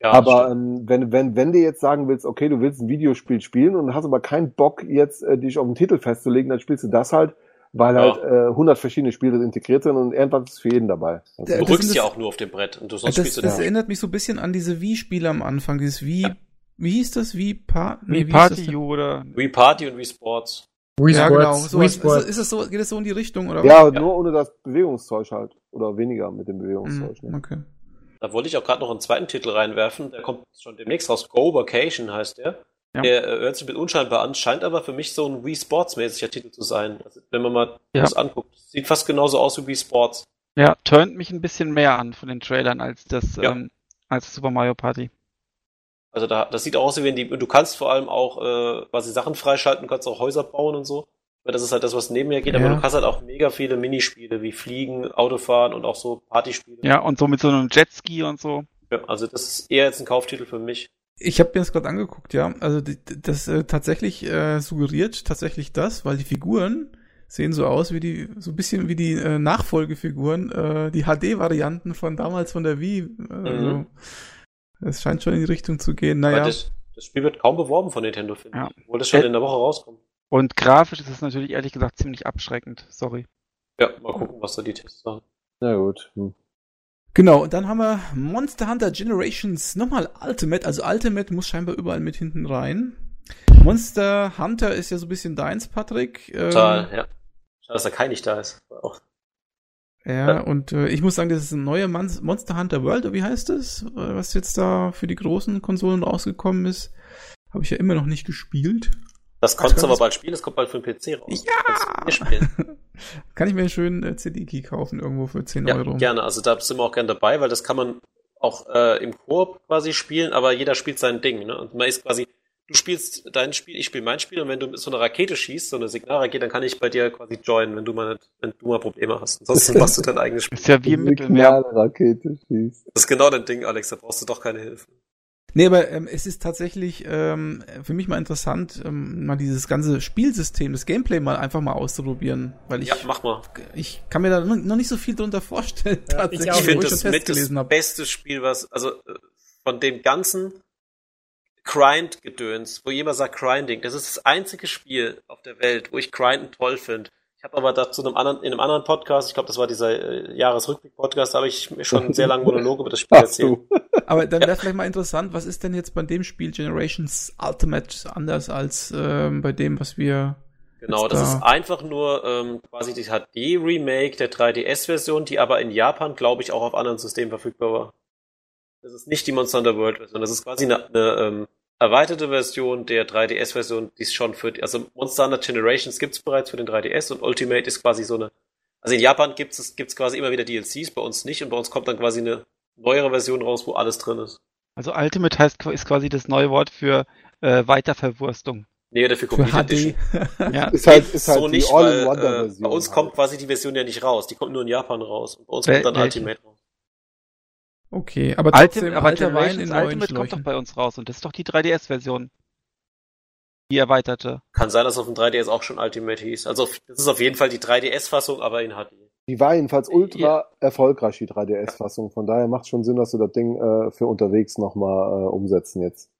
ja, aber ähm, wenn, wenn, wenn du jetzt sagen willst, okay, du willst ein Videospiel spielen und hast aber keinen Bock, jetzt äh, dich auf den Titel festzulegen, dann spielst du das halt, weil Ja. halt äh, 100 verschiedene Spiele integriert sind und irgendwas ist für jeden dabei. Also, du das rückst ja das- auch nur auf dem Brett und du sonst das spielst du das nicht. erinnert mich so ein bisschen an diese Wii-Spiele am Anfang, dieses Wii, Ja. wie hieß das? Wii Pa Wie nee, hieß Party das oder Wii Party und Wii Sports. Wii Ja, Sports, genau. So Wii ist, Sports. ist es so, geht es so in die Richtung oder ja, was? nur ohne das Bewegungszeug halt. Oder weniger mit dem Bewegungszeug. Mhm, Ne? okay. Da wollte ich auch gerade noch einen zweiten Titel reinwerfen. Der kommt schon demnächst raus. Go Vacation heißt der. Ja. Der äh, hört sich bisschen unscheinbar an, scheint aber für mich so ein Wii Sports mäßiger Titel zu sein. Also, wenn man mal Ja. das anguckt. Sieht fast genauso aus wie Wii Sports. Ja, turnt mich ein bisschen mehr an von den Trailern als das, Ja. ähm, als Super Mario Party. Also da, das sieht auch aus wie wenn die, du kannst vor allem auch äh, quasi Sachen freischalten, du kannst auch Häuser bauen und so. Weil das ist halt das, was neben mir geht, aber Ja. du kannst halt auch mega viele Minispiele wie Fliegen, Autofahren und auch so Partyspiele. Ja, und so mit so einem Jetski und so. Ja, also das ist eher jetzt ein Kauftitel für mich. Ich habe mir das gerade angeguckt, ja. Also die, das äh, tatsächlich äh, suggeriert tatsächlich das, weil die Figuren sehen so aus wie die, so ein bisschen wie die äh, Nachfolgefiguren, äh, die HD-Varianten von damals von der Wii. Äh, Mhm. Es scheint schon in die Richtung zu gehen. Naja, das, das Spiel wird kaum beworben von Nintendo, finde Ja. ich. Obwohl das schon Äh, in der Woche rauskommt. Und grafisch ist es natürlich ehrlich gesagt ziemlich abschreckend. Sorry. Ja, mal gucken, was da die Tests sagen. Na gut. Hm. Genau. Und dann haben wir Monster Hunter Generations nochmal Ultimate. Also Ultimate muss scheinbar überall mit hinten rein. Monster Hunter ist ja so ein bisschen deins, Patrick. Ähm, Total, ja. Schade, dass da kein nicht da ist. Auch, Ja, und äh, ich muss sagen, das ist ein neuer Mon Monster Hunter World, oder wie heißt es? Äh, Was jetzt da für die großen Konsolen rausgekommen ist. Habe ich ja immer noch nicht gespielt. Das konntest du aber das- bald spielen, das kommt bald für den PC raus. Ja! Kannst du mit mir spielen. Kann ich mir einen schönen äh, CD-Key kaufen, irgendwo für 10 Ja, Euro. gerne. Also da sind wir auch gerne dabei, weil das kann man auch äh, im Koop quasi spielen, aber jeder spielt sein Ding. Ne? Und man ist quasi, du spielst dein Spiel, ich spiele mein Spiel und wenn du mit so eine Rakete schießt, so eine Signalrakete, dann kann ich bei dir quasi joinen, wenn du mal, wenn du mal Probleme hast. Ansonsten machst du dein eigenes Spiel. Ist ja wie im Mittelmeer. Rakete schießt. Das ist genau dein Ding, Alex, da brauchst du doch keine Hilfe. Nee, aber ähm, es ist tatsächlich ähm, für mich mal interessant, ähm, mal dieses ganze Spielsystem, das Gameplay mal einfach mal auszuprobieren, weil ich Ja, mach mal. ich kann mir da noch nicht so viel drunter vorstellen. Ja, tatsächlich, ich Ich finde das mit das hab. beste Spiel, was, also äh, von dem ganzen Grind-Gedöns, wo jemand sagt Grinding, das ist das einzige Spiel auf der Welt, wo ich Grinden toll finde. Habe aber dazu einem anderen, in einem anderen Podcast, ich glaube, das war dieser äh, Jahresrückblick-Podcast, da habe ich mir schon einen sehr langen Monolog über das Spiel Ach erzählt. du. Aber dann wäre vielleicht mal interessant, was ist denn jetzt bei dem Spiel Generations Ultimate anders als ähm, bei dem, was wir Genau, das da- ist einfach nur ähm, quasi die HD-Remake der 3DS-Version, die aber in Japan, glaube ich, auch auf anderen Systemen verfügbar war. Das ist nicht die Monster Hunter World-Version, das ist quasi eine, eine ähm, erweiterte Version der 3DS-Version, die es schon für, die- also Monster Hunter Generations gibt's bereits für den 3DS und Ultimate ist quasi so eine, also in Japan gibt's es gibt's quasi immer wieder DLCs, bei uns nicht und bei uns kommt dann quasi eine neuere Version raus, wo alles drin ist. Also Ultimate heißt, ist quasi das neue Wort für äh, Weiterverwurstung. Nee, dafür für Complete Edition. HD. Ja. Ist halt, ist halt so die nicht, weil äh, All-in-Wonder-Version. bei uns halt. kommt quasi die Version ja nicht raus. Die kommt nur in Japan raus. Und bei uns Wel- kommt dann welche? Ultimate raus. Okay, aber trotzdem Ultimate, aber alter Wein in neuen Ultimate kommt doch bei uns raus und das ist doch die 3DS-Version. Die erweiterte. Kann sein, dass auf dem 3DS auch schon Ultimate hieß. Also das ist auf jeden Fall die 3DS-Fassung, aber in HD. Die war jedenfalls ultra erfolgreich, die 3DS-Fassung. Von daher macht schon Sinn, dass sie das Ding äh, für unterwegs nochmal äh, umsetzen jetzt.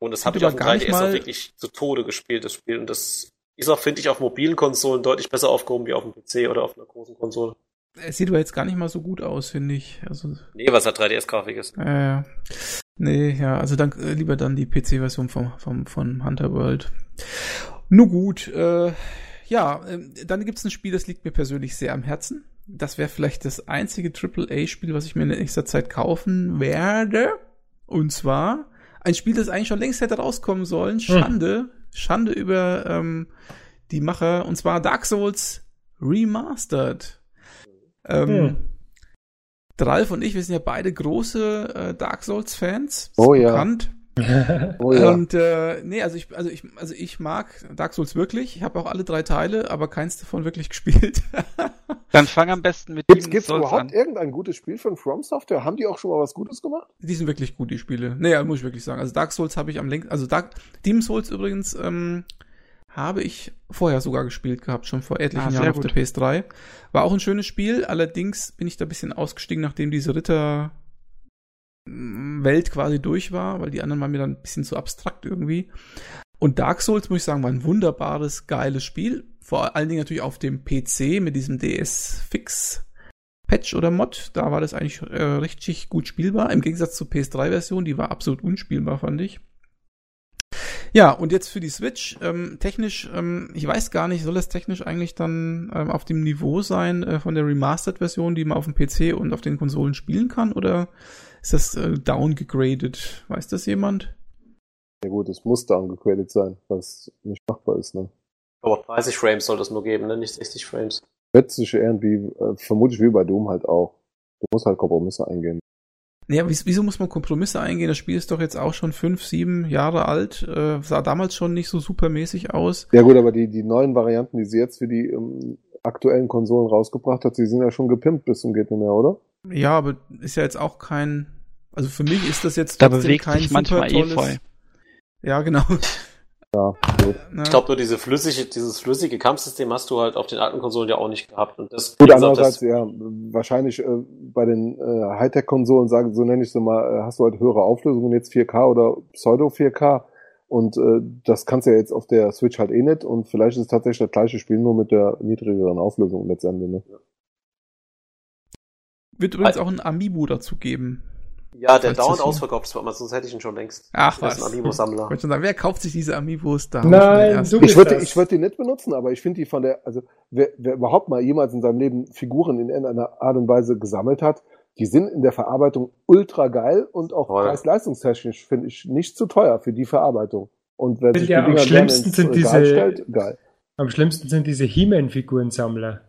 Und das habe ich auf dem gar nicht 3DS auch wirklich zu Tode gespielt, das Spiel. Und das ist auch, finde ich, auf mobilen Konsolen deutlich besser aufgehoben wie auf dem PC oder auf einer großen Konsole. Es sieht aber jetzt gar nicht mal so gut aus, finde ich. Also, Nee, was halt 3DS-Grafik ist. äh, nee, ja, also dann äh, lieber dann die PC-Version vom, vom, von Hunter World. Nur gut, äh, ja, ähm, dann gibt's ein Spiel, das liegt mir persönlich sehr am Herzen. Das wäre vielleicht das einzige AAA-Spiel, was ich mir in nächster Zeit kaufen werde. Und zwar ein Spiel, das eigentlich schon längst hätte rauskommen sollen. Schande, Schande über ähm, die Macher. Und zwar Dark Souls Remastered. Ähm, Hm. Ralf und ich, wir sind ja beide große äh, Dark Souls-Fans. Oh ja. Bekannt. Oh ja. Und äh, nee, also ich, also ich, also ich mag Dark Souls wirklich. Ich habe auch alle drei Teile, aber keins davon wirklich gespielt. Dann fang am besten mit Gibt's, Demon's gibt's Souls überhaupt an. irgendein gutes Spiel von From Software? Haben die auch schon mal was Gutes gemacht? die sind wirklich gut, die Spiele. Naja, muss ich wirklich sagen. Also Dark Souls habe ich am längsten, also Dark, Demon Souls übrigens ähm, habe ich vorher sogar gespielt gehabt, schon vor etlichen Ah, Jahren auf gut. der PS3. War auch ein schönes Spiel, allerdings bin ich da ein bisschen ausgestiegen, nachdem diese Ritter mm, Welt quasi durch war, weil die anderen waren mir dann ein bisschen zu abstrakt irgendwie. Und Dark Souls, muss ich sagen, war ein wunderbares, geiles Spiel. Vor allen Dingen natürlich auf dem PC mit diesem DS-Fix. Patch oder Mod, da war das eigentlich äh, richtig gut spielbar. Im Gegensatz zur PS3-Version, die war absolut unspielbar, fand ich. Ja, und jetzt für die Switch, ähm, technisch, ähm, ich weiß gar nicht, soll das technisch eigentlich dann ähm, auf dem Niveau sein äh, von der Remastered-Version, die man auf dem PC und auf den Konsolen spielen kann, oder ist das äh, downgegradet? Weiß das jemand? Ja gut, es muss downgegradet sein, weil es nicht machbar ist. Ne? Aber 30 Frames soll es nur geben, ne? nicht 60 Frames. Wird sich irgendwie, äh, vermutlich wie bei Doom halt auch. Du musst halt Kompromisse eingehen. Aber wieso, muss man Kompromisse eingehen? Das Spiel ist doch jetzt auch schon fünf, sieben Jahre alt, äh, sah damals schon nicht so supermäßig aus. Ja gut, aber die, die neuen Varianten, die sie jetzt für die ähm, aktuellen Konsolen rausgebracht hat, die sind ja schon gepimpt bis zum geht nicht mehr, oder? Ja, aber ist ja jetzt auch kein, also für mich ist das jetzt Da bewegt kein sich manchmal super tolles. Ja, genau. Ja, gut. Ne? Ich glaube nur diese flüssige, dieses flüssige Kampfsystem hast du halt auf den alten Konsolen ja auch nicht gehabt. Und das, Gut, andererseits, das, ja, wahrscheinlich äh, bei den äh, Hightech-Konsolen, sagen, so nenne ich sie mal, äh, hast du halt höhere Auflösungen, jetzt 4K oder Pseudo 4K. Und äh, das kannst du ja jetzt auf der Switch halt eh nicht. Und vielleicht ist es tatsächlich das gleiche Spiel, nur mit der niedrigeren Auflösung letztendlich. Ne? Wird übrigens auch ein Amiibo dazu geben. Ja, der dauernd ausverkauft ist, aber sonst hätte ich ihn schon längst. Ach Das ist was. ein Amiibo-Sammler. Ich wollte schon sagen, wer kauft sich diese Amiibos da? Nein, du Ich würde ich würd die nicht benutzen, aber ich finde die von der, also wer, wer überhaupt mal jemals in seinem Leben Figuren in irgendeiner Art und Weise gesammelt hat, die sind in der Verarbeitung ultra geil und auch preis-leistungstechnisch finde ich nicht zu teuer für die Verarbeitung. Und wer sich ja die Dinger am schlimmsten sind diese- stellt, geil. Am schlimmsten sind diese He-Man-Figurensammler.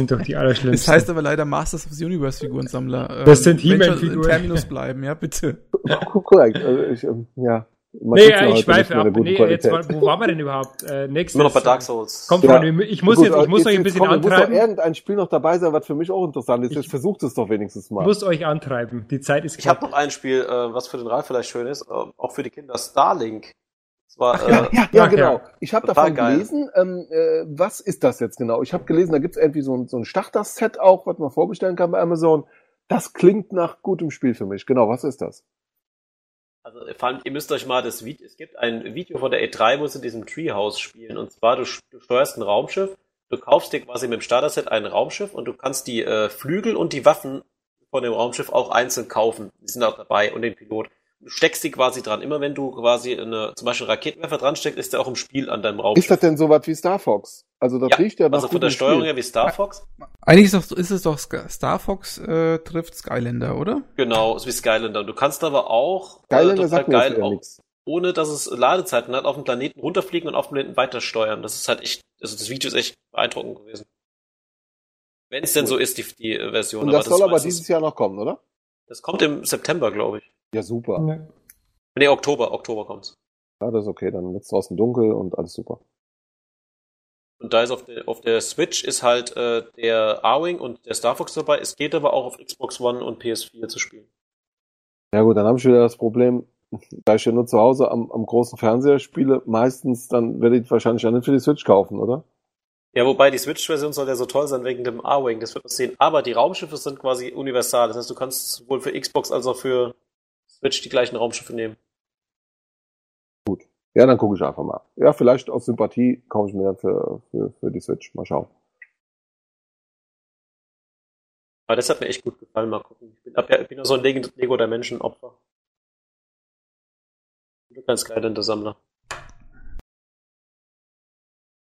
Sind doch die Das allerschlimmsten. heißt aber leider Masters of the Universe Figurensammler. Ähm, Das sind wenn schon He-Man-Figuren. in Terminus bleiben, ja, bitte. Korrekt. Also ich, ähm, ja. Man Nee, ja ich schweife ab. Nee, jetzt, wo waren wir denn überhaupt? Äh, nächstes, Immer noch bei Dark Souls. Kommt Ja. von, ich muss Gut, jetzt, ich muss jetzt- euch ein bisschen komm, Muss doch antreiben. irgendein Spiel noch dabei sein, was für mich auch interessant ist. Ich- Jetzt versucht es doch wenigstens mal. Ich muss euch antreiben. Die Zeit ist Ich habe knapp. noch ein Spiel, äh, was für den Ralf vielleicht schön ist, äh, auch für die Kinder, Starlink. War, Ach, ja, äh, ja, ja, genau. ja. Ich habe davon geil. gelesen. Ähm, äh, was ist das jetzt genau? Ich habe gelesen, da gibt's irgendwie so ein, so ein Starter-Set auch, was man vorbestellen kann bei Amazon. Das klingt nach gutem Spiel für mich. Genau, was ist das? Also vor allem, ihr müsst euch mal das Video, es gibt ein Video von der E3, wo sie in diesem Treehouse spielen. Und zwar, du, du steuerst ein Raumschiff, du kaufst dir quasi mit dem Starter-Set ein Raumschiff und du kannst die äh, Flügel und die Waffen von dem Raumschiff auch einzeln kaufen. Die sind auch dabei und den Pilot. Steckst die quasi dran. Immer wenn du quasi eine, zum Beispiel einen Raketenwerfer dran steckst, ist der auch im Spiel an deinem Raumschiff. Ist das denn sowas wie Star Fox? Also das Ja, riecht ja nach also von der Steuerung Spiel. her wie Star Fox. Eigentlich ist, doch, ist es doch Star Fox äh, trifft Skylander, oder? Genau, ist wie Skylander. Du kannst aber auch Geil, äh, das sagt mir jetzt eher auch, ohne dass es Ladezeiten hat, auf dem Planeten runterfliegen und auf dem Planeten weiter steuern. Das ist halt echt, also das Video ist echt beeindruckend gewesen. Wenn es denn so ist, die, die äh, Version. Und das soll aber meistens- dieses Jahr noch kommen, oder? Das kommt im September, glaube ich. Ja, super. Ja. Nee, Oktober, Oktober kommt's. Ja, das ist okay. Dann wird's draußen dunkel und alles super. Und da ist auf der, auf der Switch ist halt äh, der A-Wing und der Star Fox dabei. Es geht aber auch auf Xbox One und PS4 zu spielen. Ja gut, dann habe ich wieder das Problem, da ich ja nur zu Hause am, am großen Fernseher spiele, meistens, dann werde ich wahrscheinlich ja nicht für die Switch kaufen, oder? Ja, wobei die Switch-Version soll ja so toll sein wegen dem A-Wing, das wird man sehen. Aber die Raumschiffe sind quasi universal. Das heißt, du kannst sowohl für Xbox als auch für Switch die gleichen Raumschiffe nehmen. Ja, dann gucke ich einfach mal. Ja, vielleicht aus Sympathie kaufe ich mir dann für, für, für die Switch. Mal schauen. Aber das hat mir echt gut gefallen. Mal gucken. Ich bin, ja, ich bin ja so ein Lego der Menschen Opfer. Ich bin kein Skylander-Sammler.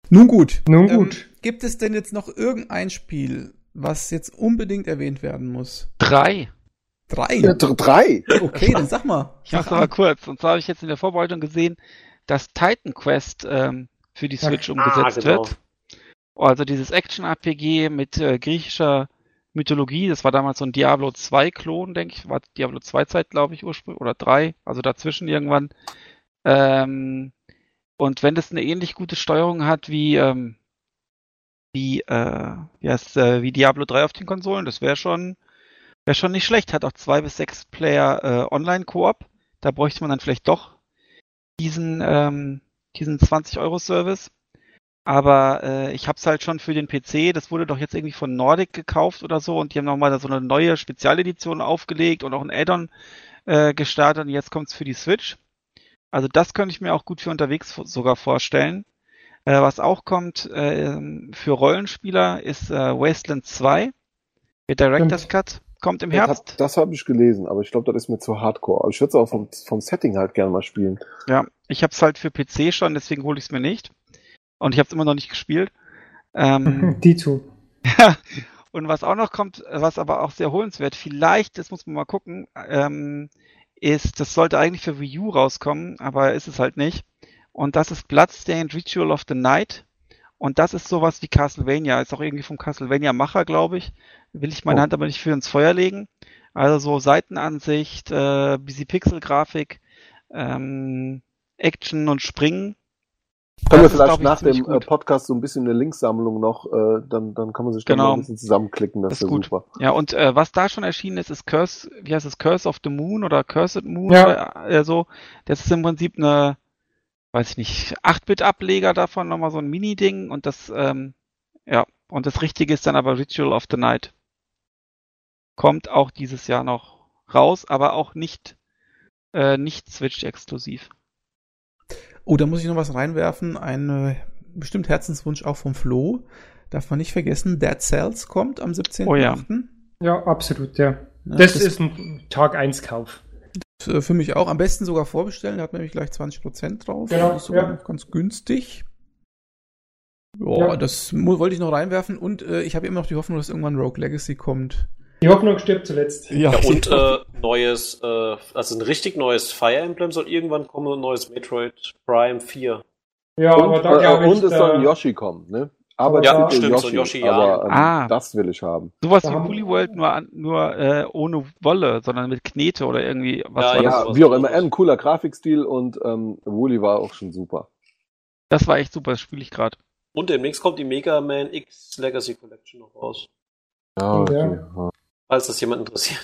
Nun gut. Nun Ähm, gut. gibt es denn jetzt noch irgendein Spiel, was jetzt unbedingt erwähnt werden muss? Drei. Drei. Ja, dr- drei! Okay, dann sag mal. Ich mach's an. kurz. Und zwar habe ich jetzt in der Vorbereitung gesehen, dass Titan Quest ähm, für die Switch umgesetzt genau. wird. Also dieses Action-RPG mit äh, griechischer Mythologie, das war damals so ein Diablo 2-Klon, denke ich, war Diablo 2-Zeit, glaube ich, ursprünglich, oder 3, also dazwischen irgendwann. Ähm, und wenn das eine ähnlich gute Steuerung hat wie, ähm, wie, äh, wie, heißt, äh, wie Diablo 3 auf den Konsolen, das wäre schon, wäre schon nicht schlecht. Hat auch zwei bis sechs Player äh, Online-Koop. Da bräuchte man dann vielleicht doch diesen, ähm, diesen 20-Euro-Service. Aber äh, ich habe es halt schon für den PC. Das wurde doch jetzt irgendwie von Nordic gekauft oder so. Und die haben nochmal so eine neue Spezialedition aufgelegt und auch ein Add-on äh, gestartet. Und jetzt kommt's für die Switch. Also das könnte ich mir auch gut für unterwegs sogar vorstellen. Äh, was auch kommt äh, für Rollenspieler ist äh, Wasteland 2. Der Director's. Cut kommt im Das Herbst. hab- Das habe ich gelesen, aber ich glaube, das ist mir zu hardcore. Aber ich würde es auch vom, vom Setting halt gerne mal spielen. Ja, ich habe es halt für PC schon, deswegen hole ich es mir nicht. Und ich habe es immer noch nicht gespielt. Ähm, Die zu. und was auch noch kommt, was aber auch sehr holenswert, vielleicht, das muss man mal gucken, ähm, ist, das sollte eigentlich für Wii U rauskommen, aber ist es halt nicht. Und das ist Bloodstained Ritual of the Night. Und das ist sowas wie Castlevania. Ist auch irgendwie vom Castlevania-Macher, glaube ich. Will ich meine Oh. Hand aber nicht für ins Feuer legen. Also so Seitenansicht, äh, bisschen Pixelgrafik, ähm, Action und Springen. Können wir Das ist, vielleicht ich, nach dem äh, gut. Podcast so ein bisschen eine Linksammlung noch, äh, dann, dann kann man sich Genau. mal ein bisschen zusammenklicken. Das, Das ist ist ja gut. super. Ja, und äh, was da schon erschienen ist, ist Curse, wie heißt es, Curse of the Moon oder Cursed Moon Ja. oder äh, so. Das ist im Prinzip eine, weiß ich nicht, 8-Bit-Ableger davon, nochmal so ein Mini-Ding und das, ähm, ja, und das Richtige ist dann aber Ritual of the Night. Kommt auch dieses Jahr noch raus, aber auch nicht, äh, nicht Switch-exklusiv. Oh, da muss ich noch was reinwerfen. Ein äh, bestimmt Herzenswunsch auch vom Flo. Darf man nicht vergessen, Dead Cells kommt am 17.8. Oh ja. Ja, absolut, ja. Ja, Das, ist ein Tag 1 Kauf. Äh, für mich auch. Am besten sogar vorbestellen. Da hat man nämlich gleich 20% drauf. Genau, Das ist sogar ja. noch ganz günstig. Ja, Ja. das wollte ich noch reinwerfen. Und äh, ich habe immer noch die Hoffnung, dass irgendwann Rogue Legacy kommt. Die Hoffnung stirbt zuletzt. Ja, und äh, neues, äh, also ein richtig neues Fire Emblem soll irgendwann kommen, ein neues Metroid Prime 4. Ja, aber und da äh, glaube ich, und es soll ein Yoshi kommen, ne? Aber Ja, stimmt, so Yoshi, ja. aber ähm, Ah. das will ich haben. Sowas Da wie Woolly World, nur, nur äh, ohne Wolle, sondern mit Knete oder irgendwie. Was Ja, war ja, sowas wie auch immer, ein cooler Grafikstil und ähm, Wooly war auch schon super. Das war echt super, das spiele ich gerade. Und demnächst kommt die Mega Man X Legacy Collection noch raus. Ja, Ja. okay. Falls das jemand interessiert.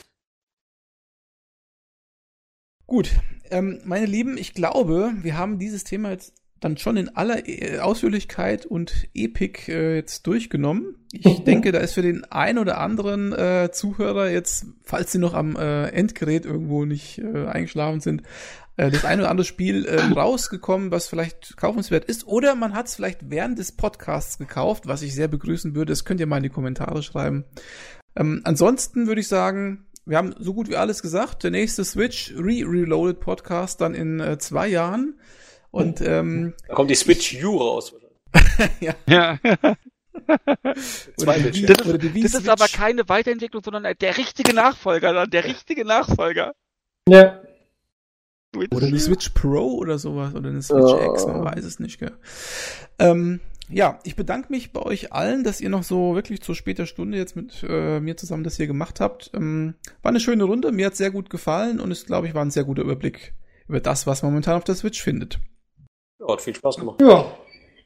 Gut, ähm, meine Lieben, ich glaube, wir haben dieses Thema jetzt dann schon in aller äh, Ausführlichkeit und Epik äh, jetzt durchgenommen. Ich denke, da ist für den ein oder anderen äh, Zuhörer jetzt, falls sie noch am äh, Endgerät irgendwo nicht äh, eingeschlafen sind, äh, das ein oder andere Spiel rausgekommen, was vielleicht kaufenswert ist. Oder man hat es vielleicht während des Podcasts gekauft, was ich sehr begrüßen würde. Das könnt ihr mal in die Kommentare schreiben. Ähm, ansonsten würde ich sagen, wir haben so gut wie alles gesagt. Der nächste Switch Re-Reloaded Podcast dann in zwei Jahren. Und ähm, Da kommt die Switch U raus. Ja. Zwei oder die. Das ist- oder die Das ist Switch. aber keine Weiterentwicklung, sondern der richtige Nachfolger, dann der richtige Nachfolger. Ja. Oder eine Switch Pro oder sowas. Oder eine Switch Äh. X, man weiß es nicht, gell. Ähm, ja, ich bedanke mich bei euch allen, dass ihr noch so wirklich zu später Stunde jetzt mit äh, mir zusammen das hier gemacht habt. Ähm, war eine schöne Runde, mir hat sehr gut gefallen und es, glaube ich, war ein sehr guter Überblick über das, was man momentan auf der Switch findet. Ja, hat viel Spaß gemacht. Ja.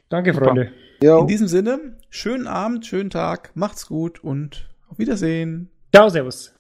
Danke, Freunde. Ja, In diesem Sinne, schönen Abend, schönen Tag, macht's gut und auf Wiedersehen. Ciao, Servus.